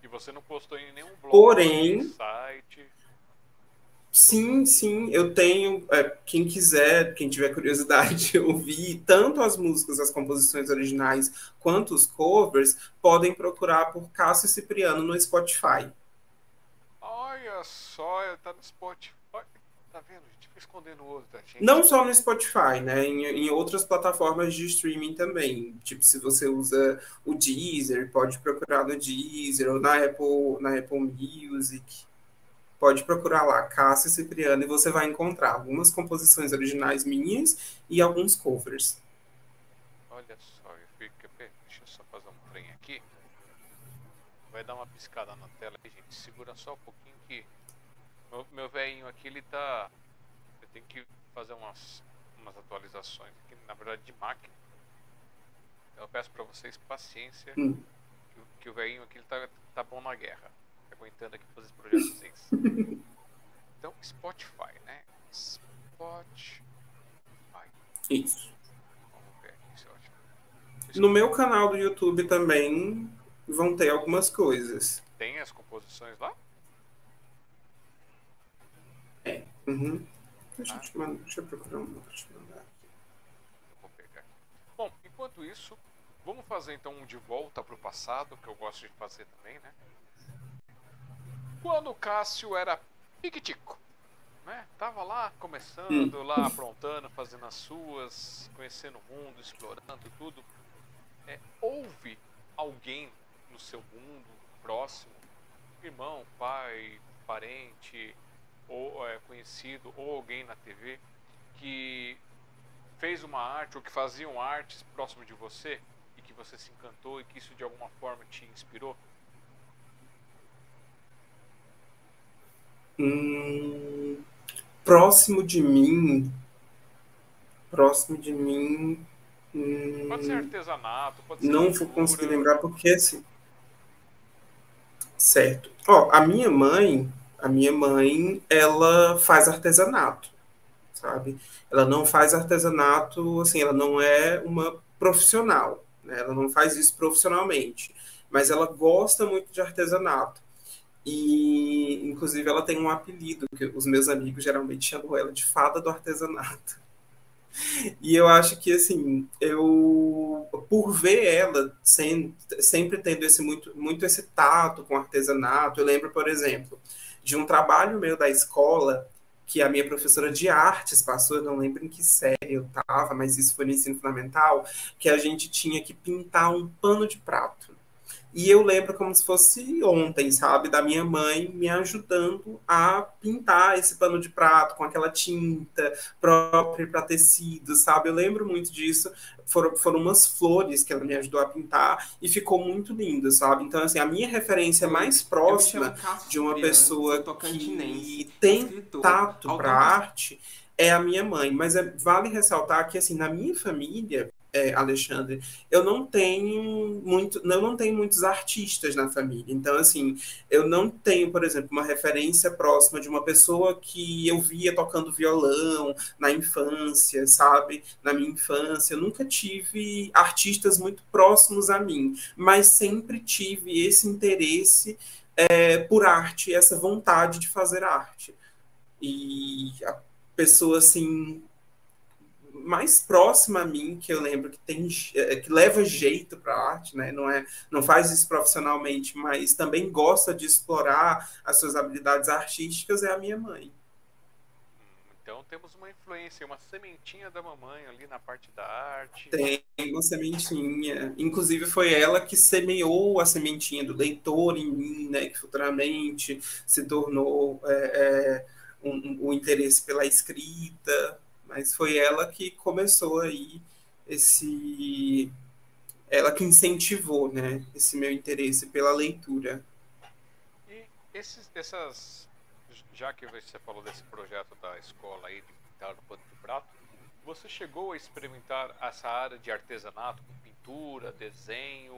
Speaker 1: E você não postou em nenhum blog,
Speaker 2: Porém,
Speaker 1: site?
Speaker 2: Sim, sim, eu tenho. É, quem quiser, quem tiver curiosidade de ouvir tanto as músicas, as composições originais, quanto os covers, podem procurar por Cássio Cipriano no Spotify.
Speaker 1: Olha só, tá no Spotify. Tá vendo? Escondendo o outro da gente.
Speaker 2: Não só no Spotify, né? Em, em, outras plataformas de streaming também. Tipo, se você usa o Deezer, pode procurar no Deezer ou na Apple, na Apple Music. Pode procurar lá, Cássia Cipriano, e você vai encontrar algumas composições originais minhas e alguns covers.
Speaker 1: Olha só, eu fico... deixa eu só fazer um trem aqui. Vai dar uma piscada na tela aí, gente. Segura só um pouquinho que meu, meu velhinho aqui, ele tá. Tenho que fazer umas, umas atualizações aqui, na verdade, de máquina. Eu peço para vocês paciência. Hum. Que, que, o velhinho aqui ele tá, tá bom na guerra. Tá aguentando aqui fazer esse projeto vocês. Então, Spotify, né? Spotify.
Speaker 2: Isso. Vamos ver aqui, se No meu canal do YouTube também vão ter algumas coisas.
Speaker 1: Tem as composições lá?
Speaker 2: É. Uhum. Deixa, eu te mandar, deixa eu procurar uma pra te mandar aqui.
Speaker 1: Vou pegar aqui. Bom, enquanto isso, vamos fazer então um de volta pro passado, que eu gosto de fazer também, né? Quando o Cássio era piquitico, né? Tava lá começando, hum. lá aprontando, fazendo as suas, conhecendo o mundo, explorando tudo. É, houve alguém no seu mundo próximo, irmão, pai, parente, ou é, conhecido ou alguém na TV que fez uma arte ou que faziam artes próximo de você e que você se encantou e que isso de alguma forma te inspirou?
Speaker 2: Hum, próximo de mim. Próximo de mim.
Speaker 1: Hum, pode ser artesanato, pode ser.
Speaker 2: Não vou conseguir lembrar porque assim. Certo. Ó, a minha mãe, a minha mãe, ela faz artesanato, sabe? Ela não faz artesanato, assim, ela não é uma profissional, né? Ela não faz isso profissionalmente, mas ela gosta muito de artesanato. E, inclusive, ela tem um apelido que os meus amigos geralmente chamam ela de fada do artesanato. E eu acho que, assim, eu, por ver ela sem, sempre tendo esse muito, muito esse tato com artesanato, eu lembro, por exemplo, de um trabalho meu da escola que a minha professora de artes passou, eu não lembro em que série eu estava, mas isso foi no ensino fundamental, que a gente tinha que pintar um pano de prato. E eu lembro como se fosse ontem, sabe? Da minha mãe me ajudando a pintar esse pano de prato com aquela tinta própria para tecido, sabe? Eu lembro muito disso. Foram, foram umas flores que ela me ajudou a pintar e ficou muito lindo, sabe? Então, assim, a minha referência mais próxima de uma pessoa que tem tato para arte é a minha mãe. Mas é, vale ressaltar que, assim, na minha família, é, Alexandre, eu não tenho muito, eu não tenho muitos artistas na família. Então, assim, eu não tenho, por exemplo, uma referência próxima de uma pessoa que eu via tocando violão na infância, sabe? Na minha infância, eu nunca tive artistas muito próximos a mim, mas sempre tive esse interesse é, por arte, essa vontade de fazer arte. E a pessoa assim mais próxima a mim que eu lembro que tem é, que leva jeito para a arte, né? Não é, não faz isso profissionalmente, mas também gosta de explorar as suas habilidades artísticas é a minha mãe.
Speaker 1: Então temos uma influência, uma sementinha da mamãe ali na parte da arte.
Speaker 2: Tem uma sementinha. Inclusive foi ela que semeou a sementinha do leitor em mim, né? Que futuramente se tornou é, é, um, um, o interesse pela escrita, mas foi ela que começou aí esse ela que incentivou, né, esse meu interesse pela leitura.
Speaker 1: E esses, essas, já que você falou desse projeto da escola aí de pintar no pano de prato, você chegou a experimentar essa área de artesanato, com pintura, desenho?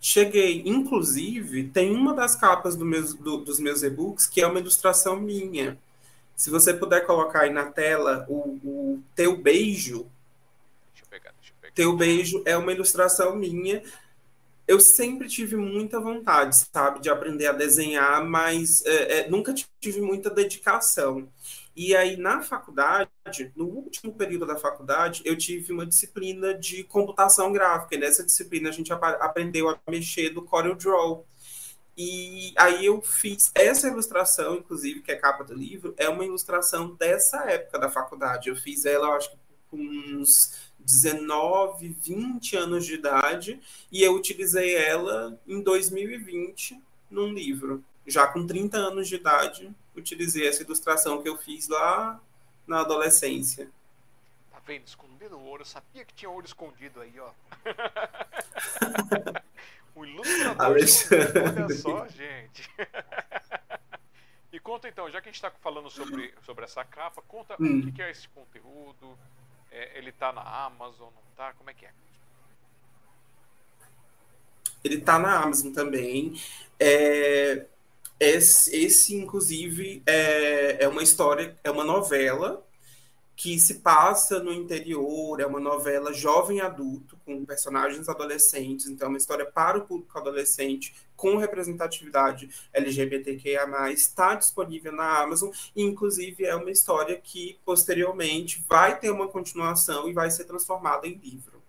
Speaker 2: Cheguei, inclusive, tem uma das capas do meus, do, dos meus e-books que é uma ilustração minha. Se você puder colocar aí na tela o, o Teu Beijo. Deixa eu pegar, deixa eu pegar. Teu Beijo é uma ilustração minha. Eu sempre tive muita vontade, sabe, de aprender a desenhar, mas é, é, nunca tive muita dedicação. E aí, na faculdade, no último período da faculdade, eu tive uma disciplina de computação gráfica. E nessa disciplina, a gente aprendeu a mexer do CorelDRAW. E aí eu fiz essa ilustração, inclusive, que é a capa do livro, é uma ilustração dessa época da faculdade. Eu fiz ela, acho que com uns 19, 20 anos de idade, e eu utilizei ela em 2020 num livro. Já com 30 anos de idade, utilizei essa ilustração que eu fiz lá na adolescência.
Speaker 1: Tá vendo? Escondendo o ouro. Eu sabia que tinha ouro escondido aí, ó. o ilustrador Alexandre. Olha só, gente. e conta então, já que a gente está falando sobre, sobre essa capa, conta hum. o que é esse conteúdo. É, ele tá na Amazon, não tá? Como é que é?
Speaker 2: Ele tá na Amazon também. É, esse, esse inclusive, é, é uma história, é uma novela que se passa no interior, é uma novela jovem adulto, com personagens adolescentes, então é uma história para o público adolescente, com representatividade LGBTQIA+, está disponível na Amazon, e inclusive é uma história que, posteriormente, vai ter uma continuação e vai ser transformada em livro.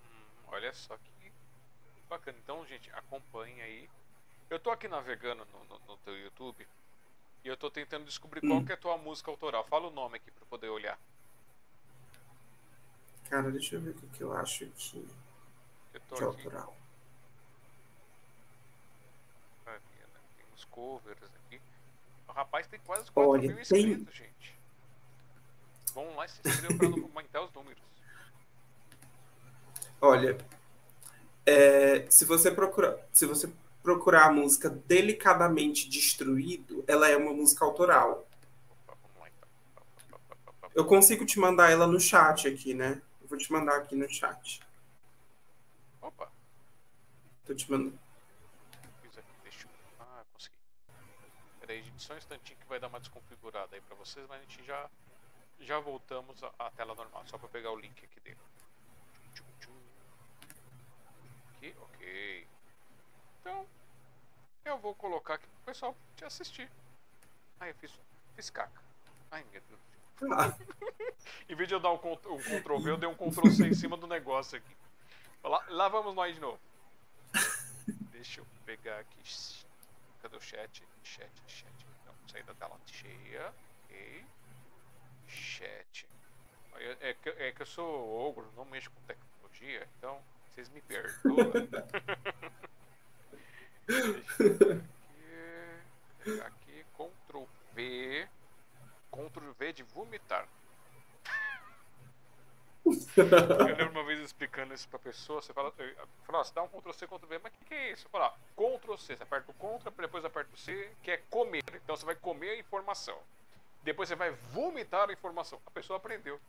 Speaker 1: Hum, olha só que bacana. Então, gente, acompanhe aí eu tô aqui navegando no, no, no teu YouTube e eu tô tentando descobrir hum. qual que é a tua música autoral. Fala o nome aqui pra poder olhar.
Speaker 2: Cara, deixa eu ver o que eu acho aqui. Eu tô que aqui. autoral.
Speaker 1: Né? Tem uns covers aqui. O rapaz tem quase 4 Olha, mil inscritos, tem... gente. Vamos lá se inscrevam pra aumentar os números.
Speaker 2: Olha, é, se você procurar, se você procurar a música Delicadamente Destruído, ela é uma música autoral. Eu consigo te mandar ela no chat aqui, né? Eu vou te mandar aqui no chat.
Speaker 1: Opa.
Speaker 2: Tô te mandando.
Speaker 1: Deixa eu... Ah, consegui. Peraí, gente, só um instantinho que vai dar uma desconfigurada aí pra vocês, mas a gente já, já voltamos à tela normal, só pra pegar o link aqui dentro. Aqui, ok. Então, eu vou colocar aqui pro pessoal te assistir. Ai, eu fiz, fiz caca. Ai, meu Deus. Ah. em vez de eu dar um, um Ctrl V, eu dei um Ctrl C em cima do negócio aqui. Lá, lá vamos nós de novo. Deixa eu pegar aqui. Cadê o chat? Chat, chat. Não, sair da tela cheia. Ok. Chat. É, é, que, é que eu sou ogro, não mexo com tecnologia, então vocês me perdoam. aqui, aqui, Ctrl V, Ctrl V de vomitar. Eu lembro uma vez explicando isso pra pessoa, você fala, fala você dá um Ctrl C, Ctrl V, mas o que, que, é isso? Ah, Ctrl C, você aperta o Ctrl, depois aperta o C, que é comer. Então você vai comer a informação. Depois você vai vomitar a informação. A pessoa aprendeu.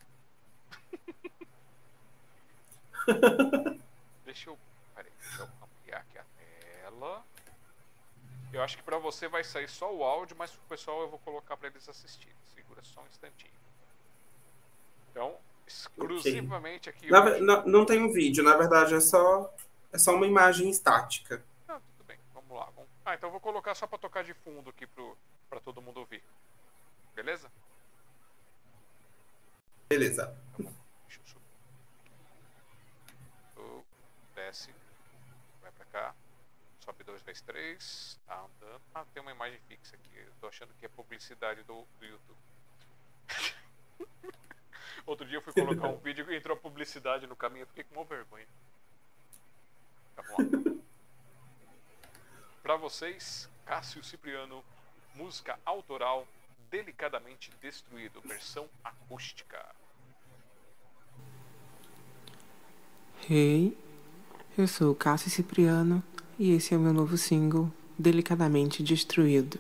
Speaker 1: deixa eu. Peraí, deixa eu ampliar aqui a tela. Eu acho que pra você vai sair só o áudio, mas pro pessoal eu vou colocar pra eles assistirem. Segura só um instantinho. Então, exclusivamente okay. aqui.
Speaker 2: Na, não, não tem um vídeo, na verdade é só, é só uma imagem estática.
Speaker 1: Ah, tudo bem, vamos lá. Vamos... Ah, então eu vou colocar só para tocar de fundo aqui pro, pra todo mundo ouvir. Beleza?
Speaker 2: Beleza.
Speaker 1: Bom. Deixa eu subir. Desce. Vai pra cá. Sobe 2, 2, 3. Tá andando. Ah, tem uma imagem fixa aqui. Eu tô achando que é publicidade do, do YouTube. Outro dia eu fui colocar um vídeo e entrou a publicidade no caminho. Eu fiquei com uma vergonha. Tá bom. Pra vocês, Cássio Cipriano, música autoral Delicadamente Destruído, versão acústica.
Speaker 3: Hey, eu sou Cássio Cipriano e esse é o meu novo single, Delicadamente Destruído.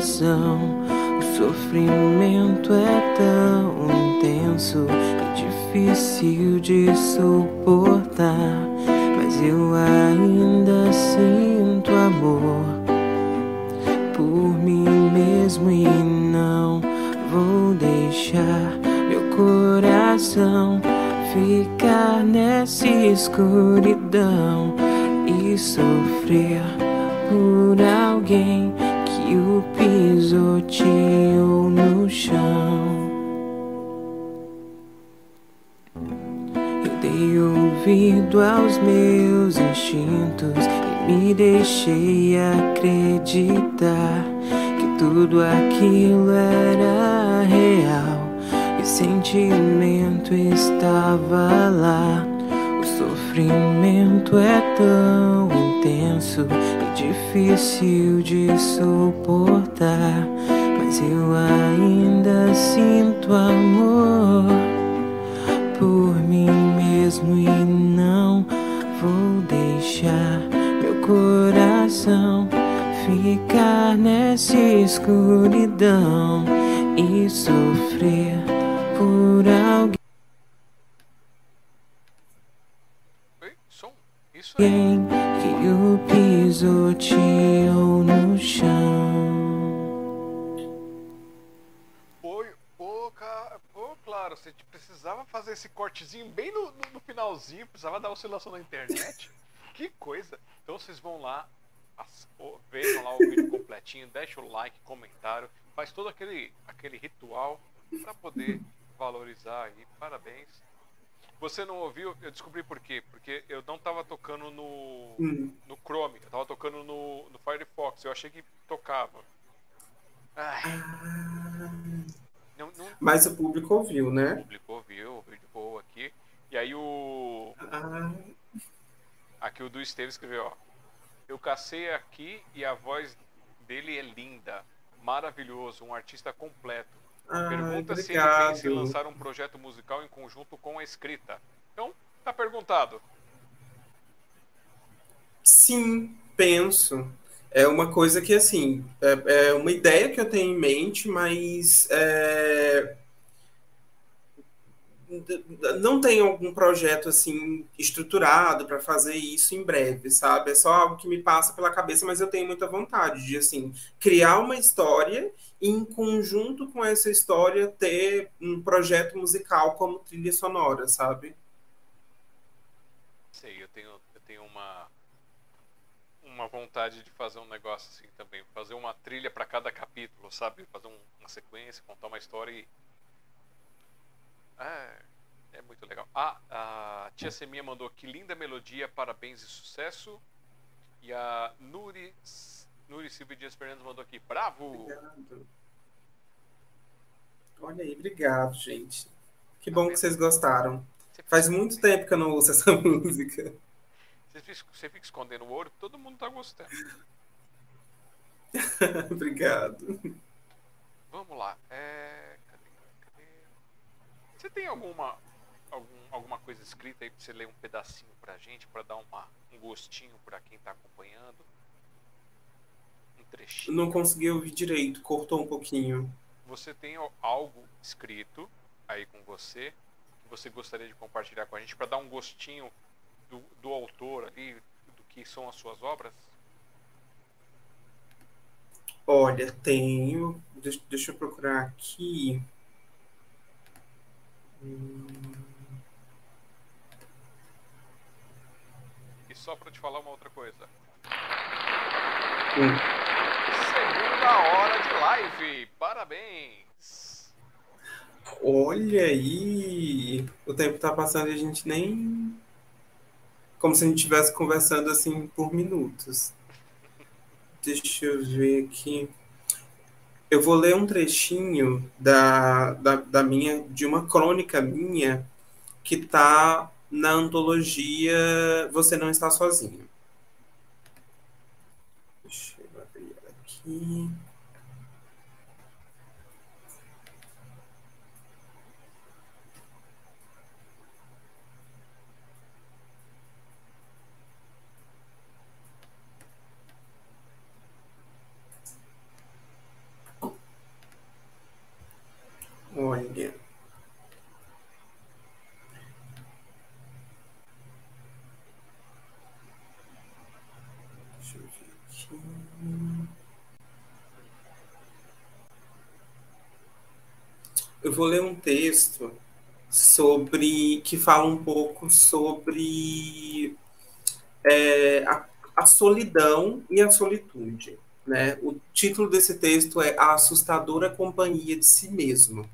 Speaker 3: coração. O sofrimento é tão intenso, é difícil de suportar. Mas eu ainda sinto amor por mim mesmo e não vou deixar meu coração ficar nessa escuridão e sofrer por alguém e o pisoteou no chão. Eu dei ouvido aos meus instintos e me deixei acreditar que tudo aquilo era real. E o sentimento estava lá. O sofrimento é tão intenso difícil de suportar, mas eu ainda sinto amor por mim mesmo e não vou deixar meu coração ficar nessa escuridão e sofrer por alguém.
Speaker 1: Isso
Speaker 3: aí. Que o
Speaker 1: oscilação na internet. que coisa! Então vocês vão lá, vejam lá o vídeo completinho, deixa o like, comentário, faz todo aquele, aquele ritual para poder valorizar aí. Parabéns. Você não ouviu? Eu descobri por quê. Porque eu não estava tocando no, hum. no Chrome, eu estava tocando no, no Firefox. Eu achei que tocava. Ai.
Speaker 2: Ah. Não, não... Mas o público ouviu, né?
Speaker 1: O público ouviu, ouviu de boa aqui. E aí o.
Speaker 2: Ah.
Speaker 1: Aqui o do Esteves escreveu, ó. Eu cacei aqui e a voz dele é linda. Maravilhoso, um artista completo.
Speaker 2: Ah,
Speaker 1: Pergunta
Speaker 2: obrigado.
Speaker 1: se ele pensa em lançar um projeto musical em conjunto com a escrita. Então, tá perguntado.
Speaker 2: Sim, penso. É uma coisa que, assim, é, é uma ideia que eu tenho em mente, mas é, não tenho algum projeto assim estruturado para fazer isso em breve, sabe? É só algo que me passa pela cabeça, mas eu tenho muita vontade de assim criar uma história em conjunto com essa história ter um projeto musical como trilha sonora, sabe?
Speaker 1: Sei, eu tenho eu tenho uma uma vontade de fazer um negócio assim também, fazer uma trilha para cada capítulo, sabe? Fazer um, uma sequência, contar uma história e é, é muito legal. Ah, a tia Seminha mandou que linda melodia, parabéns e sucesso. E a Nuri, Nuri Silvio Dias Fernandes mandou aqui, bravo!
Speaker 2: Obrigado. Olha aí, obrigado, gente. Que bom que vocês gostaram. Faz muito tempo que eu não ouço essa música.
Speaker 1: Você fica, escondendo o ouro, todo mundo tá gostando.
Speaker 2: obrigado.
Speaker 1: Vamos lá. É... Você tem alguma, algum, alguma coisa escrita aí pra você ler um pedacinho pra gente, pra dar uma, um gostinho pra quem tá acompanhando?
Speaker 2: Trechinho. Não consegui ouvir direito, cortou um pouquinho.
Speaker 1: Você tem algo escrito aí com você que você gostaria de compartilhar com a gente para dar um gostinho do, do autor ali, do que são as suas obras?
Speaker 2: Olha, tenho. Deixa, deixa eu procurar aqui.
Speaker 1: E só para te falar uma outra coisa.
Speaker 2: Hum.
Speaker 1: Segunda hora de live. Parabéns.
Speaker 2: Olha aí. O tempo tá passando e a gente nem. Como se a gente estivesse conversando assim por minutos. Deixa eu ver aqui. Eu vou ler um trechinho da, da, da minha, de uma crônica minha que está na antologia Você Não Está Sozinho. Deixa eu abrir aqui. Olha. Deixa eu ver aqui. Eu vou ler um texto sobre que fala um pouco sobre é, a, a solidão e a solitude. Né? O título desse texto é A Assustadora Companhia de Si Mesmo.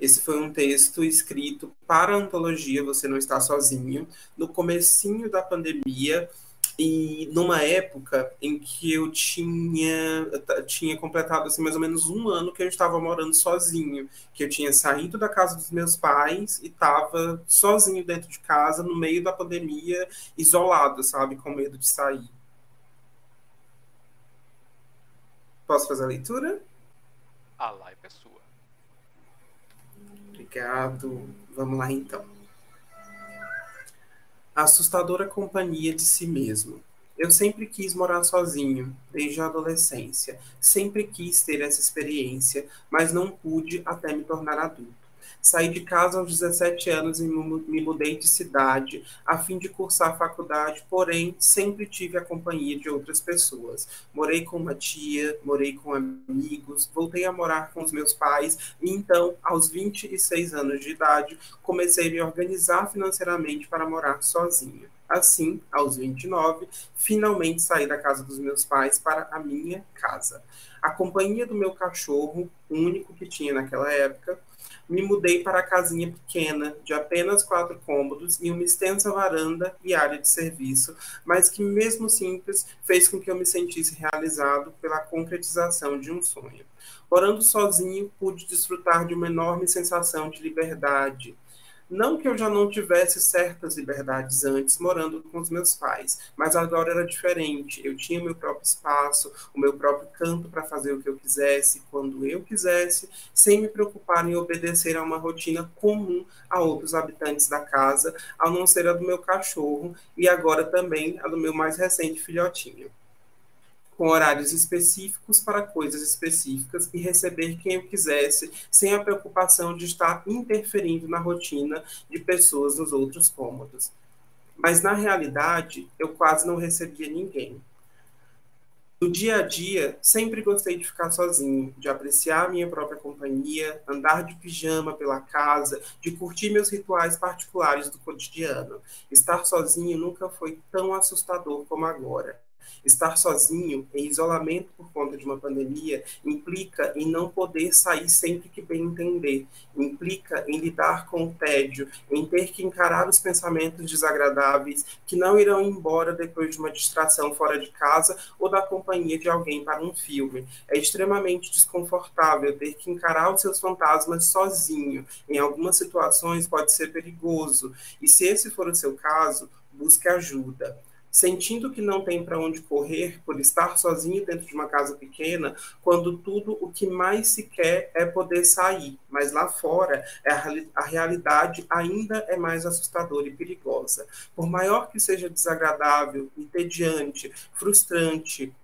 Speaker 2: Esse foi um texto escrito para a antologia Você Não Está Sozinho, no comecinho da pandemia, e numa época em que eu tinha, tinha completado assim, mais ou menos um ano que eu estava morando sozinho, que eu tinha saído da casa dos meus pais e estava sozinho dentro de casa, no meio da pandemia, isolado, sabe, com medo de sair. Posso fazer a leitura?
Speaker 1: A live é sua.
Speaker 2: Obrigado. Vamos lá então. A assustadora companhia de si mesmo. Eu sempre quis morar sozinho, desde a adolescência. Sempre quis ter essa experiência, mas não pude até me tornar adulto. Saí de casa aos 17 anos e me mudei de cidade a fim de cursar a faculdade, porém sempre tive a companhia de outras pessoas. Morei com uma tia, morei com amigos, voltei a morar com os meus pais e então, aos 26 anos de idade, comecei a me organizar financeiramente para morar sozinho. Assim, aos 29, finalmente saí da casa dos meus pais para a minha casa. A companhia do meu cachorro, único que tinha naquela época, me mudei para a casinha pequena, de apenas quatro cômodos e uma extensa varanda e área de serviço, mas que, mesmo simples, fez com que eu me sentisse realizado pela concretização de um sonho. Morando sozinho, pude desfrutar de uma enorme sensação de liberdade não que eu já não tivesse certas liberdades antes morando com os meus pais, mas agora era diferente. Eu tinha meu próprio espaço, o meu próprio canto para fazer o que eu quisesse, quando eu quisesse, sem me preocupar em obedecer a uma rotina comum a outros habitantes da casa, a não ser a do meu cachorro e agora também a do meu mais recente filhotinho. Com horários específicos para coisas específicas e receber quem eu quisesse, sem a preocupação de estar interferindo na rotina de pessoas nos outros cômodos. Mas na realidade, eu quase não recebia ninguém. No dia a dia, sempre gostei de ficar sozinho, de apreciar a minha própria companhia, andar de pijama pela casa, de curtir meus rituais particulares do cotidiano. Estar sozinho nunca foi tão assustador como agora. Estar sozinho, em isolamento por conta de uma pandemia, implica em não poder sair sempre que bem entender, implica em lidar com o tédio, em ter que encarar os pensamentos desagradáveis que não irão embora depois de uma distração fora de casa ou da companhia de alguém para um filme. É extremamente desconfortável ter que encarar os seus fantasmas sozinho. Em algumas situações pode ser perigoso, e se esse for o seu caso, busque ajuda sentindo que não tem para onde correr por estar sozinho dentro de uma casa pequena, quando tudo o que mais se quer é poder sair, mas lá fora é a, realidade ainda é mais assustadora e perigosa. Por maior que seja desagradável, entediante, frustrante,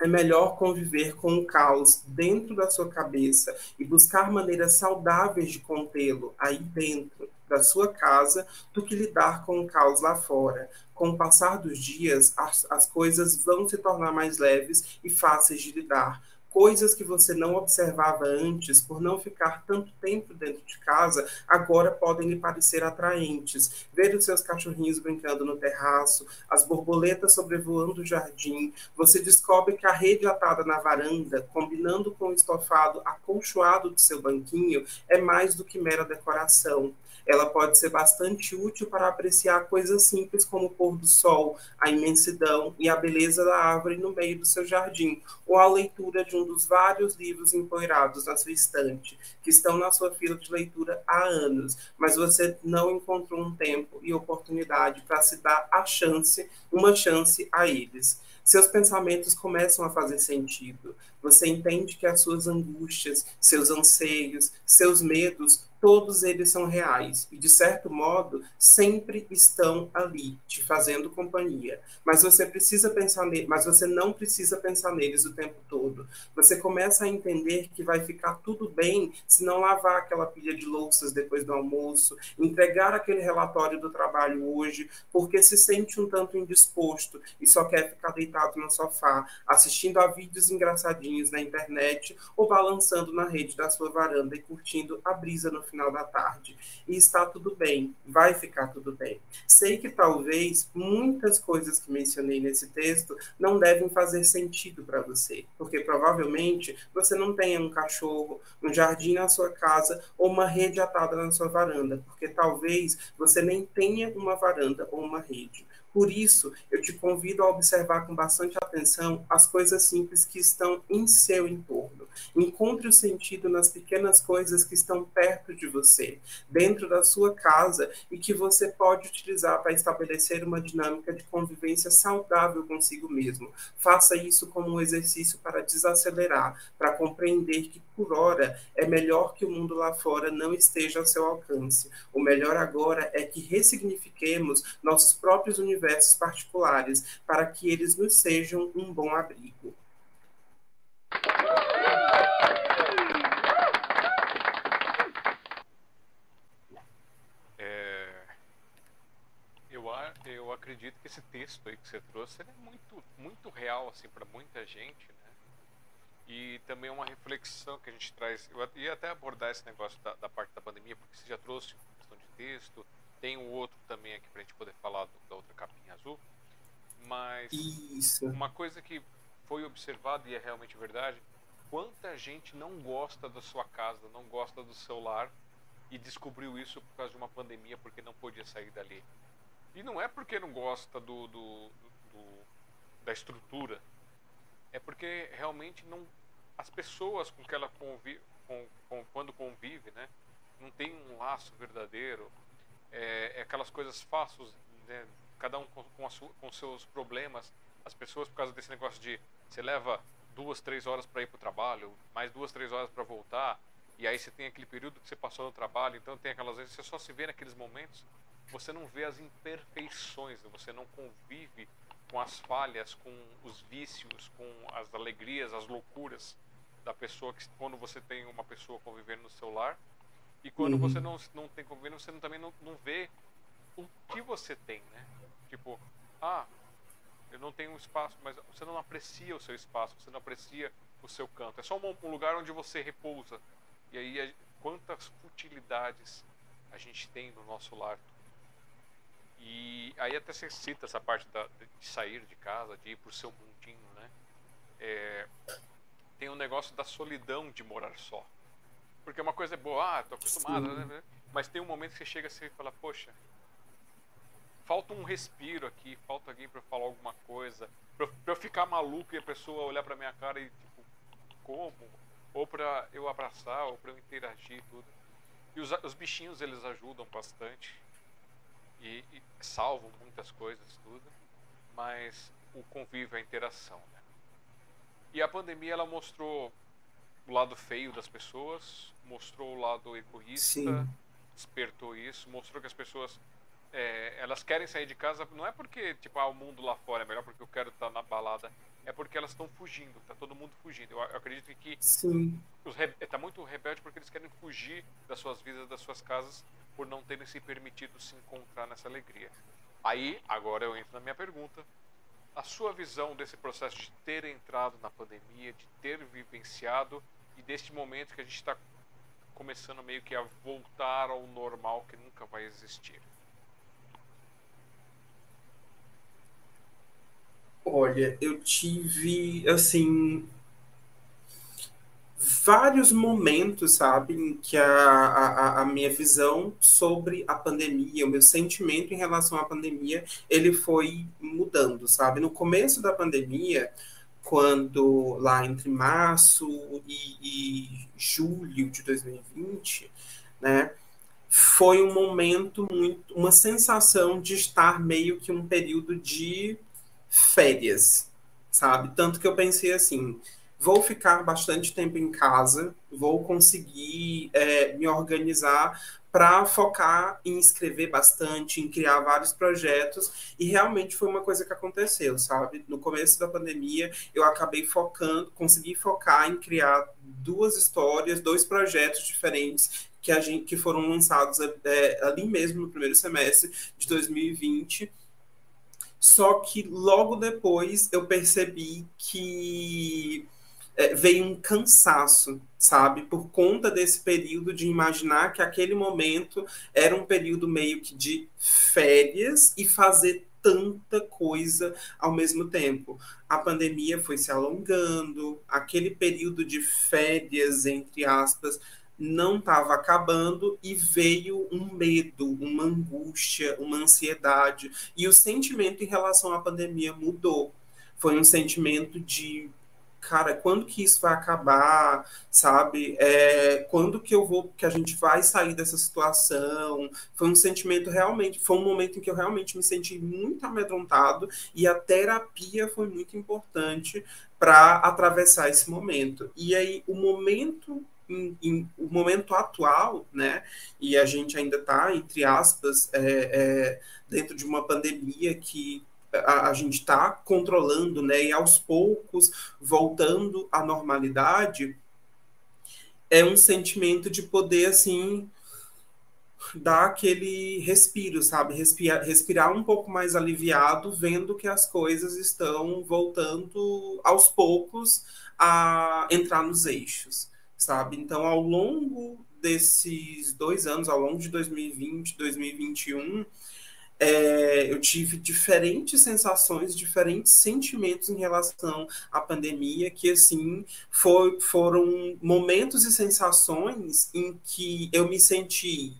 Speaker 2: é melhor conviver com o caos dentro da sua cabeça e buscar maneiras saudáveis de contê-lo aí dentro da sua casa do que lidar com o caos lá fora. Com o passar dos dias, as, as coisas vão se tornar mais leves e fáceis de lidar, coisas que você não observava antes, por não ficar tanto tempo dentro de casa, agora podem lhe parecer atraentes. Ver os seus cachorrinhos brincando no terraço, as borboletas sobrevoando o jardim, você descobre que a rede atada na varanda, combinando com o estofado acolchoado do seu banquinho, é mais do que mera decoração ela pode ser bastante útil para apreciar coisas simples como o pôr do sol, a imensidão e a beleza da árvore no meio do seu jardim, ou a leitura de um dos vários livros empoeirados na sua estante, que estão na sua fila de leitura há anos, mas você não encontrou um tempo e oportunidade para se dar a chance, uma chance a eles seus pensamentos começam a fazer sentido. Você entende que as suas angústias, seus anseios, seus medos todos eles são reais e, de certo modo, sempre estão ali, te fazendo companhia. Mas você precisa pensar ne mas você não precisa pensar neles o tempo todo. Você começa a entender que vai ficar tudo bem se não lavar aquela pilha de louças depois do almoço, entregar aquele relatório do trabalho hoje, porque se sente um tanto indisposto e só quer ficar deitado no sofá, assistindo a vídeos engraçadinhos na internet ou balançando na rede da sua varanda e curtindo a brisa no final da tarde. E está tudo bem, vai ficar tudo bem. Sei que talvez muitas coisas que mencionei nesse texto não devem fazer sentido para você, porque provavelmente você não tenha um cachorro, um jardim na sua casa ou uma rede atada na sua varanda, porque talvez você nem tenha uma varanda ou uma rede. Por isso, eu te convido a observar com bastante atenção as coisas simples que estão em seu entorno. Encontre o sentido nas pequenas coisas que estão perto de você, dentro da sua casa e que você pode utilizar para estabelecer uma dinâmica de convivência saudável consigo mesmo. Faça isso como um exercício para desacelerar, para compreender que por hora é melhor que o mundo lá fora não esteja ao seu alcance. O melhor agora é que ressignifiquemos nossos próprios universos particulares para que eles nos sejam um bom abrigo.
Speaker 1: É, eu, acredito que esse texto aí que você trouxe é muito, muito real assim para muita gente, né? E também é uma reflexão que a gente traz. Eu ia até abordar esse negócio da, da parte da pandemia, porque você já trouxe questão de texto. Tem o um outro também aqui para a gente poder falar do, da outra capinha azul. Mas
Speaker 2: Isso.
Speaker 1: uma coisa que foi observada e é realmente verdade quanta gente não gosta da sua casa, não gosta do seu lar e descobriu isso por causa de uma pandemia porque não podia sair dali. E não é porque não gosta do, do, do da estrutura, é porque realmente não as pessoas com que ela convive, com, com, quando convive, né, não tem um laço verdadeiro, é, é aquelas coisas fáceis, né, cada um com, com, sua, com seus problemas, as pessoas por causa desse negócio de você leva duas, três horas para ir para o trabalho, mais duas, três horas para voltar, e aí você tem aquele período que você passou no trabalho, então tem aquelas vezes você só se vê naqueles momentos, você não vê as imperfeições, você não convive com as falhas, com os vícios, com as alegrias, as loucuras da pessoa que quando você tem uma pessoa convivendo no seu lar e quando uhum. você não, não tem convivendo, você não, também não, não vê o que você tem, né? Tipo, ah, eu não tenho um espaço, mas você não aprecia o seu espaço, você não aprecia o seu canto. É só um, um lugar onde você repousa. E aí, quantas futilidades a gente tem no nosso lar. E aí até você cita essa parte da, de sair de casa, de ir para o seu mundinho, né? É, tem um negócio da solidão de morar só. Porque uma coisa é boa, ah, tô acostumado, né, né? Mas tem um momento que você chega assim e fala, poxa, falta um respiro aqui, falta alguém para falar alguma coisa, para eu ficar maluco e a pessoa olhar para minha cara e tipo, como? Ou para eu abraçar, ou para eu interagir tudo. E os, os, bichinhos eles ajudam bastante e, e, salvam muitas coisas tudo, mas o convívio, a interação, né? E a pandemia ela mostrou o lado feio das pessoas, mostrou o lado egoísta, Sim. despertou isso, mostrou que as pessoas é, elas querem sair de casa não é porque tipo ah, o mundo lá fora é melhor porque eu quero estar na balada é porque elas estão fugindo tá todo mundo fugindo eu, eu acredito que
Speaker 2: Sim.
Speaker 1: os tá muito rebelde porque eles querem fugir das suas vidas das suas casas por não terem se permitido se encontrar nessa alegria aí agora eu entro na minha pergunta a sua visão desse processo de ter entrado na pandemia de ter vivenciado e deste momento que a gente está começando meio que a voltar ao normal que nunca vai existir?
Speaker 2: Olha, eu tive, assim, vários momentos, sabe, em que a, a, a, minha visão sobre a pandemia, o meu sentimento em relação à pandemia, ele foi mudando, sabe? No começo da pandemia, quando lá entre março e, e julho de 2020, né, foi um momento muito, uma sensação de estar meio que um período de férias, sabe? Tanto que eu pensei assim, vou ficar bastante tempo em casa, vou conseguir é, me organizar para focar em escrever bastante, em criar vários projetos, e realmente foi uma coisa que aconteceu, sabe? No começo da pandemia, eu acabei focando, consegui focar em criar duas histórias, dois projetos diferentes que, a gente, que foram lançados é, ali mesmo no primeiro semestre de 2020, só que logo depois eu percebi que é, veio um cansaço, sabe? Por conta desse período de imaginar que aquele momento era um período meio que de férias e fazer tanta coisa ao mesmo tempo. A pandemia foi se alongando, aquele período de férias, entre aspas, não estava acabando e veio um medo, uma angústia, uma ansiedade. E o sentimento em relação à pandemia mudou. Foi um sentimento de cara, quando que isso vai acabar, sabe? É, quando que eu vou, que a gente vai sair dessa situação? Foi um sentimento realmente, foi um momento em que eu realmente me senti muito amedrontado e a terapia foi muito importante para atravessar esse momento. E aí, o momento em, em, o momento atual, né, e a gente ainda está, entre aspas, é, é, dentro de uma pandemia que a, a gente está controlando, né, e aos poucos voltando à normalidade, é um sentimento de poder, assim, dar aquele respiro, sabe? Respirar, respirar um pouco mais aliviado, vendo que as coisas estão voltando aos poucos a entrar nos eixos sabe? Então, ao longo desses dois anos, ao longo de 2020, 2021, é, eu tive diferentes sensações, diferentes sentimentos em relação à pandemia, que assim foi, foram momentos e sensações em que eu me senti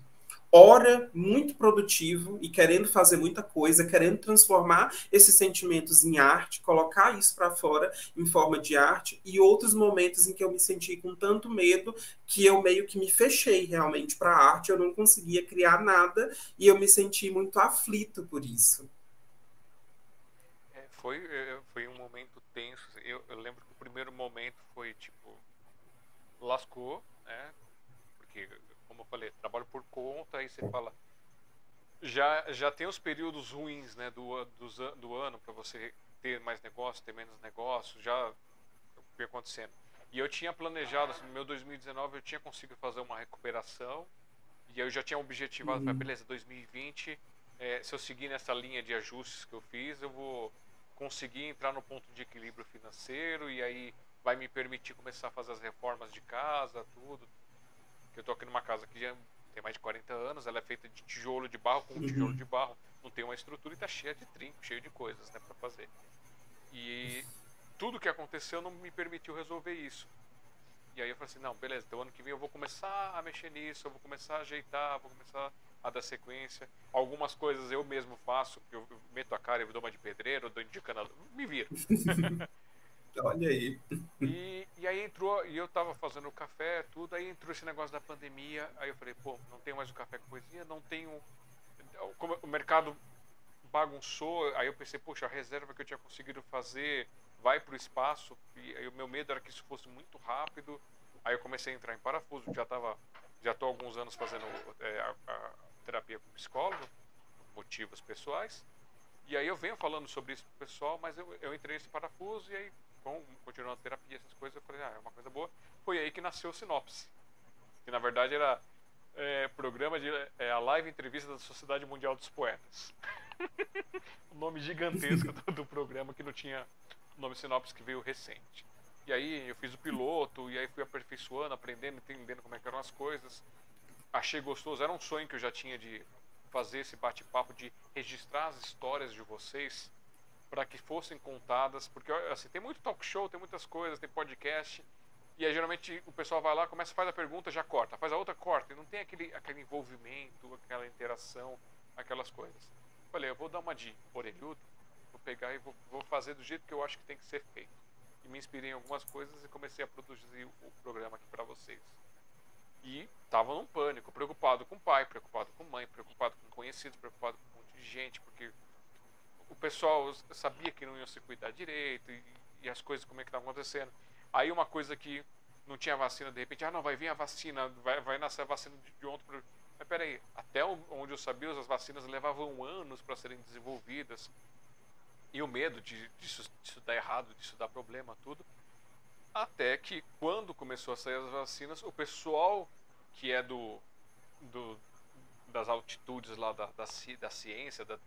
Speaker 2: ora muito produtivo e querendo fazer muita coisa, querendo transformar esses sentimentos em arte, colocar isso para fora em forma de arte, e outros momentos em que eu me senti com tanto medo que eu meio que me fechei realmente para a arte, eu não conseguia criar nada e eu me senti muito aflito por isso.
Speaker 1: É, foi, é, foi um momento tenso. Eu, eu lembro que o primeiro momento foi tipo lascou, né? Porque como eu falei, trabalho conta, aí você fala, já, já tem os períodos ruins né, do, do, do ano para você ter mais negócio, ter menos negócio, já foi acontecendo. E eu tinha planejado, assim, no meu 2019 eu tinha conseguido fazer uma recuperação e eu já tinha objetivado, uhum. beleza, 2020, é, se eu seguir nessa linha de ajustes que eu fiz, eu vou conseguir entrar no ponto de equilíbrio financeiro e aí vai me permitir começar a fazer as reformas de casa, tudo. Que eu tô aqui numa casa que já tem mais de 40 anos, ela é feita de tijolo de barro com uhum. tijolo de barro, não tem uma estrutura e tá cheia de trinco, cheia de coisas, né, para fazer. E tudo que aconteceu não me permitiu resolver isso. E aí eu falei assim, não, beleza, então ano que vem eu vou começar a mexer nisso, eu vou começar a ajeitar, vou começar a dar sequência. Algumas coisas eu mesmo faço, eu meto a cara e dou uma de pedreiro, dou indicando, me vira.
Speaker 2: Olha aí.
Speaker 1: E, e aí entrou, e eu tava fazendo café, tudo, aí entrou esse negócio da pandemia, aí eu falei, pô, não tenho mais o café com poesia, não tenho. Como o mercado bagunçou, aí eu pensei, poxa, a reserva que eu tinha conseguido fazer vai para o espaço, e aí o meu medo era que isso fosse muito rápido. Aí eu comecei a entrar em parafuso, já tava, já tô há alguns anos fazendo é, a, a, terapia com psicólogo, motivos pessoais. E aí eu venho falando sobre isso pro pessoal, mas eu, eu entrei nesse parafuso e aí, continuando a terapia, essas coisas, eu falei, ah, é uma coisa boa. Foi aí que nasceu o Sinopse. Que na verdade era é, programa de é, a live entrevista da Sociedade Mundial dos Poetas. o nome gigantesco do, do, programa que não tinha nome sinopse que veio recente. E aí eu fiz o piloto, e aí fui aperfeiçoando, aprendendo, entendendo como é que eram as coisas. Achei gostoso, era um sonho que eu já tinha de fazer esse bate-papo, de registrar as histórias de vocês para que fossem contadas, porque assim, tem muito talk show, tem muitas coisas, tem podcast, e aí geralmente o pessoal vai lá, começa, faz a pergunta, já corta, faz a outra, corta, e não tem aquele, aquele envolvimento, aquela interação, aquelas coisas. Falei, eu vou dar uma de orelhudo, vou pegar e vou, vou fazer do jeito que eu acho que tem que ser feito. E me inspirei em algumas coisas e comecei a produzir o programa aqui para vocês. E estava num pânico, preocupado com o pai, preocupado com a mãe, preocupado com conhecidos, preocupado com um monte de gente, porque o pessoal sabia que não ia se cuidar direito e, e as coisas como é que estavam acontecendo. Aí uma coisa que não tinha vacina, de repente, ah não, vai vir a vacina, vai, vai nascer a vacina de, de ontem. Pro... Mas peraí, até onde eu sabia, as vacinas levavam anos para serem desenvolvidas e o medo de, disso, disso dar errado, disso dar problema, tudo. Até que quando começou a sair as vacinas, o pessoal que é do, do das altitudes lá da, da, da ciência, da,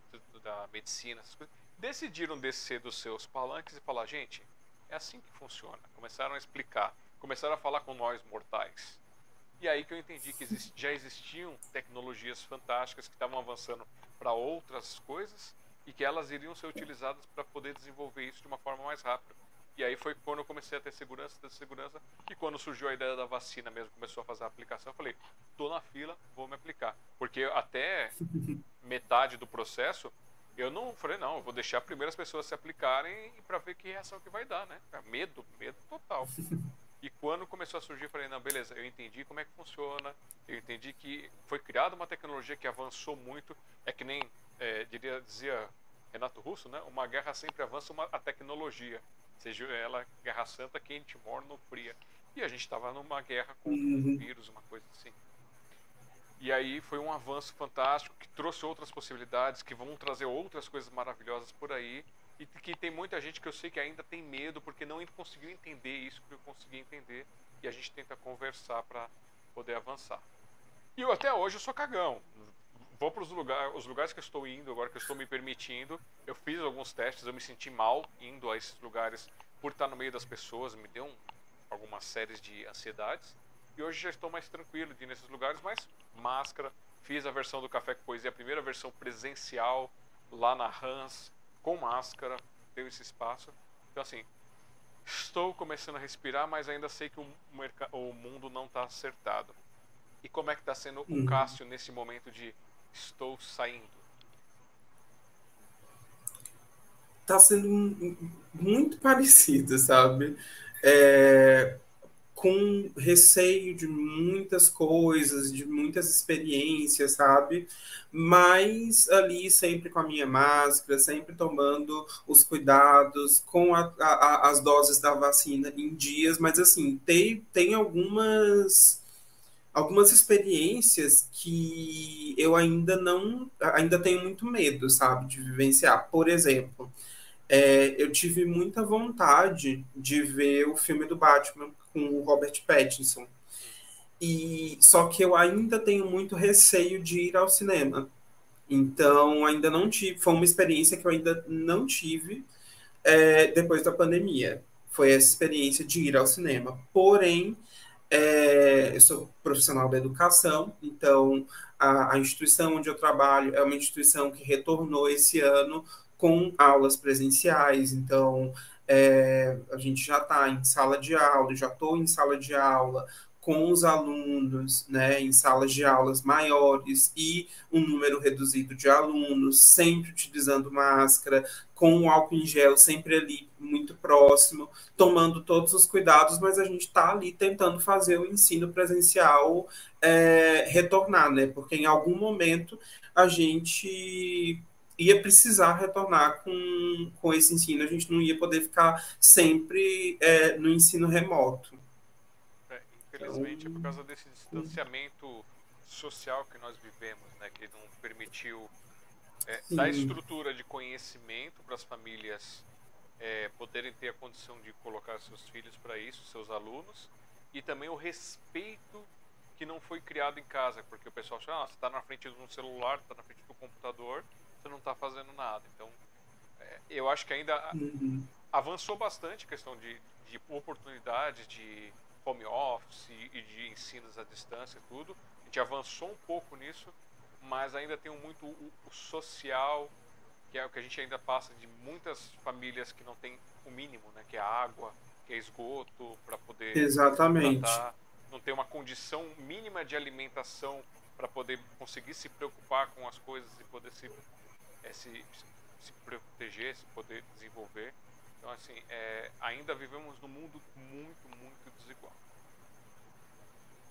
Speaker 1: da medicina, coisas, decidiram descer dos seus palanques e falar, gente, é assim que funciona. Começaram a explicar, começaram a falar com nós mortais. E aí que eu entendi que exist, já existiam tecnologias fantásticas que estavam avançando para outras coisas e que elas iriam ser utilizadas para poder desenvolver isso de uma forma mais rápida. E aí foi quando eu comecei a ter segurança, ter segurança, e quando surgiu a ideia da vacina mesmo, começou a fazer a aplicação, eu falei, tô na fila, vou me aplicar. Porque até metade do processo, eu não falei, não, eu vou deixar primeiro as pessoas se aplicarem para ver que reação que vai dar, né? Medo, medo total. E quando começou a surgir, eu falei, não, beleza, eu entendi como é que funciona, eu entendi que foi criada uma tecnologia que avançou muito, é que nem é, diria, dizia Renato Russo, né? Uma guerra sempre avança uma, a tecnologia, seja ela guerra santa, quente, morno, fria. E a gente estava numa guerra contra uhum. um vírus, uma coisa assim. E aí foi um avanço fantástico que trouxe outras possibilidades, que vão trazer outras coisas maravilhosas por aí. E que tem muita gente que eu sei que ainda tem medo porque não conseguiu entender isso que eu consegui entender. E a gente tenta conversar para poder avançar. E eu até hoje eu sou cagão vou para os lugares, os lugares que eu estou indo, agora que eu estou me permitindo. Eu fiz alguns testes, eu me senti mal indo a esses lugares por estar no meio das pessoas, me deu um, algumas séries de ansiedades. E hoje já estou mais tranquilo de ir nesses lugares, mas máscara. Fiz a versão do Café com Poesia, a primeira versão presencial lá na Hans, com máscara, deu esse espaço. Então, assim, estou começando a respirar, mas ainda sei que o, o mundo não está acertado. E como é que está sendo uhum. o Cássio nesse momento de estou saindo?
Speaker 2: Tá sendo muito parecido, sabe? É, com receio de muitas coisas, de muitas experiências, sabe? Mas ali sempre com a minha máscara, sempre tomando os cuidados, com a, a, as doses da vacina em dias, mas assim, tem, tem algumas algumas experiências que eu ainda não, ainda tenho muito medo, sabe, de vivenciar. Por exemplo, é, eu tive muita vontade de ver o filme do Batman com o Robert Pattinson. E só que eu ainda tenho muito receio de ir ao cinema. Então, ainda não tive. Foi uma experiência que eu ainda não tive é, depois da pandemia. Foi essa experiência de ir ao cinema. Porém, é, eu sou profissional da educação, então a, a, instituição onde eu trabalho é uma instituição que retornou esse ano com aulas presenciais, então é, a gente já está em sala de aula, já estou em sala de aula, com os alunos, né, em salas de aulas maiores e um número reduzido de alunos, sempre utilizando máscara, com o álcool em gel sempre ali muito próximo, tomando todos os cuidados, mas a gente está ali tentando fazer o ensino presencial é, retornar, né? Porque em algum momento a gente ia precisar retornar com, com esse ensino, a gente não ia poder ficar sempre é, no ensino remoto.
Speaker 1: Infelizmente, é por causa desse distanciamento social que nós vivemos, né, que não permitiu é, dar estrutura de conhecimento para as famílias é, poderem ter a condição de colocar seus filhos para isso, seus alunos, e também o respeito que não foi criado em casa, porque o pessoal acha, ah, você está na frente de um celular, está na frente do computador, você não está fazendo nada. Então, é, eu acho que ainda uhum. avançou bastante a questão de, de oportunidades de home office e de ensinos à distância e tudo. A gente avançou um pouco nisso, mas ainda tem muito o, o social, que é o que a gente ainda passa de muitas famílias que não tem o mínimo, né? Que é água, que é esgoto para poder
Speaker 2: Exatamente. Tratar,
Speaker 1: não tem uma condição mínima de alimentação para poder conseguir se preocupar com as coisas e poder se, é, se, se proteger, se poder desenvolver. Então, assim, é, ainda vivemos num mundo muito, muito desigual.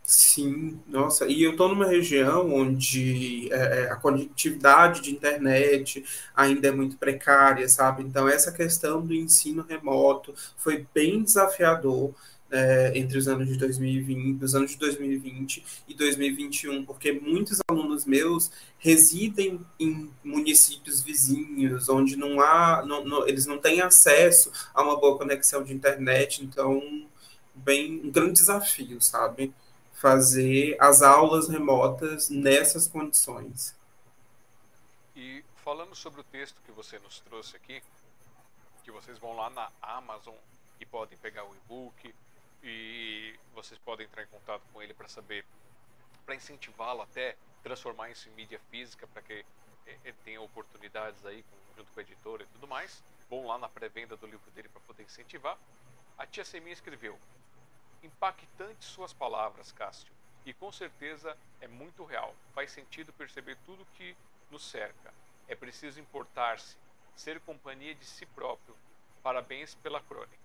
Speaker 2: Sim, nossa, e eu estou numa região onde é, é, a conectividade de internet ainda é muito precária, sabe? Então, essa questão do ensino remoto foi bem desafiador é, entre os anos de 2020, os anos de 2020 e 2021, porque muitos alunos meus residem em municípios vizinhos, onde não há, não, não, eles não têm acesso a uma boa conexão de internet, então bem um grande desafio, sabe? Fazer as aulas remotas nessas condições.
Speaker 1: E falando sobre o texto que você nos trouxe aqui, que vocês vão lá na Amazon e podem pegar o e-book, e vocês podem entrar em contato com ele para saber, para incentivá-lo até transformar isso em mídia física, para que ele tenha oportunidades aí junto com a editora e tudo mais. Vão lá na pré-venda do livro dele para poder incentivar. A tia Seminha escreveu: Impactantes suas palavras, Cássio, e com certeza é muito real. Faz sentido perceber tudo que nos cerca. É preciso importar-se, ser companhia de si próprio. Parabéns pela crônica.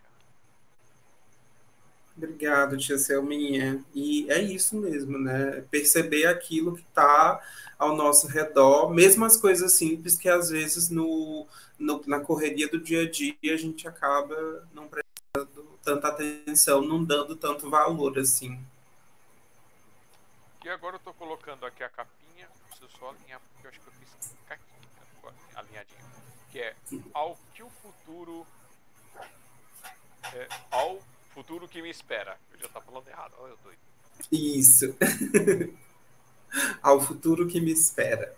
Speaker 2: Obrigado, tia Selminha. E é isso mesmo, né? Perceber aquilo que está ao nosso redor, mesmo as coisas simples que às vezes no, no, na correria do dia a dia a gente acaba não prestando tanta atenção, não dando tanto valor assim.
Speaker 1: E agora eu estou colocando aqui a capinha, preciso só alinhar, porque eu acho que eu fiz caquinha, alinhadinho, que é ao que o futuro é, ao futuro que me espera. Eu já tá falando errado, olha eu doido.
Speaker 2: Isso. Ao futuro que me espera.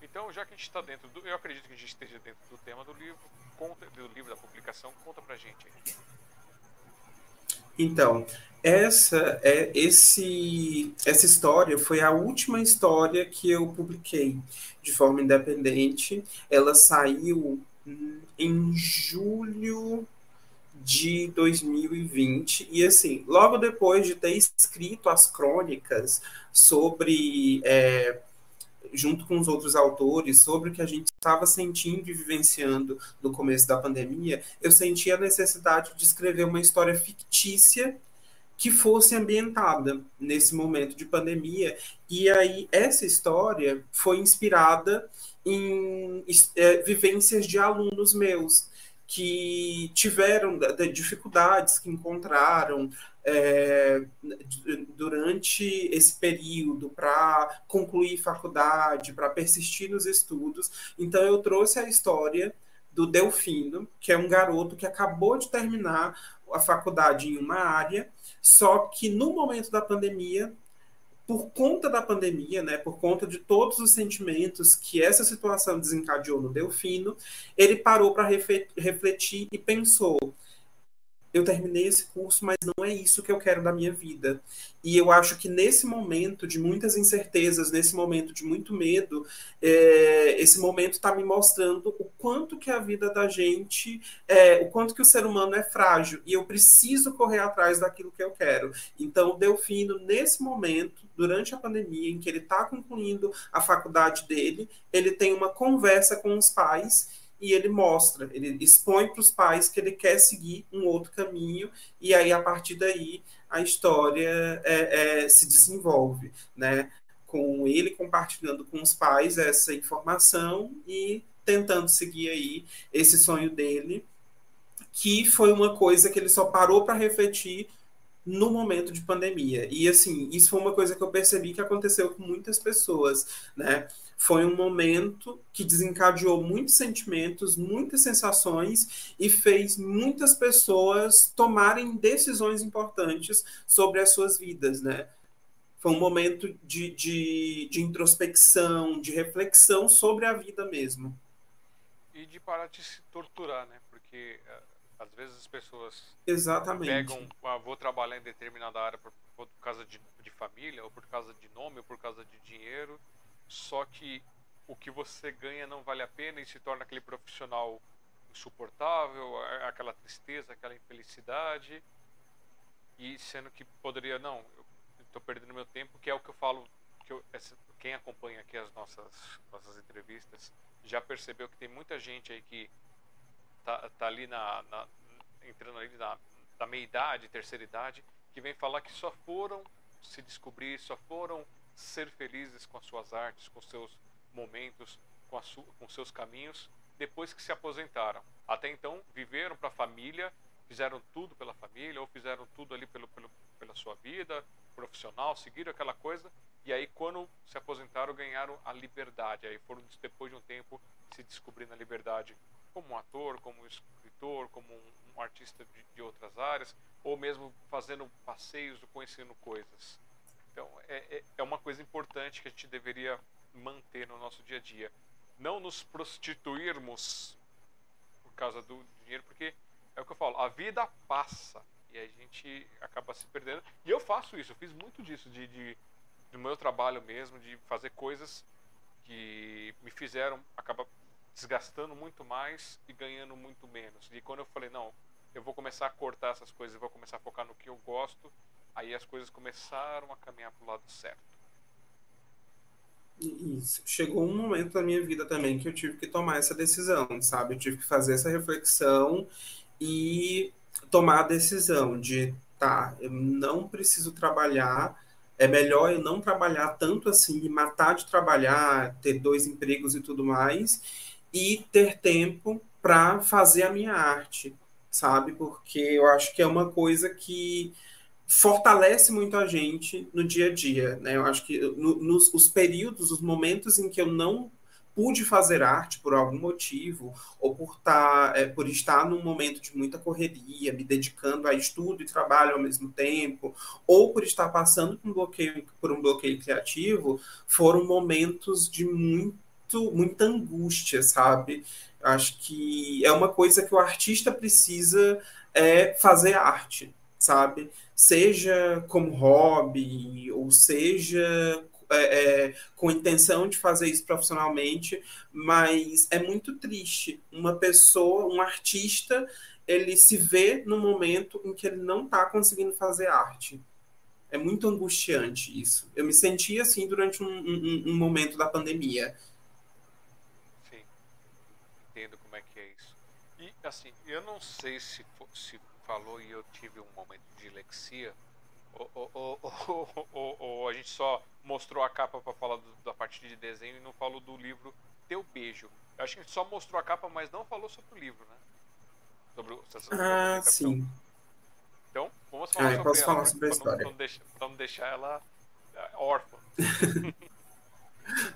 Speaker 1: Então, já que a gente está dentro do. Eu acredito que a gente esteja dentro do tema do livro, conta, do livro da publicação, conta pra gente aí.
Speaker 2: Então, essa é esse essa história foi a última história que eu publiquei de forma independente. Ela saiu em julho de 2020. E assim, logo depois de ter escrito as crônicas sobre, é, junto com os outros autores, sobre o que a gente estava sentindo e vivenciando no começo da pandemia, eu senti a necessidade de escrever uma história fictícia que fosse ambientada nesse momento de pandemia. E aí, essa história foi inspirada em é, vivências de alunos meus que tiveram dificuldades, que encontraram é, durante esse período para concluir faculdade, para persistir nos estudos. Então, eu trouxe a história do Delfino, que é um garoto que acabou de terminar a faculdade em uma área, só que no momento da pandemia, por conta da pandemia, né, por conta de todos os sentimentos que essa situação desencadeou no Delfino, ele parou para refletir e pensou: eu terminei esse curso, mas não é isso que eu quero da minha vida. E eu acho que nesse momento de muitas incertezas, nesse momento de muito medo, é, esse momento está me mostrando o quanto que a vida da gente, é, o quanto que o ser humano é frágil. E eu preciso correr atrás daquilo que eu quero. Então, Delfino, nesse momento, durante a pandemia, em que ele está concluindo a faculdade dele, ele tem uma conversa com os pais e ele mostra, ele expõe para os pais que ele quer seguir um outro caminho, e aí a partir daí a história é, é, se desenvolve, né? Com ele compartilhando com os pais essa informação e tentando seguir aí esse sonho dele, que foi uma coisa que ele só parou para refletir no momento de pandemia. E assim, isso foi uma coisa que eu percebi que aconteceu com muitas pessoas, né? Foi um momento que desencadeou muitos sentimentos, muitas sensações e fez muitas pessoas tomarem decisões importantes sobre as suas vidas, né? Foi um momento de, de, de introspecção, de reflexão sobre a vida mesmo.
Speaker 1: E de parar de se torturar, né? Porque uh às vezes as pessoas
Speaker 2: Exatamente.
Speaker 1: pegam, ah, vou trabalhar em determinada área por, por causa de, de, família, ou por causa de nome, ou por causa de dinheiro, só que o que você ganha não vale a pena e se torna aquele profissional insuportável, aquela tristeza, aquela infelicidade, e sendo que poderia, não, eu estou perdendo meu tempo, que é o que eu falo, que eu, quem acompanha aqui as nossas, nossas entrevistas já percebeu que tem muita gente aí que tá, tá ali na, na entrando ali na, na meia idade, terceira idade, que vem falar que só foram se descobrir, só foram ser felizes com as suas artes, com seus momentos, com, a com seus caminhos, depois que se aposentaram. Até então, viveram para a família, fizeram tudo pela família, ou fizeram tudo ali pelo, pelo, pela sua vida profissional, seguiram aquela coisa, e aí, quando se aposentaram, ganharam a liberdade. Aí foram, depois de um tempo, se descobrir na liberdade como um ator, como um escritor, como um, um artista de, de, outras áreas, ou mesmo fazendo passeios, conhecendo coisas. Então, é, é, é uma coisa importante que a gente deveria manter no nosso dia a dia. Não nos prostituirmos por causa do dinheiro, porque é o que eu falo, a vida passa e a gente acaba se perdendo. E eu faço isso, eu fiz muito disso, de, de do meu trabalho mesmo, de fazer coisas que me fizeram acabar desgastando muito mais e ganhando muito menos. E quando eu falei, não, eu vou começar a cortar essas coisas, vou começar a focar no que eu gosto, aí as coisas começaram a caminhar para o lado certo.
Speaker 2: Isso. Chegou um momento da minha vida também que eu tive que tomar essa decisão, sabe? Eu tive que fazer essa reflexão e tomar a decisão de, tá, eu não preciso trabalhar, é melhor eu não trabalhar tanto assim, me matar de trabalhar, ter dois empregos e tudo mais, e ter tempo para fazer a minha arte, sabe? Porque eu acho que é uma coisa que fortalece muito a gente no dia a dia, né? Eu acho que no, nos os períodos, os momentos em que eu não pude fazer arte por algum motivo, ou por, tá, é, por estar num momento de muita correria, me dedicando a estudo e trabalho ao mesmo tempo, ou por estar passando por um bloqueio, por um bloqueio criativo, foram momentos de muito muita angústia, sabe? Acho que é uma coisa que o artista precisa é fazer arte, sabe? Seja como hobby, ou seja é, é, com intenção de fazer isso profissionalmente, mas é muito triste uma pessoa, um artista, ele se vê no momento em que ele não está conseguindo fazer arte. É muito angustiante isso. Eu me senti assim durante um, um, um momento da pandemia
Speaker 1: assim, eu não sei se, se falou e eu tive um momento de lexia, ou, ou, ou, ou a gente só mostrou a capa para falar do, da parte de desenho e não falou do livro Teu Beijo. Eu acho que a gente só mostrou a capa, mas não falou sobre o livro, né?
Speaker 2: Sobre, sobre ah, sim.
Speaker 1: Então, vamos falar
Speaker 2: ah,
Speaker 1: sobre
Speaker 2: posso
Speaker 1: ela,
Speaker 2: falar sobre a história.
Speaker 1: Não, deixar, não deixar ela é, órfã.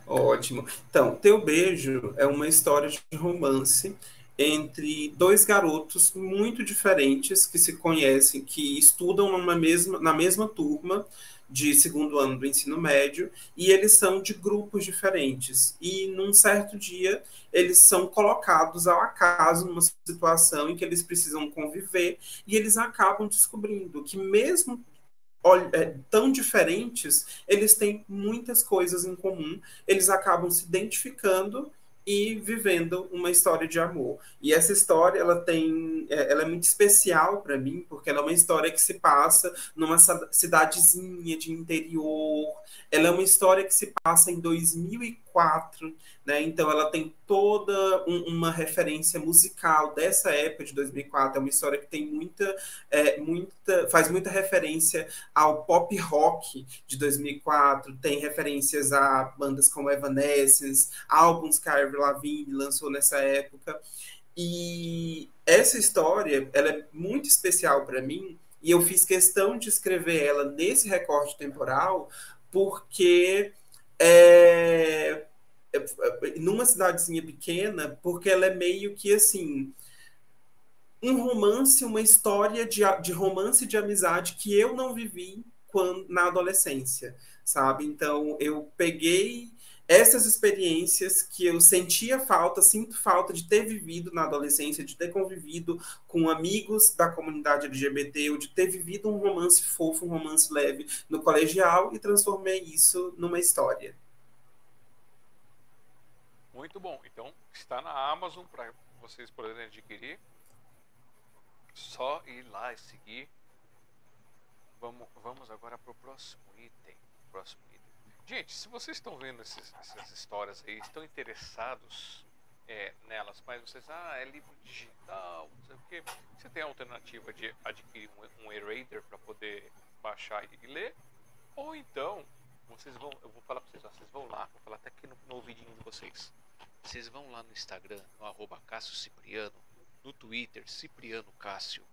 Speaker 2: Ótimo. Então, Teu Beijo é uma história de romance entre dois garotos muito diferentes que se conhecem, que estudam numa mesma, na mesma turma de segundo ano do ensino médio, e eles são de grupos diferentes. E num certo dia, eles são colocados ao acaso numa situação em que eles precisam conviver, e eles acabam descobrindo que, mesmo é, tão diferentes, eles têm muitas coisas em comum, eles acabam se identificando e vivendo uma história de amor. E essa história ela tem, é, ela é muito especial para mim porque ela é uma história que se passa numa cidadezinha de interior. Ela é uma história que se passa em 2004, né? Então ela tem toda um, uma referência musical dessa época de 2004. É uma história que tem muita, é, muita, faz muita referência ao pop rock de 2004. Tem referências a bandas como Evanescence, álbuns que a Avril Lavigne lançou nessa época. E essa história, ela é muito especial para mim. E eu fiz questão de escrever ela nesse recorte temporal, porque é, numa cidadezinha pequena, porque ela é meio que assim um romance, uma história de, de romance de amizade que eu não vivi quando, na adolescência, sabe? Então eu peguei essas experiências que eu sentia falta, sinto falta de ter vivido na adolescência, de ter convivido com amigos da comunidade LGBT, ou de ter vivido um romance fofo, um romance leve no colegial e transformei isso numa história.
Speaker 1: Muito bom. Então, está na Amazon para vocês poderem adquirir. Só ir lá e seguir. Vamos, vamos agora para o próximo item. Próximo item. Gente, se vocês estão vendo esses, essas histórias aí, estão interessados é, nelas, mas vocês, ah, é livro digital, não sei o quê. Você tem a alternativa de adquirir um, um e-reader para poder baixar e ler, ou então vocês vão, eu vou falar para vocês, ó, vocês vão lá, vou falar até aqui no, no ouvidinho de vocês. Vocês vão lá no Instagram, no arroba Cássio Cipriano, no Twitter, Cipriano Cássio,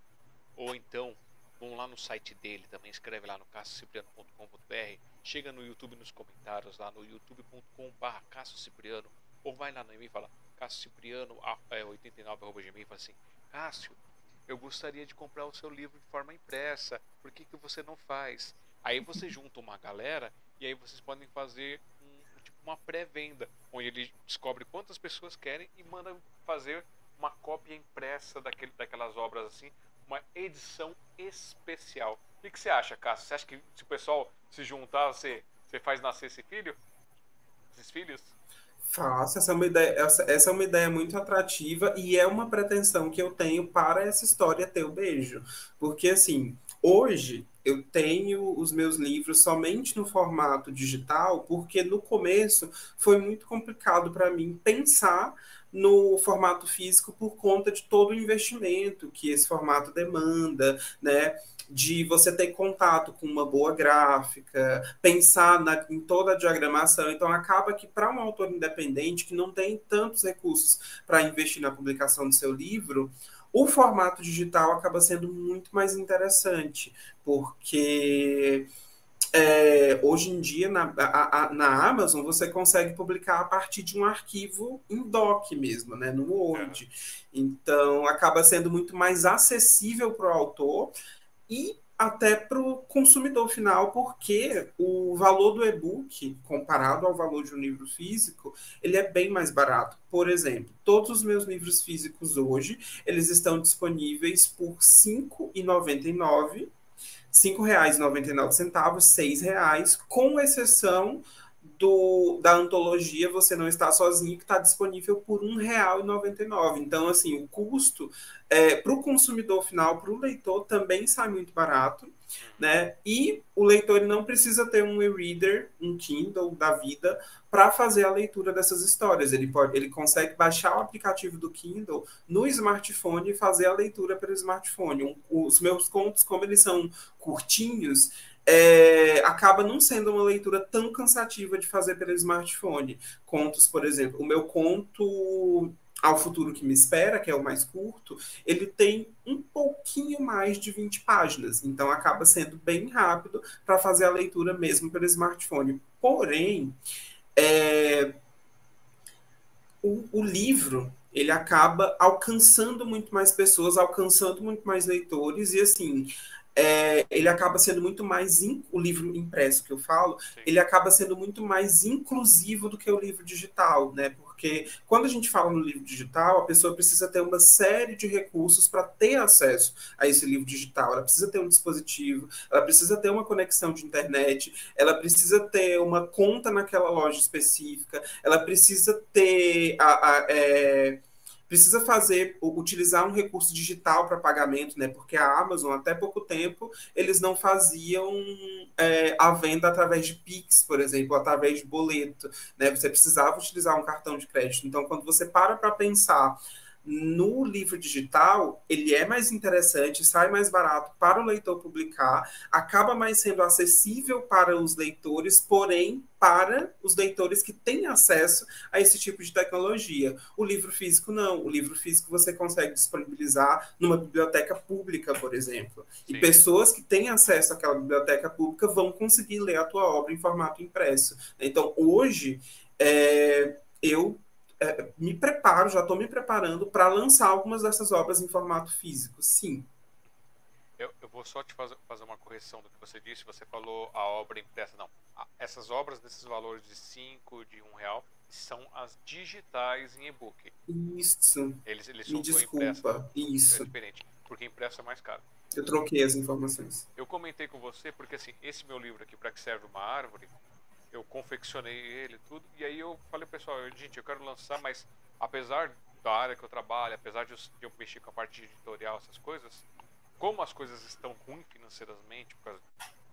Speaker 1: ou então vão lá no site dele, também escreve lá no cassiocipriano.com.br, chega no YouTube nos comentários, lá no youtube.com.br Cipriano, ou vai lá no e-mail e fala Cássio Cipriano, 89 e fala assim, Cássio, eu gostaria de comprar o seu livro de forma impressa, por que, que você não faz? Aí você junta uma galera e aí vocês podem fazer uma pré-venda, onde ele descobre quantas pessoas querem e manda fazer uma cópia impressa daquele, daquelas obras assim, uma edição especial. O que, você acha, Cássio? Você acha que se o pessoal se juntar, você, você faz nascer esse filho? Esses filhos?
Speaker 2: Faço, essa é, uma ideia, essa, essa é uma ideia muito atrativa e é uma pretensão que eu tenho para essa história ter o beijo. Porque, assim, hoje eu tenho os meus livros somente no formato digital, porque no começo foi muito complicado para mim pensar no formato físico por conta de todo o investimento que esse formato demanda, né? De você ter contato com uma boa gráfica, pensar na, em toda a diagramação. Então, acaba que para um autor independente que não tem tantos recursos para investir na publicação do seu livro, o formato digital acaba sendo muito mais interessante, porque é, hoje em dia, na, a, a, na Amazon, você consegue publicar a partir de um arquivo em doc mesmo, né, no Word. É. Então, acaba sendo muito mais acessível para o autor e até para o consumidor final, porque o valor do e-book, comparado ao valor de um livro físico, ele é bem mais barato. Por exemplo, todos os meus livros físicos hoje, eles estão disponíveis por R$ 5,99 R$ 5,99, R$ reais, com exceção do, da antologia Você Não Está Sozinho, que está disponível por R$ 1,99. Então, assim, o custo é, para o consumidor final, para o leitor, também sai muito barato. Né? E o leitor não precisa ter um e-reader, um Kindle da vida, para fazer a leitura dessas histórias. Ele, pode, ele consegue baixar o aplicativo do Kindle no smartphone e fazer a leitura pelo smartphone. Um, os meus contos, como eles são curtinhos, é, acaba não sendo uma leitura tão cansativa de fazer pelo smartphone. Contos, por exemplo, o meu conto Ao Futuro que Me Espera, que é o mais curto, ele tem um pouquinho mais de 20 páginas, então acaba sendo bem rápido para fazer a leitura mesmo pelo smartphone. Porém, é, o, o livro ele acaba alcançando muito mais pessoas, alcançando muito mais leitores, e assim, é, ele acaba sendo muito mais in, o livro impresso que eu falo, Sim. ele acaba sendo muito mais inclusivo do que o livro digital, né? Porque quando a gente fala no livro digital, a pessoa precisa ter uma série de recursos para ter acesso a esse livro digital. Ela precisa ter um dispositivo, ela precisa ter uma conexão de internet, ela precisa ter uma conta naquela loja específica, ela precisa ter a, a é, precisa fazer, utilizar um recurso digital para pagamento, né? Porque a Amazon, até pouco tempo, eles não faziam é, a venda através de Pix, por exemplo, através de boleto, né? Você precisava utilizar um cartão de crédito. Então, quando você para para pensar no livro digital, ele é mais interessante, sai mais barato para o leitor publicar, acaba mais sendo acessível para os leitores, porém para os leitores que têm acesso a esse tipo de tecnologia. O livro físico não. O livro físico você consegue disponibilizar numa biblioteca pública, por exemplo. Sim. E pessoas que têm acesso àquela biblioteca pública vão conseguir ler a tua obra em formato impresso. Então, hoje, é, eu me preparo, já estou me preparando para lançar algumas dessas obras em formato físico, sim.
Speaker 1: Eu, eu, vou só te fazer, fazer uma correção do que você disse. Você falou a obra impressa. Não. Essas obras desses valores de 5, de 1 um real, são as digitais em e-book.
Speaker 2: Isso.
Speaker 1: Eles, eles
Speaker 2: Me desculpa. Isso.
Speaker 1: É diferente. Porque impresso é mais caro.
Speaker 2: Eu troquei as informações.
Speaker 1: Eu comentei com você porque assim, esse meu livro aqui, para que serve uma árvore, eu confeccionei ele tudo. E aí eu falei pessoal, gente, eu quero lançar, mas apesar da área que eu trabalho, apesar de eu, eu mexer com a parte editorial, essas coisas, como as coisas estão ruins financeiramente por causa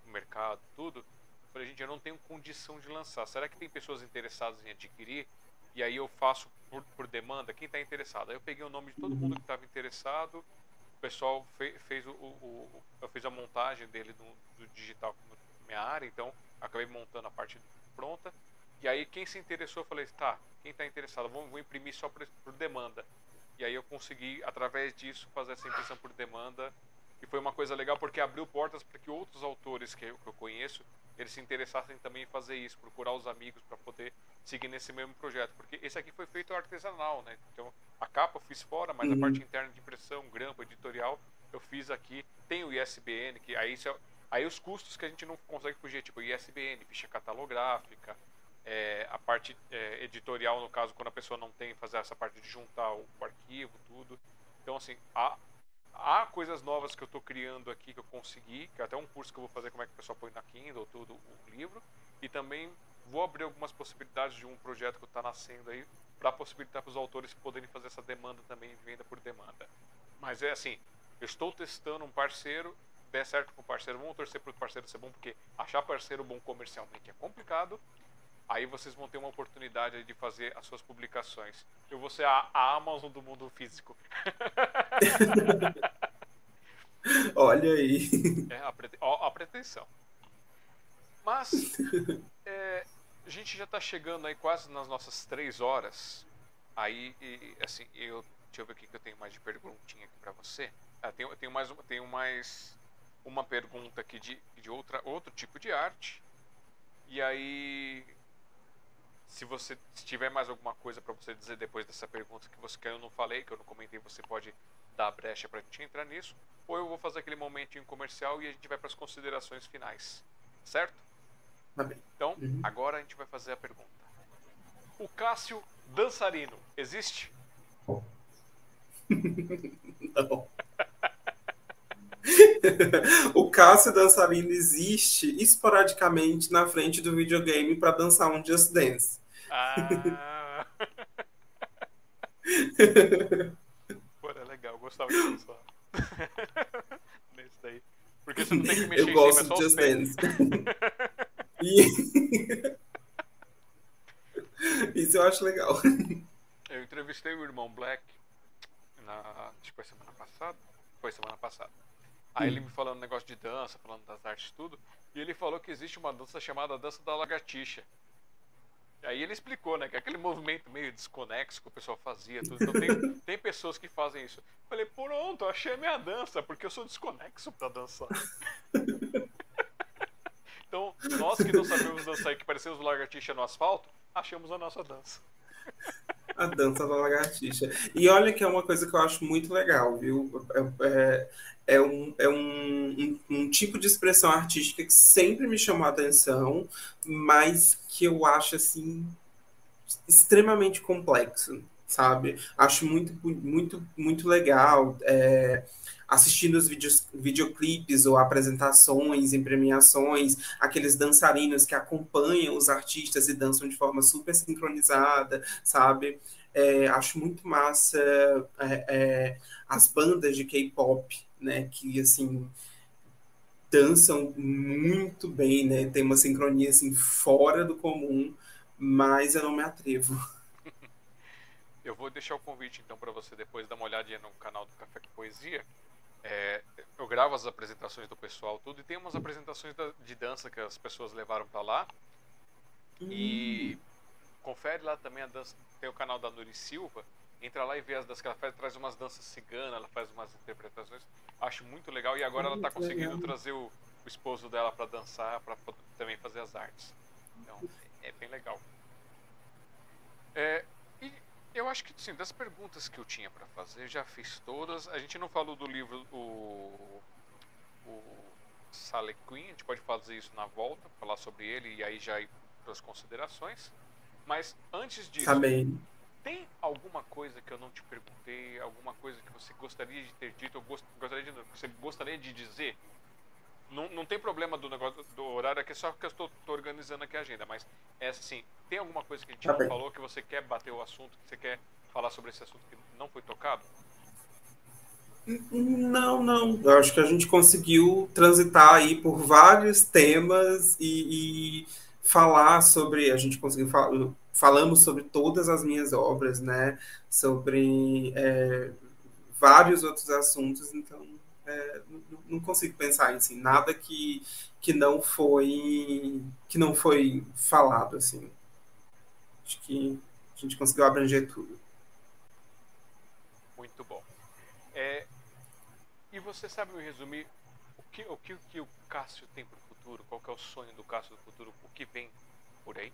Speaker 1: do mercado, tudo, eu falei, gente, eu não tenho condição de lançar. Será que tem pessoas interessadas em adquirir? E aí eu faço por, por demanda, quem está interessado? Aí eu peguei o nome de todo mundo que estava interessado, o pessoal fez, fez o, o, o, eu fiz a montagem dele do, do digital minha área, então acabei montando a parte pronta. E aí quem se interessou, eu falei, tá, quem está interessado, vamos, vou imprimir só por, por, demanda. E aí eu consegui, através disso, fazer essa impressão por demanda. E foi uma coisa legal porque abriu portas para que outros autores que eu, que eu conheço, eles se interessassem também em fazer isso, procurar os amigos para poder seguir nesse mesmo projeto. Porque esse aqui foi feito artesanal, né? Então a capa eu fiz fora, mas uhum. a parte interna de impressão, grampo, editorial, eu fiz aqui. Tem o ISBN, que aí isso é, Aí os custos que a gente não consegue fugir, tipo ISBN, ficha catalográfica, é, a parte é, editorial, no caso, quando a pessoa não tem, fazer essa parte de juntar o, o arquivo, tudo. Então, assim, há, há coisas novas que eu estou criando aqui que eu consegui, que é até um curso que eu vou fazer como é que a pessoa põe na Kindle, tudo, o livro. E também vou abrir algumas possibilidades de um projeto que está nascendo aí, para possibilitar para os autores poderem fazer essa demanda também, venda por demanda. Mas é assim, eu estou testando um parceiro der certo com o parceiro, vamos torcer para o parceiro ser bom, porque achar parceiro bom comercialmente é complicado. Aí vocês vão ter uma oportunidade de fazer as suas publicações. Eu vou ser a, a Amazon do mundo físico.
Speaker 2: Olha aí.
Speaker 1: É a, prete, a pretensão. Mas é, a gente já está chegando aí quase nas nossas três horas. Aí, e, assim, eu deixa eu ver o que eu tenho mais de perguntinha aqui para você. Ah, tenho, tenho mais, tenho mais uma pergunta aqui de, de outra, outro tipo de arte. E aí, se você se tiver mais alguma coisa para você dizer depois dessa pergunta que você que eu não falei, que eu não comentei, você pode dar a brecha para a gente entrar nisso. Ou eu vou fazer aquele momentinho comercial e a gente vai para as considerações finais. Certo?
Speaker 2: Tá bem.
Speaker 1: Então, uhum. agora a gente vai fazer a pergunta. O Cássio dançarino existe?
Speaker 2: não. o Cássio dançarino existe esporadicamente na frente do videogame para dançar um Just Dance.
Speaker 1: Ah. Pô, é legal, eu gostava de dançar. Nesse daí. Porque você não tem que mexer
Speaker 2: eu gosto de Just Dance. e... Isso eu acho legal.
Speaker 1: Eu entrevistei o irmão Black na, acho que foi semana passada. Foi semana passada. Aí ele me falando um negócio de dança, falando das artes tudo, e ele falou que existe uma dança chamada dança da lagartixa. Aí ele explicou, né, que aquele movimento meio desconexo que o pessoal fazia, tudo. Então tem, tem pessoas que fazem isso. Falei, pronto, achei a minha dança, porque eu sou desconexo para dançar. então, nós que não sabemos dançar e que parecemos lagartixa no asfalto, achamos a nossa dança.
Speaker 2: A dança da lagartixa. E olha que é uma coisa que eu acho muito legal, viu? É, é, um, é um, um, um, tipo de expressão artística que sempre me chamou a atenção, mas que eu acho assim extremamente complexo, sabe? Acho muito, muito, muito legal. É, assistindo os vídeos, videoclipes ou apresentações em premiações, aqueles dançarinos que acompanham os artistas e dançam de forma super sincronizada, sabe? É, acho muito massa é, é, as bandas de K-pop, né? Que assim dançam muito bem, né? Tem uma sincronia assim fora do comum, mas eu não me atrevo.
Speaker 1: Eu vou deixar o convite então para você depois dar uma olhadinha no canal do Café com Poesia, é, eu gravo as apresentações do pessoal tudo e tem umas apresentações da, de dança que as pessoas levaram para lá e confere lá também a dança tem o canal da Nuri Silva entra lá e vê as danças que ela faz traz umas danças ciganas ela faz umas interpretações acho muito legal e agora ela está conseguindo legal. trazer o, o, esposo dela para dançar para também fazer as artes então é bem legal é, eu acho que, sim, das perguntas que eu tinha para fazer, já fiz todas. A gente não falou do livro, o, o Sale Queen, a gente pode fazer isso na volta, falar sobre ele e aí já ir para as considerações. Mas antes disso,
Speaker 2: Também.
Speaker 1: Tem alguma coisa que eu não te perguntei, alguma coisa que você gostaria de ter dito, ou gostaria de, você gostaria de dizer não, não tem problema do negócio do horário aqui, só que eu estou organizando aqui a agenda. Mas é assim, tem alguma coisa que a gente tá não bem. falou que você quer bater o assunto, que você quer falar sobre esse assunto que não foi tocado?
Speaker 2: Não, não. Eu acho que a gente conseguiu transitar aí por vários temas e, e falar sobre. A gente conseguiu falar. Falamos sobre todas as minhas obras, né? Sobre é, vários outros assuntos, então é, não consigo pensar em assim, nada que, que não foi que não foi falado assim. Acho que a gente conseguiu abranger tudo.
Speaker 1: Muito bom. É, e você sabe me resumir o que, o que, o que o Cássio tem para o futuro? Qual é o sonho do Cássio do futuro? O que vem por aí?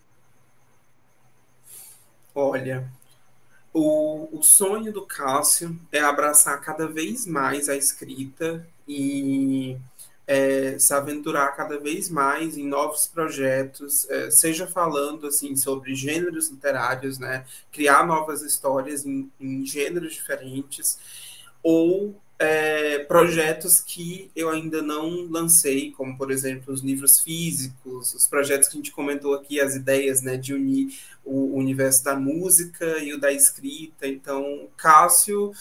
Speaker 2: Olha, o, o sonho do Cássio é abraçar cada vez mais a escrita e é, se aventurar cada vez mais em novos projetos, é, seja falando assim sobre gêneros literários, né, criar novas histórias em, em gêneros diferentes, ou é, projetos que eu ainda não lancei, como por exemplo os livros físicos, os projetos que a gente comentou aqui, as ideias né, de unir o universo da música e o da escrita. Então, Cássio,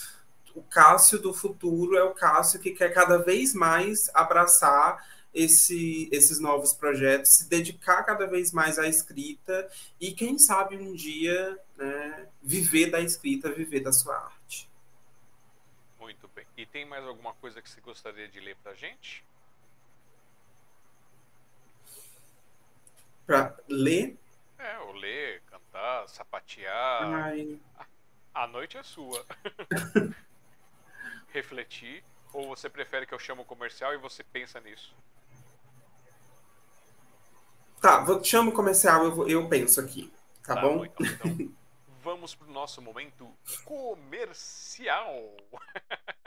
Speaker 2: o Cássio do futuro é o Cássio que quer cada vez mais abraçar esse, esses novos projetos, se dedicar cada vez mais à escrita e, quem sabe, um dia né, viver da escrita, viver da sua arte.
Speaker 1: E tem mais alguma coisa que você gostaria de ler para a gente?
Speaker 2: Para ler?
Speaker 1: É, ou ler, cantar, sapatear.
Speaker 2: Ai.
Speaker 1: A noite é sua. Refletir. Ou você prefere que eu chame o comercial e você pensa nisso?
Speaker 2: Tá, vou chamo o comercial, eu, eu penso aqui. Tá, tá bom? bom então,
Speaker 1: então vamos pro nosso momento comercial.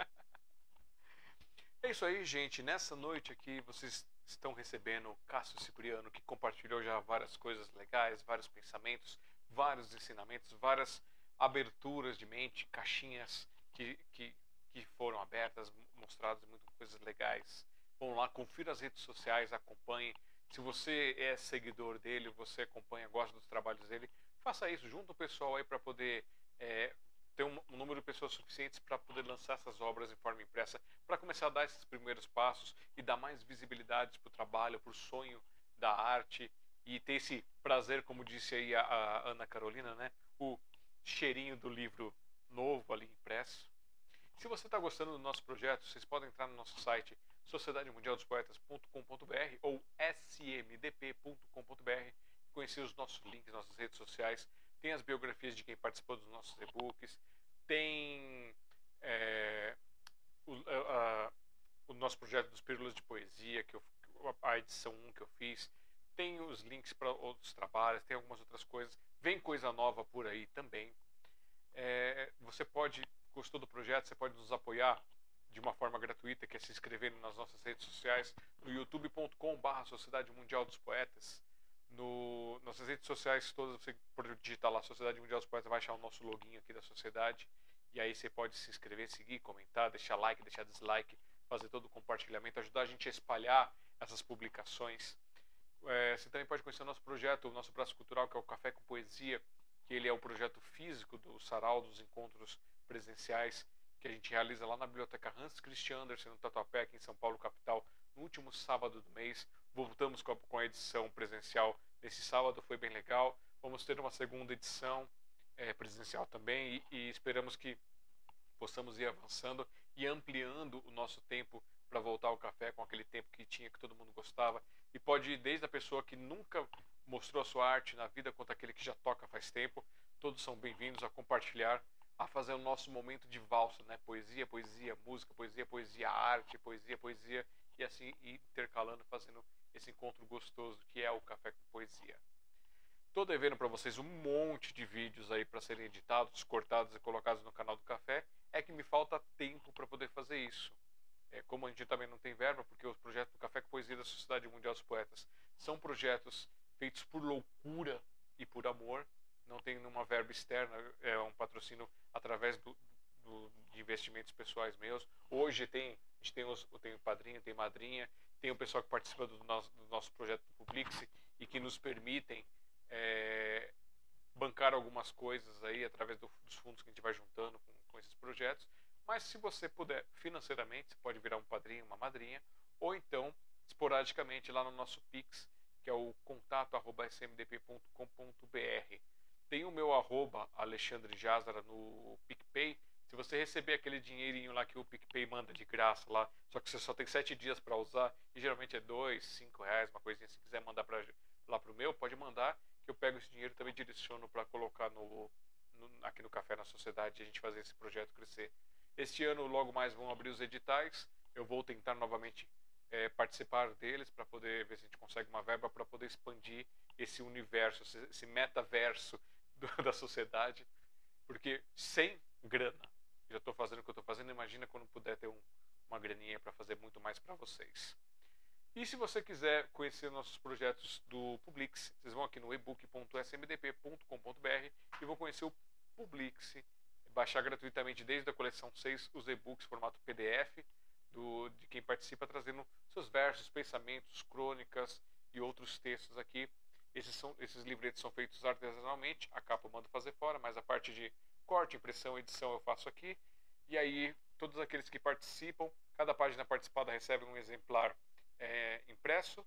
Speaker 1: é isso aí, gente. Nessa noite aqui vocês estão recebendo Cássio Cipriano, que compartilhou já várias coisas legais, vários pensamentos, vários ensinamentos, várias aberturas de mente, caixinhas que, que, que foram abertas, mostradas muitas coisas legais. Vão lá, confira as redes sociais, acompanhe. Se você é seguidor dele, você acompanha, gosta dos trabalhos dele, faça isso, junta o pessoal aí para poder é, ter um, um, número de pessoas suficientes para poder lançar essas obras em forma impressa, para começar a dar esses primeiros passos e dar mais visibilidade para o trabalho, para o sonho da arte e ter esse prazer, como disse aí a, a Ana Carolina, né? O cheirinho do livro novo ali impresso. Se você está gostando do nosso projeto, vocês podem entrar no nosso site sociedademundialdospoetas.com.br ou smdp.com.br conhecer os nossos links, nossas redes sociais. Tem as biografias de quem participou dos nossos e-books. Tem é, o, a, o, nosso projeto dos Pílulas de Poesia, que eu, a edição 1 que eu fiz. Tem os links para outros trabalhos, tem algumas outras coisas. Vem coisa nova por aí também. É, você pode, gostou do projeto, você pode nos apoiar de uma forma gratuita, que é se inscrevendo nas nossas redes sociais, no youtube.com.br Sociedade Mundial dos Poetas. No, nossas redes sociais todas, você pode digitar lá Sociedade Mundial dos Poetas, vai achar o nosso login aqui da sociedade. E aí você pode se inscrever, seguir, comentar, deixar like, deixar dislike, fazer todo o compartilhamento, ajudar a gente a espalhar essas publicações. É, você também pode conhecer o nosso projeto, o nosso braço cultural, que é o Café com Poesia, que ele é o projeto físico do Sarau, dos encontros presenciais que a gente realiza lá na Biblioteca Hans Christian Andersen, no Tatuapé, aqui em São Paulo, capital, no último sábado do mês. Voltamos com a, com a edição presencial nesse sábado, foi bem legal. Vamos ter uma segunda edição é, presencial também e, e esperamos que possamos ir avançando e ampliando o nosso tempo para voltar ao café com aquele tempo que tinha que todo mundo gostava. E pode ir desde a pessoa que nunca mostrou a sua arte na vida quanto aquele que já toca faz tempo. Todos são bem-vindos a compartilhar a fazer o nosso momento de valsa né? Poesia poesia música poesia poesia arte poesia poesia. E assim intercalando fazendo esse encontro gostoso que é o café com poesia Estou devendo para vocês um monte de vídeos aí para serem editados, cortados e colocados no canal do Café. É que me falta tempo para poder fazer isso. É, como a gente também não tem verba, porque os projetos do Café com Poesia da Sociedade Mundial dos Poetas são projetos feitos por loucura e por amor, não tem nenhuma verba externa, é um patrocínio através do, do, de investimentos pessoais meus. Hoje tem, a gente tem, os, tem padrinho, tem madrinha, tem o pessoal que participa do nosso, do nosso projeto do Publix e que nos permitem é, bancar algumas coisas aí através do, dos fundos que a gente vai juntando com, com esses projetos. Mas se você puder financeiramente, você pode virar um padrinho, uma madrinha, ou então esporadicamente lá no nosso Pix, que é o contato@smdp.com.br. Tem o meu arroba Alexandre Jazara no PicPay. Se você receber aquele dinheirinho lá que o PicPay manda de graça lá, só que você só tem sete dias para usar, e geralmente é dois, cinco reais, uma coisinha. Se quiser mandar pra, lá para o meu, pode mandar que eu pego esse dinheiro também direciono para colocar no, no, aqui no Café na Sociedade e a gente fazer esse projeto crescer. Este ano, logo mais, vão abrir os editais. Eu vou tentar novamente é, participar deles para poder ver se a gente consegue uma verba para poder expandir esse universo, esse metaverso do, da sociedade. Porque sem grana, já estou fazendo o que estou fazendo, imagina quando puder ter um, uma graninha para fazer muito mais para vocês. E se você quiser conhecer nossos projetos do Publix, vocês vão aqui no ebook.smdp.com.br e vão conhecer o Publix, baixar gratuitamente desde a coleção 6 os e-books formato PDF do, de quem participa, trazendo seus versos, pensamentos, crônicas e outros textos aqui. Esses, são, esses livretos são feitos artesanalmente, a capa eu mando fazer fora, mas a parte de corte, impressão, edição eu faço aqui. E aí, todos aqueles que participam, cada página participada recebe um exemplar é, impresso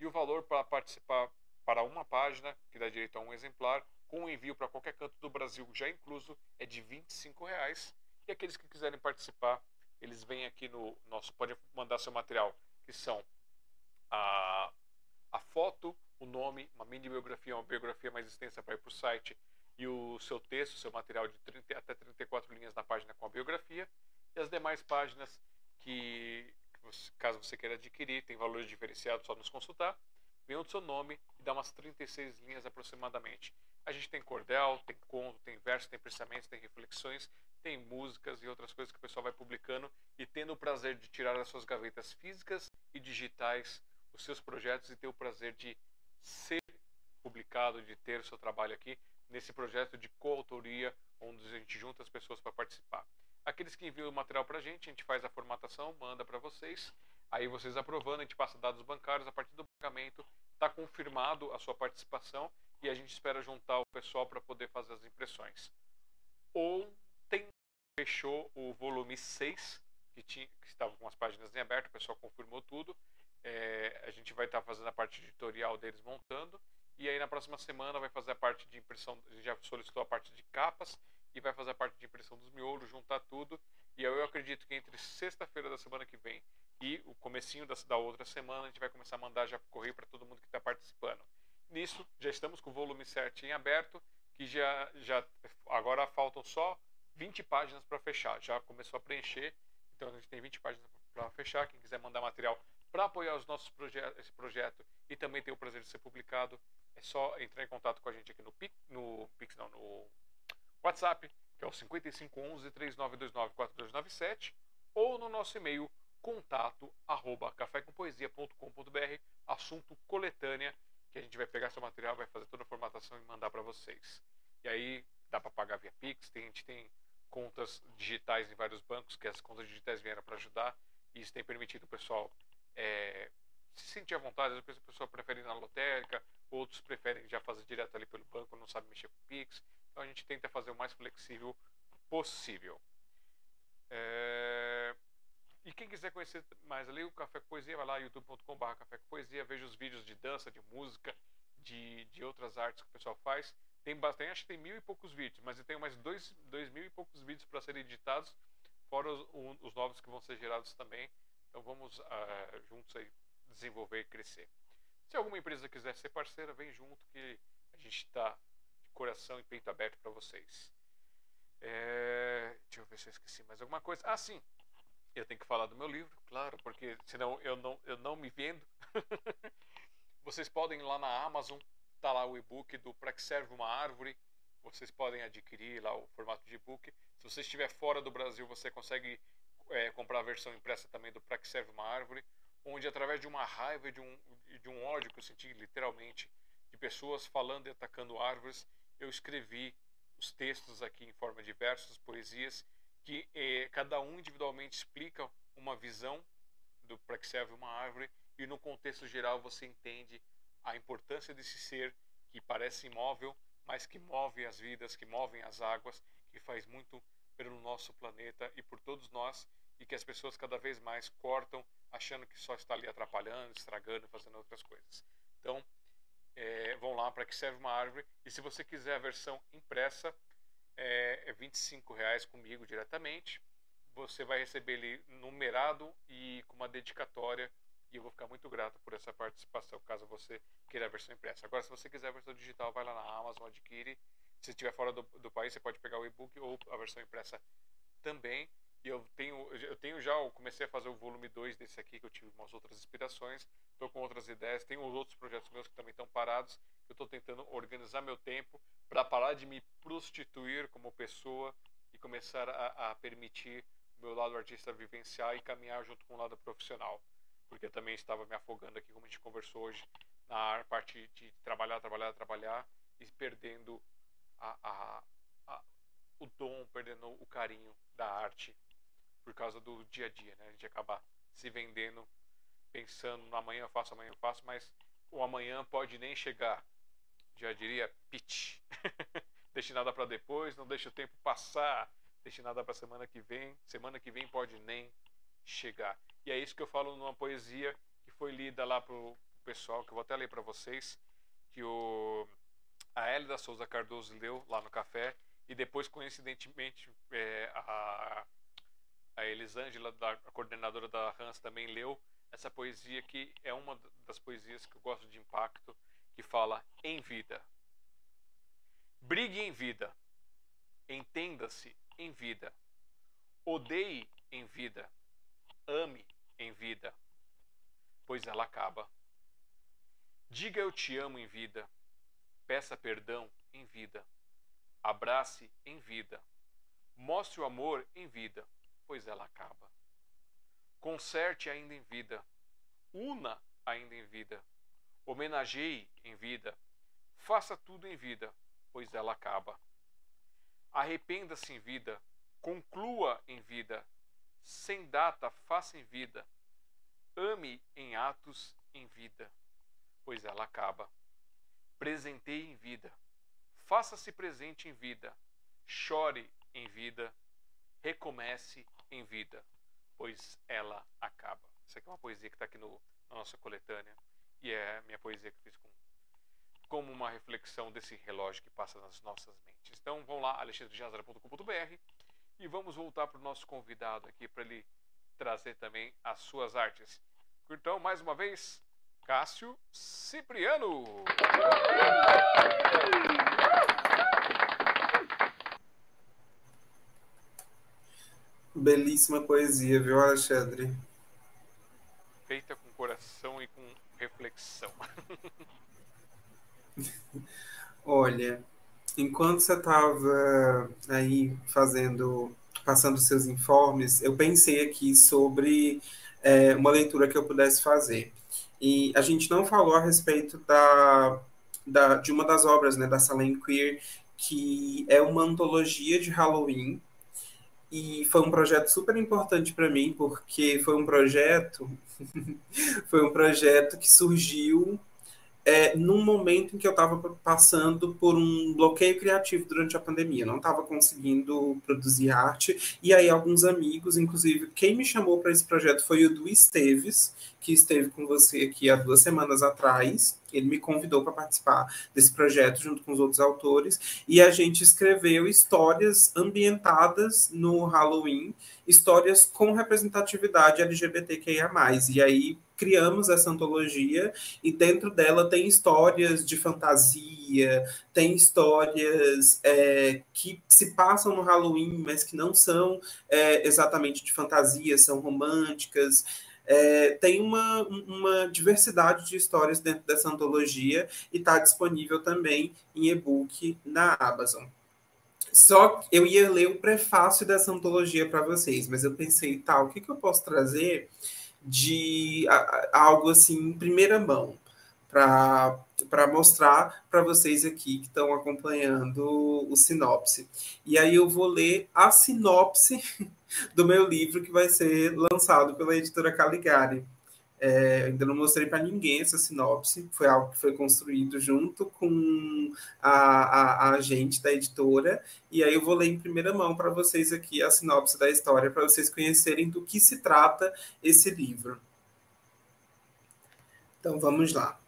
Speaker 1: e o valor para participar para uma página, que dá direito a um exemplar, com envio para qualquer canto do Brasil já incluso, é de 25 reais. E aqueles que quiserem participar, eles vêm aqui no nosso, pode mandar seu material, que são a, a foto, o nome, uma mini biografia, uma biografia mais extensa para ir para o site, e o seu texto, seu material de 30, até 34 linhas na página com a biografia, e as demais páginas que caso você queira adquirir, tem valores diferenciados, só nos consultar. Vem o seu nome e dá umas 36 linhas aproximadamente. A gente tem cordel, tem conto, tem verso, tem pensamentos, tem reflexões, tem músicas e outras coisas que o pessoal vai publicando e tendo o prazer de tirar das suas gavetas físicas e digitais os seus projetos e ter o prazer de ser publicado, de ter o seu trabalho aqui nesse projeto de coautoria, onde a gente junta as pessoas para participar. Aqueles que enviam o material para a gente, a gente faz a formatação, manda para vocês. Aí vocês aprovando, a gente passa dados bancários. A partir do pagamento, está confirmado a sua participação e a gente espera juntar o pessoal para poder fazer as impressões. Ontem fechou o volume 6, que, tinha, que estava com as páginas em aberto, o pessoal confirmou tudo. É, a gente vai estar tá fazendo a parte editorial deles montando. E aí na próxima semana vai fazer a parte de impressão, já solicitou a parte de capas e vai fazer a parte de impressão dos miolos, juntar tudo. E eu acredito que entre sexta-feira da semana que vem e o comecinho da, da outra semana a gente vai começar a mandar já correr para todo mundo que está participando. nisso, já estamos com o volume 7 em aberto, que já, já agora faltam só 20 páginas para fechar. Já começou a preencher, então a gente tem 20 páginas para fechar. Quem quiser mandar material para apoiar os nossos projetos, esse projeto e também ter o prazer de ser publicado, é só entrar em contato com a gente aqui no Pix, no, Pix não, no WhatsApp, que é o 5511 3929 4297, ou no nosso e-mail contato arroba cafécompoesia.com.br, assunto coletânea, que a gente vai pegar seu material, vai fazer toda a formatação e mandar para vocês. E aí dá para pagar via Pix, tem, a gente tem contas digitais em vários bancos, que as contas digitais vieram para ajudar, e isso tem permitido o pessoal é, se sentir à vontade. Às vezes a pessoa prefere ir na lotérica, outros preferem já fazer direto ali pelo banco, não sabe mexer com o Pix. Então a gente tenta fazer o mais flexível possível. É... E quem quiser conhecer mais ali, o Café com Poesia, vai lá youtube.com.br Café com Poesia, veja os vídeos de dança, de música, de, de outras artes que o pessoal faz. Tem bastante, acho que tem mil e poucos vídeos, mas eu tenho mais dois, dois mil e poucos vídeos para serem editados, fora os, um, os, novos que vão ser gerados também. Então vamos uh, juntos aí desenvolver e crescer. Se alguma empresa quiser ser parceira, vem junto que a gente está de coração e peito aberto para vocês. É... Deixa eu ver se eu esqueci mais alguma coisa. Ah, sim. Eu tenho que falar do meu livro, claro, porque senão eu não, eu não me vendo. Vocês podem ir lá na Amazon, tá lá o e-book do Para que serve uma árvore. Vocês podem adquirir lá o formato de e-book. Se você estiver fora do Brasil, você consegue é, comprar a versão impressa também do Para que serve uma árvore, onde através de uma raiva de um, de um ódio que eu senti literalmente de pessoas falando e atacando árvores, eu escrevi os textos aqui em forma de versos, poesias que eh, cada um individualmente explica uma visão do para que serve uma árvore e no contexto geral você entende a importância desse ser que parece imóvel, mas que move as vidas, que movem as águas, que faz muito pelo nosso planeta e por todos nós e que as pessoas cada vez mais cortam achando que só está ali atrapalhando, estragando, fazendo outras coisas. Então, é, vão lá para que serve uma árvore e se você quiser a versão impressa, é, é 25 reais comigo diretamente. Você vai receber ele numerado e com uma dedicatória e eu vou ficar muito grato por essa participação, caso você queira a versão impressa. Agora, se você quiser a versão digital, vai lá na Amazon, adquire. Se estiver fora do, do país, você pode pegar o e-book ou a versão impressa também. E eu tenho, eu tenho já, eu comecei a fazer o volume 2 desse aqui, que eu tive umas outras inspirações. Estou com outras ideias. Tenho outros projetos meus que também estão parados. Eu estou tentando organizar meu tempo para parar de me prostituir como pessoa e começar a, a permitir o meu lado artista vivenciar e caminhar junto com o lado profissional. Porque eu também estava me afogando aqui, como a gente conversou hoje, na parte de trabalhar, trabalhar, trabalhar e perdendo a, a, o dom, perdendo o carinho da arte por causa do dia a dia, né? A gente acaba se vendendo, pensando no amanhã eu faço, amanhã eu faço, mas o amanhã pode nem chegar. Já diria pitch. deixe nada para depois, não deixe o tempo passar, deixe nada para semana que vem. Semana que vem pode nem chegar. E é isso que eu falo numa poesia que foi lida lá pro pessoal, que eu vou até ler para vocês, que o a Hélida Souza Cardoso leu lá no café e depois coincidentemente é, a a Elisângela, da, a coordenadora da Hans, também leu essa poesia que é uma das poesias que eu gosto de impacto, que fala em vida. Brigue em vida. Entenda-se em vida. Odeie em vida. Ame em vida, pois ela acaba. Diga eu te amo em vida. Peça perdão em vida. Abrace em vida. Mostre o amor em vida pois ela acaba. Conserte ainda em vida, una ainda em vida, homenageie em vida, faça tudo em vida, pois ela acaba. Arrependa-se em vida, conclua em vida, sem data faça em vida, ame em atos em vida, pois ela acaba. Presenteie em vida, faça-se presente em vida, chore em vida, recomece em vida, pois ela acaba. Isso aqui é uma poesia que está aqui no, na nossa coletânea e é minha poesia que fiz com, como uma reflexão desse relógio que passa nas nossas mentes. Então vamos lá, alexandrejazara.com.br e vamos voltar para o nosso convidado aqui para ele trazer também as suas artes. Então, mais uma vez, Cássio Cipriano.
Speaker 2: Belíssima poesia, viu, Alexandre?
Speaker 1: Feita com coração e com reflexão.
Speaker 2: Olha, enquanto você estava aí fazendo, passando seus informes, eu pensei aqui sobre é, uma leitura que eu pudesse fazer. E a gente não falou a respeito da, da, de uma das obras né, da Salem Queer, que é uma antologia de Halloween, e foi um projeto super importante para mim, porque foi um projeto foi um projeto que surgiu é, num momento em que eu estava passando por um bloqueio criativo durante a pandemia, não estava conseguindo produzir arte, e aí alguns amigos, inclusive quem me chamou para esse projeto foi o Du Esteves, que esteve com você aqui há duas semanas atrás, ele me convidou para participar desse projeto junto com os outros autores, e a gente escreveu histórias ambientadas no Halloween, histórias com representatividade LGBTQIA+, e aí criamos essa antologia e dentro dela tem histórias de fantasia, tem histórias é, que se passam no Halloween, mas que não são é, exatamente de fantasia, são românticas. É, tem uma, uma diversidade de histórias dentro dessa antologia e está disponível também em e-book na Amazon. Só que eu ia ler o prefácio dessa antologia para vocês, mas eu pensei, tá, o que, que eu posso trazer de algo assim em primeira mão para mostrar para vocês aqui que estão acompanhando o sinopse. E aí eu vou ler a sinopse do meu livro que vai ser lançado pela editora Caligari. É, ainda não mostrei para ninguém essa sinopse, foi algo que foi construído junto com a, a, a agente da editora, e aí eu vou ler em primeira mão para vocês aqui a sinopse da história, para vocês conhecerem do que se trata esse livro. Então vamos lá.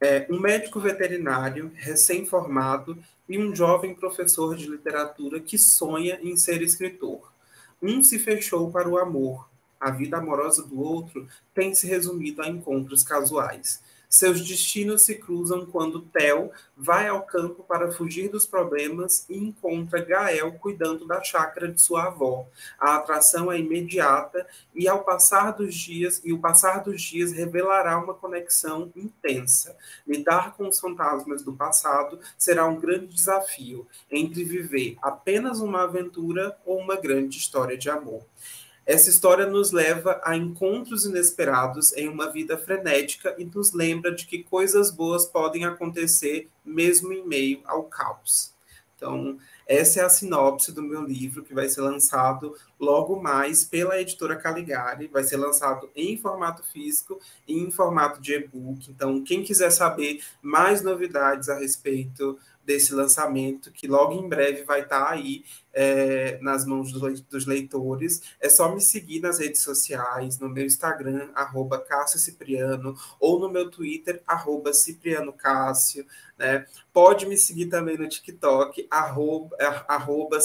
Speaker 2: É, um médico veterinário recém-formado e um jovem professor de literatura que sonha em ser escritor. Um se fechou para o amor, a vida amorosa do outro tem se resumido a encontros casuais. Seus destinos se cruzam quando Theo vai ao campo para fugir dos problemas e encontra Gael cuidando da chácara de sua avó. A atração é imediata e ao passar dos dias e o passar dos dias revelará uma conexão intensa. Lidar com os fantasmas do passado será um grande desafio entre viver apenas uma aventura ou uma grande história de amor. Essa história nos leva a encontros inesperados em uma vida frenética e nos lembra de que coisas boas podem acontecer mesmo em meio ao caos. Então, essa é a sinopse do meu livro que vai ser lançado logo mais pela editora Caligari. Vai ser lançado em formato físico e em formato de e-book. Então, quem quiser saber mais novidades a respeito desse lançamento, que logo em breve vai estar aí é, nas mãos dos leitores. É só me seguir nas redes sociais, no meu Instagram, arroba Cássio Cipriano, ou no meu Twitter, arroba Cipriano Cássio. Né? Pode me seguir também no TikTok, arroba, arroba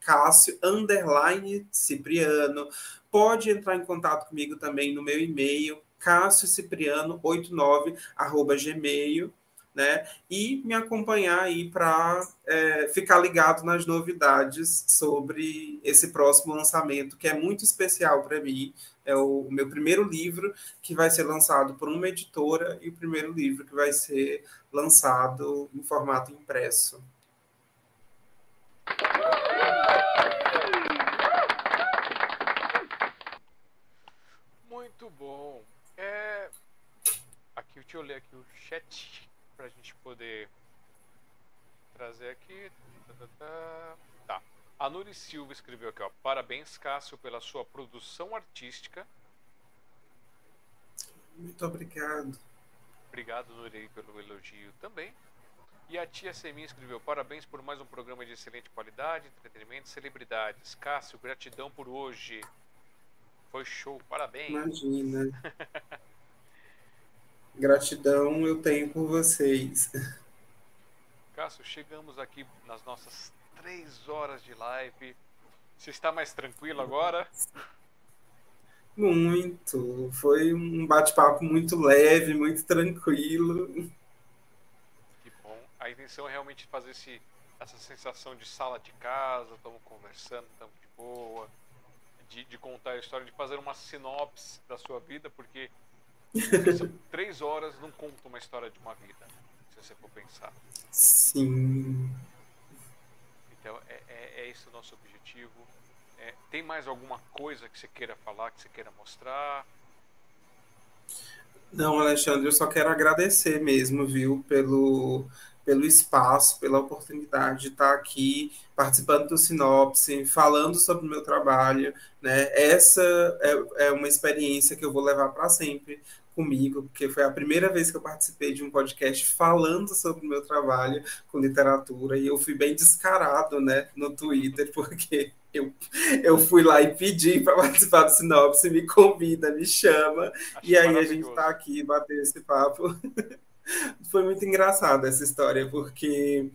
Speaker 2: Cássio, underline Cipriano. Pode entrar em contato comigo também no meu e-mail, cássiocipriano89, arroba gmail né? E me acompanhar aí para é, ficar ligado nas novidades sobre esse próximo lançamento, que é muito especial para mim. É o, meu primeiro livro que vai ser lançado por uma editora e o primeiro livro que vai ser lançado em formato impresso.
Speaker 1: Muito bom. É... Aqui, deixa eu ler aqui o chat para a gente poder trazer aqui. Tá. A Nuri Silva escreveu aqui, ó. Parabéns, Cássio, pela sua produção artística.
Speaker 2: Muito obrigado.
Speaker 1: Obrigado, Nuri, pelo elogio também. E a tia Semi escreveu: Parabéns por mais um programa de excelente qualidade, entretenimento e celebridades. Cássio, gratidão por hoje. Foi show, parabéns.
Speaker 2: Imagina. Gratidão eu tenho por vocês.
Speaker 1: Cássio, chegamos aqui nas nossas três horas de live. Você está mais tranquilo agora?
Speaker 2: Muito. Foi um bate-papo muito leve, muito tranquilo.
Speaker 1: Que bom. A intenção é realmente fazer esse, essa sensação de sala de casa, estamos conversando, estamos de boa, de, de, contar a história, de fazer uma sinopse da sua vida, porque três horas não conta uma história de uma vida, se você for pensar.
Speaker 2: Sim.
Speaker 1: Então, é, é, é esse o nosso objetivo. É, tem mais alguma coisa que você queira falar, que você queira mostrar?
Speaker 2: Não, Alexandre, eu só quero agradecer mesmo, viu, pelo, pelo espaço, pela oportunidade de estar aqui participando do Sinopse, falando sobre o meu trabalho. Né? Essa é, é uma experiência que eu vou levar para sempre comigo, porque foi a primeira vez que eu participei de um podcast falando sobre o meu trabalho com literatura, e eu fui bem descarado né, no Twitter, porque eu, eu fui lá e pedi para participar do Sinopse, me convida, me chama, Acho e aí a gente está aqui batendo esse papo. foi muito engraçado essa história, porque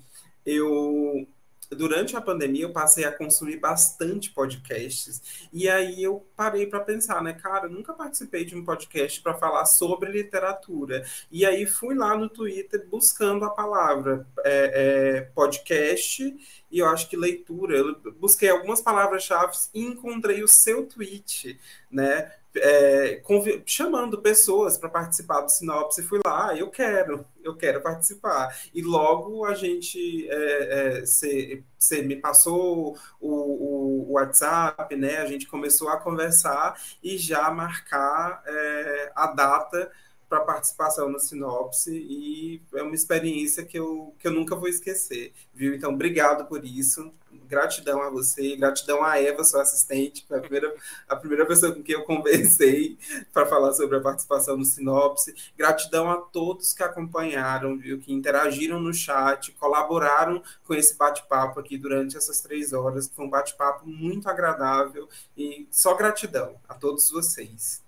Speaker 2: eu durante a pandemia eu passei a consumir bastante podcasts e aí eu parei para pensar, né, cara, nunca participei de um podcast para falar sobre literatura e aí fui lá no Twitter buscando a palavra é, é, podcast e eu acho que leitura. Eu busquei algumas palavras-chave e encontrei o seu tweet, né? É, chamando pessoas para participar do Sinopse, fui lá, eu quero, eu quero participar. E logo a gente é, é, me passou o, o, o, WhatsApp, né? A gente começou a conversar e já marcar é, a data para participação no Sinopse e é uma experiência que eu, que eu nunca vou esquecer, viu? Então, obrigado por isso, gratidão a você, gratidão a Eva, sua assistente, a primeira, a primeira pessoa com quem eu conversei para falar sobre a participação no Sinopse, gratidão a todos que acompanharam, viu? Que interagiram no chat, colaboraram com esse bate-papo aqui durante essas três horas, foi um bate-papo muito agradável e só gratidão a todos vocês.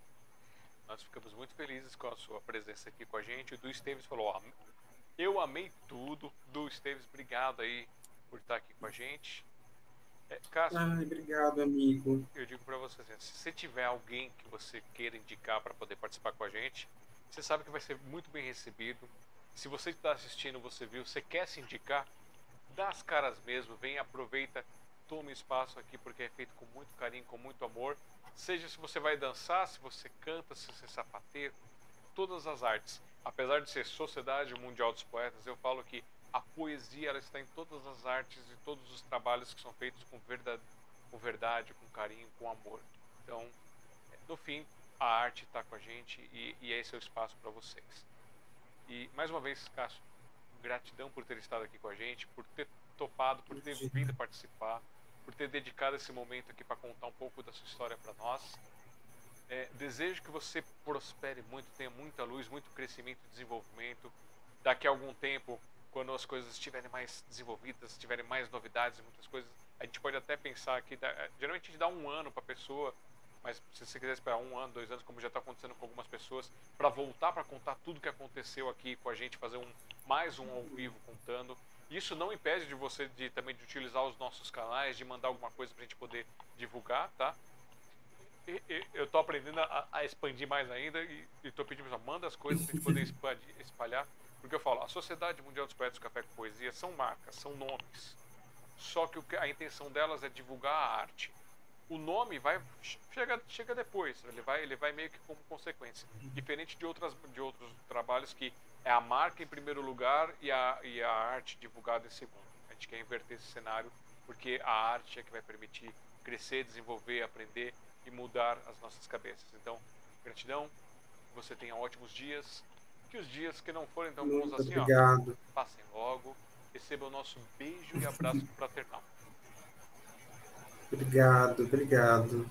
Speaker 1: Nós ficamos muito felizes com a sua presença aqui com a gente. O Du Esteves falou: ó, eu amei tudo. Du Esteves, obrigado aí por estar aqui com a gente.
Speaker 2: É, Cássio, Ai, obrigado, amigo.
Speaker 1: Eu digo para você assim, se você tiver alguém que você queira indicar para poder participar com a gente, você sabe que vai ser muito bem recebido. Se você está assistindo, você viu, você quer se indicar, dá as caras mesmo, vem, aproveita, tome espaço aqui porque é feito com muito carinho, com muito amor Seja se você vai dançar, se você canta, se você é sapateiro, todas as artes. Apesar de ser Sociedade Mundial dos Poetas, eu falo que a poesia ela está em todas as artes e todos os trabalhos que são feitos com verdade, com, verdade, com carinho, com amor. Então, no fim, a arte está com a gente e, e esse é o espaço para vocês. E mais uma vez, Cássio, gratidão por ter estado aqui com a gente, por ter topado, por ter vindo participar por ter dedicado esse momento aqui para contar um pouco da sua história para nós. É, desejo que você prospere muito, tenha muita luz, muito crescimento e desenvolvimento. Daqui a algum tempo, quando as coisas estiverem mais desenvolvidas, tiverem mais novidades, muitas coisas, a gente pode até pensar que dá, geralmente a gente dá um ano para a pessoa, mas se você quiser esperar um ano, dois anos, como já está acontecendo com algumas pessoas, para voltar para contar tudo que aconteceu aqui com a gente, fazer um mais um ao vivo contando. Isso não impede de você de também de utilizar os nossos canais, de mandar alguma coisa para a gente poder divulgar, tá? E, e, eu estou aprendendo a, a, expandir mais ainda e estou pedindo para manda as coisas para a gente poder espalhar, porque eu falo, a Sociedade Mundial dos Poetas do Café com Poesia são marcas, são nomes. Só que a intenção delas é divulgar a arte. O nome vai chega, chega depois, ele vai, ele vai meio que como consequência. Diferente de, outras, de outros trabalhos que é a marca em primeiro lugar e a, e a arte divulgada em segundo. A gente quer inverter esse cenário porque a arte é que vai permitir crescer, desenvolver, aprender e mudar as nossas cabeças. Então, gratidão, você tenha ótimos dias, que os dias que não forem tão bons assim,
Speaker 2: obrigado.
Speaker 1: ó, passem logo, receba o nosso beijo e abraço fraternal.
Speaker 2: Obrigado, obrigado.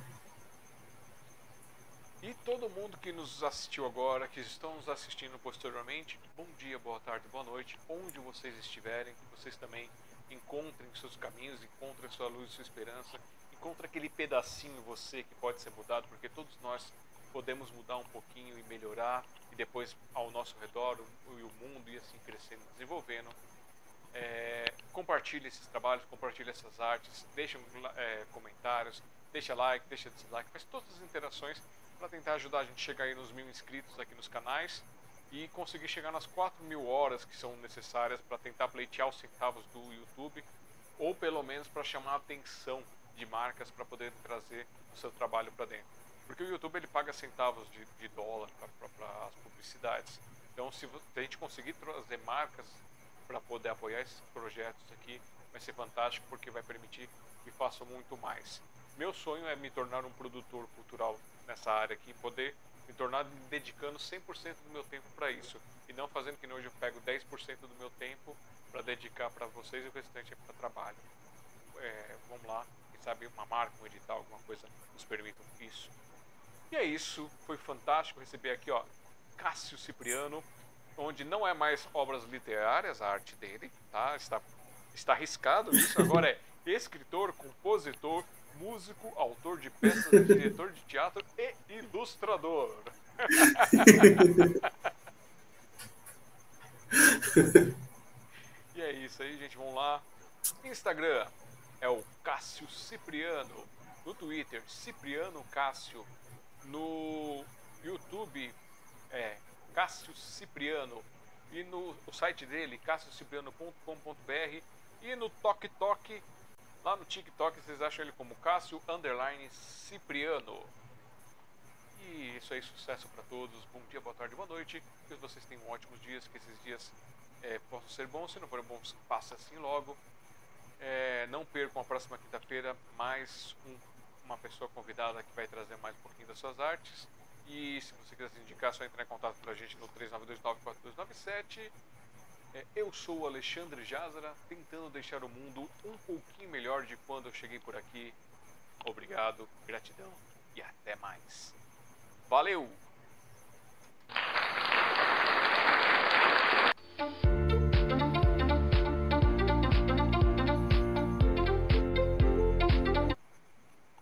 Speaker 1: E todo mundo que nos assistiu agora, que estão nos assistindo posteriormente, bom dia, boa tarde, boa noite, onde vocês estiverem, que vocês também encontrem seus caminhos, encontrem sua luz, sua esperança, encontrem aquele pedacinho você que pode ser mudado, porque todos nós podemos mudar um pouquinho e melhorar, e depois ao nosso redor e o mundo e assim crescendo, desenvolvendo. É, compartilhe esses trabalhos, compartilhe essas artes, deixe é, comentários, deixa like, deixa dislike, faz todas as interações para tentar ajudar a gente a chegar aí nos mil inscritos aqui nos canais e conseguir chegar nas 4 mil horas que são necessárias para tentar pleitear os centavos do YouTube ou pelo menos para chamar a atenção de marcas para poder trazer o seu trabalho para dentro. Porque o YouTube ele paga centavos de, de dólar para as publicidades. Então, se, se a gente conseguir trazer marcas para poder apoiar esses projetos aqui, vai ser fantástico porque vai permitir que façam muito mais. Meu sonho é me tornar um produtor cultural nessa área aqui, poder me tornar dedicando 100% do meu tempo para isso e não fazendo que hoje eu pego 10% do meu tempo para dedicar para vocês e o restante é para trabalho. É, vamos lá, quem sabe uma marca, um edital, alguma coisa nos permitam isso. E é isso, foi fantástico receber aqui, ó, Cássio Cipriano, onde não é mais obras literárias a arte dele, tá? Está está arriscado isso, agora é escritor, compositor, músico, autor de peças, diretor de teatro e ilustrador. e é isso aí, gente. Vamos lá. Instagram é o Cássio Cipriano. No Twitter, Cipriano Cássio. No YouTube é Cássio Cipriano. E no site dele, cassiocipriano.com.br. E no Tok Tok Lá no TikTok vocês acham ele como Cássio Underline Cipriano. E isso aí, sucesso para todos. Bom dia, boa tarde, boa noite. Que vocês tenham ótimos dias, que esses dias é, possam ser bons. Se não forem bons, passe assim logo. É, não percam a próxima quinta-feira mais um, uma pessoa convidada que vai trazer mais um pouquinho das suas artes. E se você quiser se indicar, é só entrar em contato com a gente no 39294297 é, eu sou Alexandre Jazara, tentando deixar o mundo um pouquinho melhor de quando eu cheguei por aqui. Obrigado, gratidão e até mais. Valeu!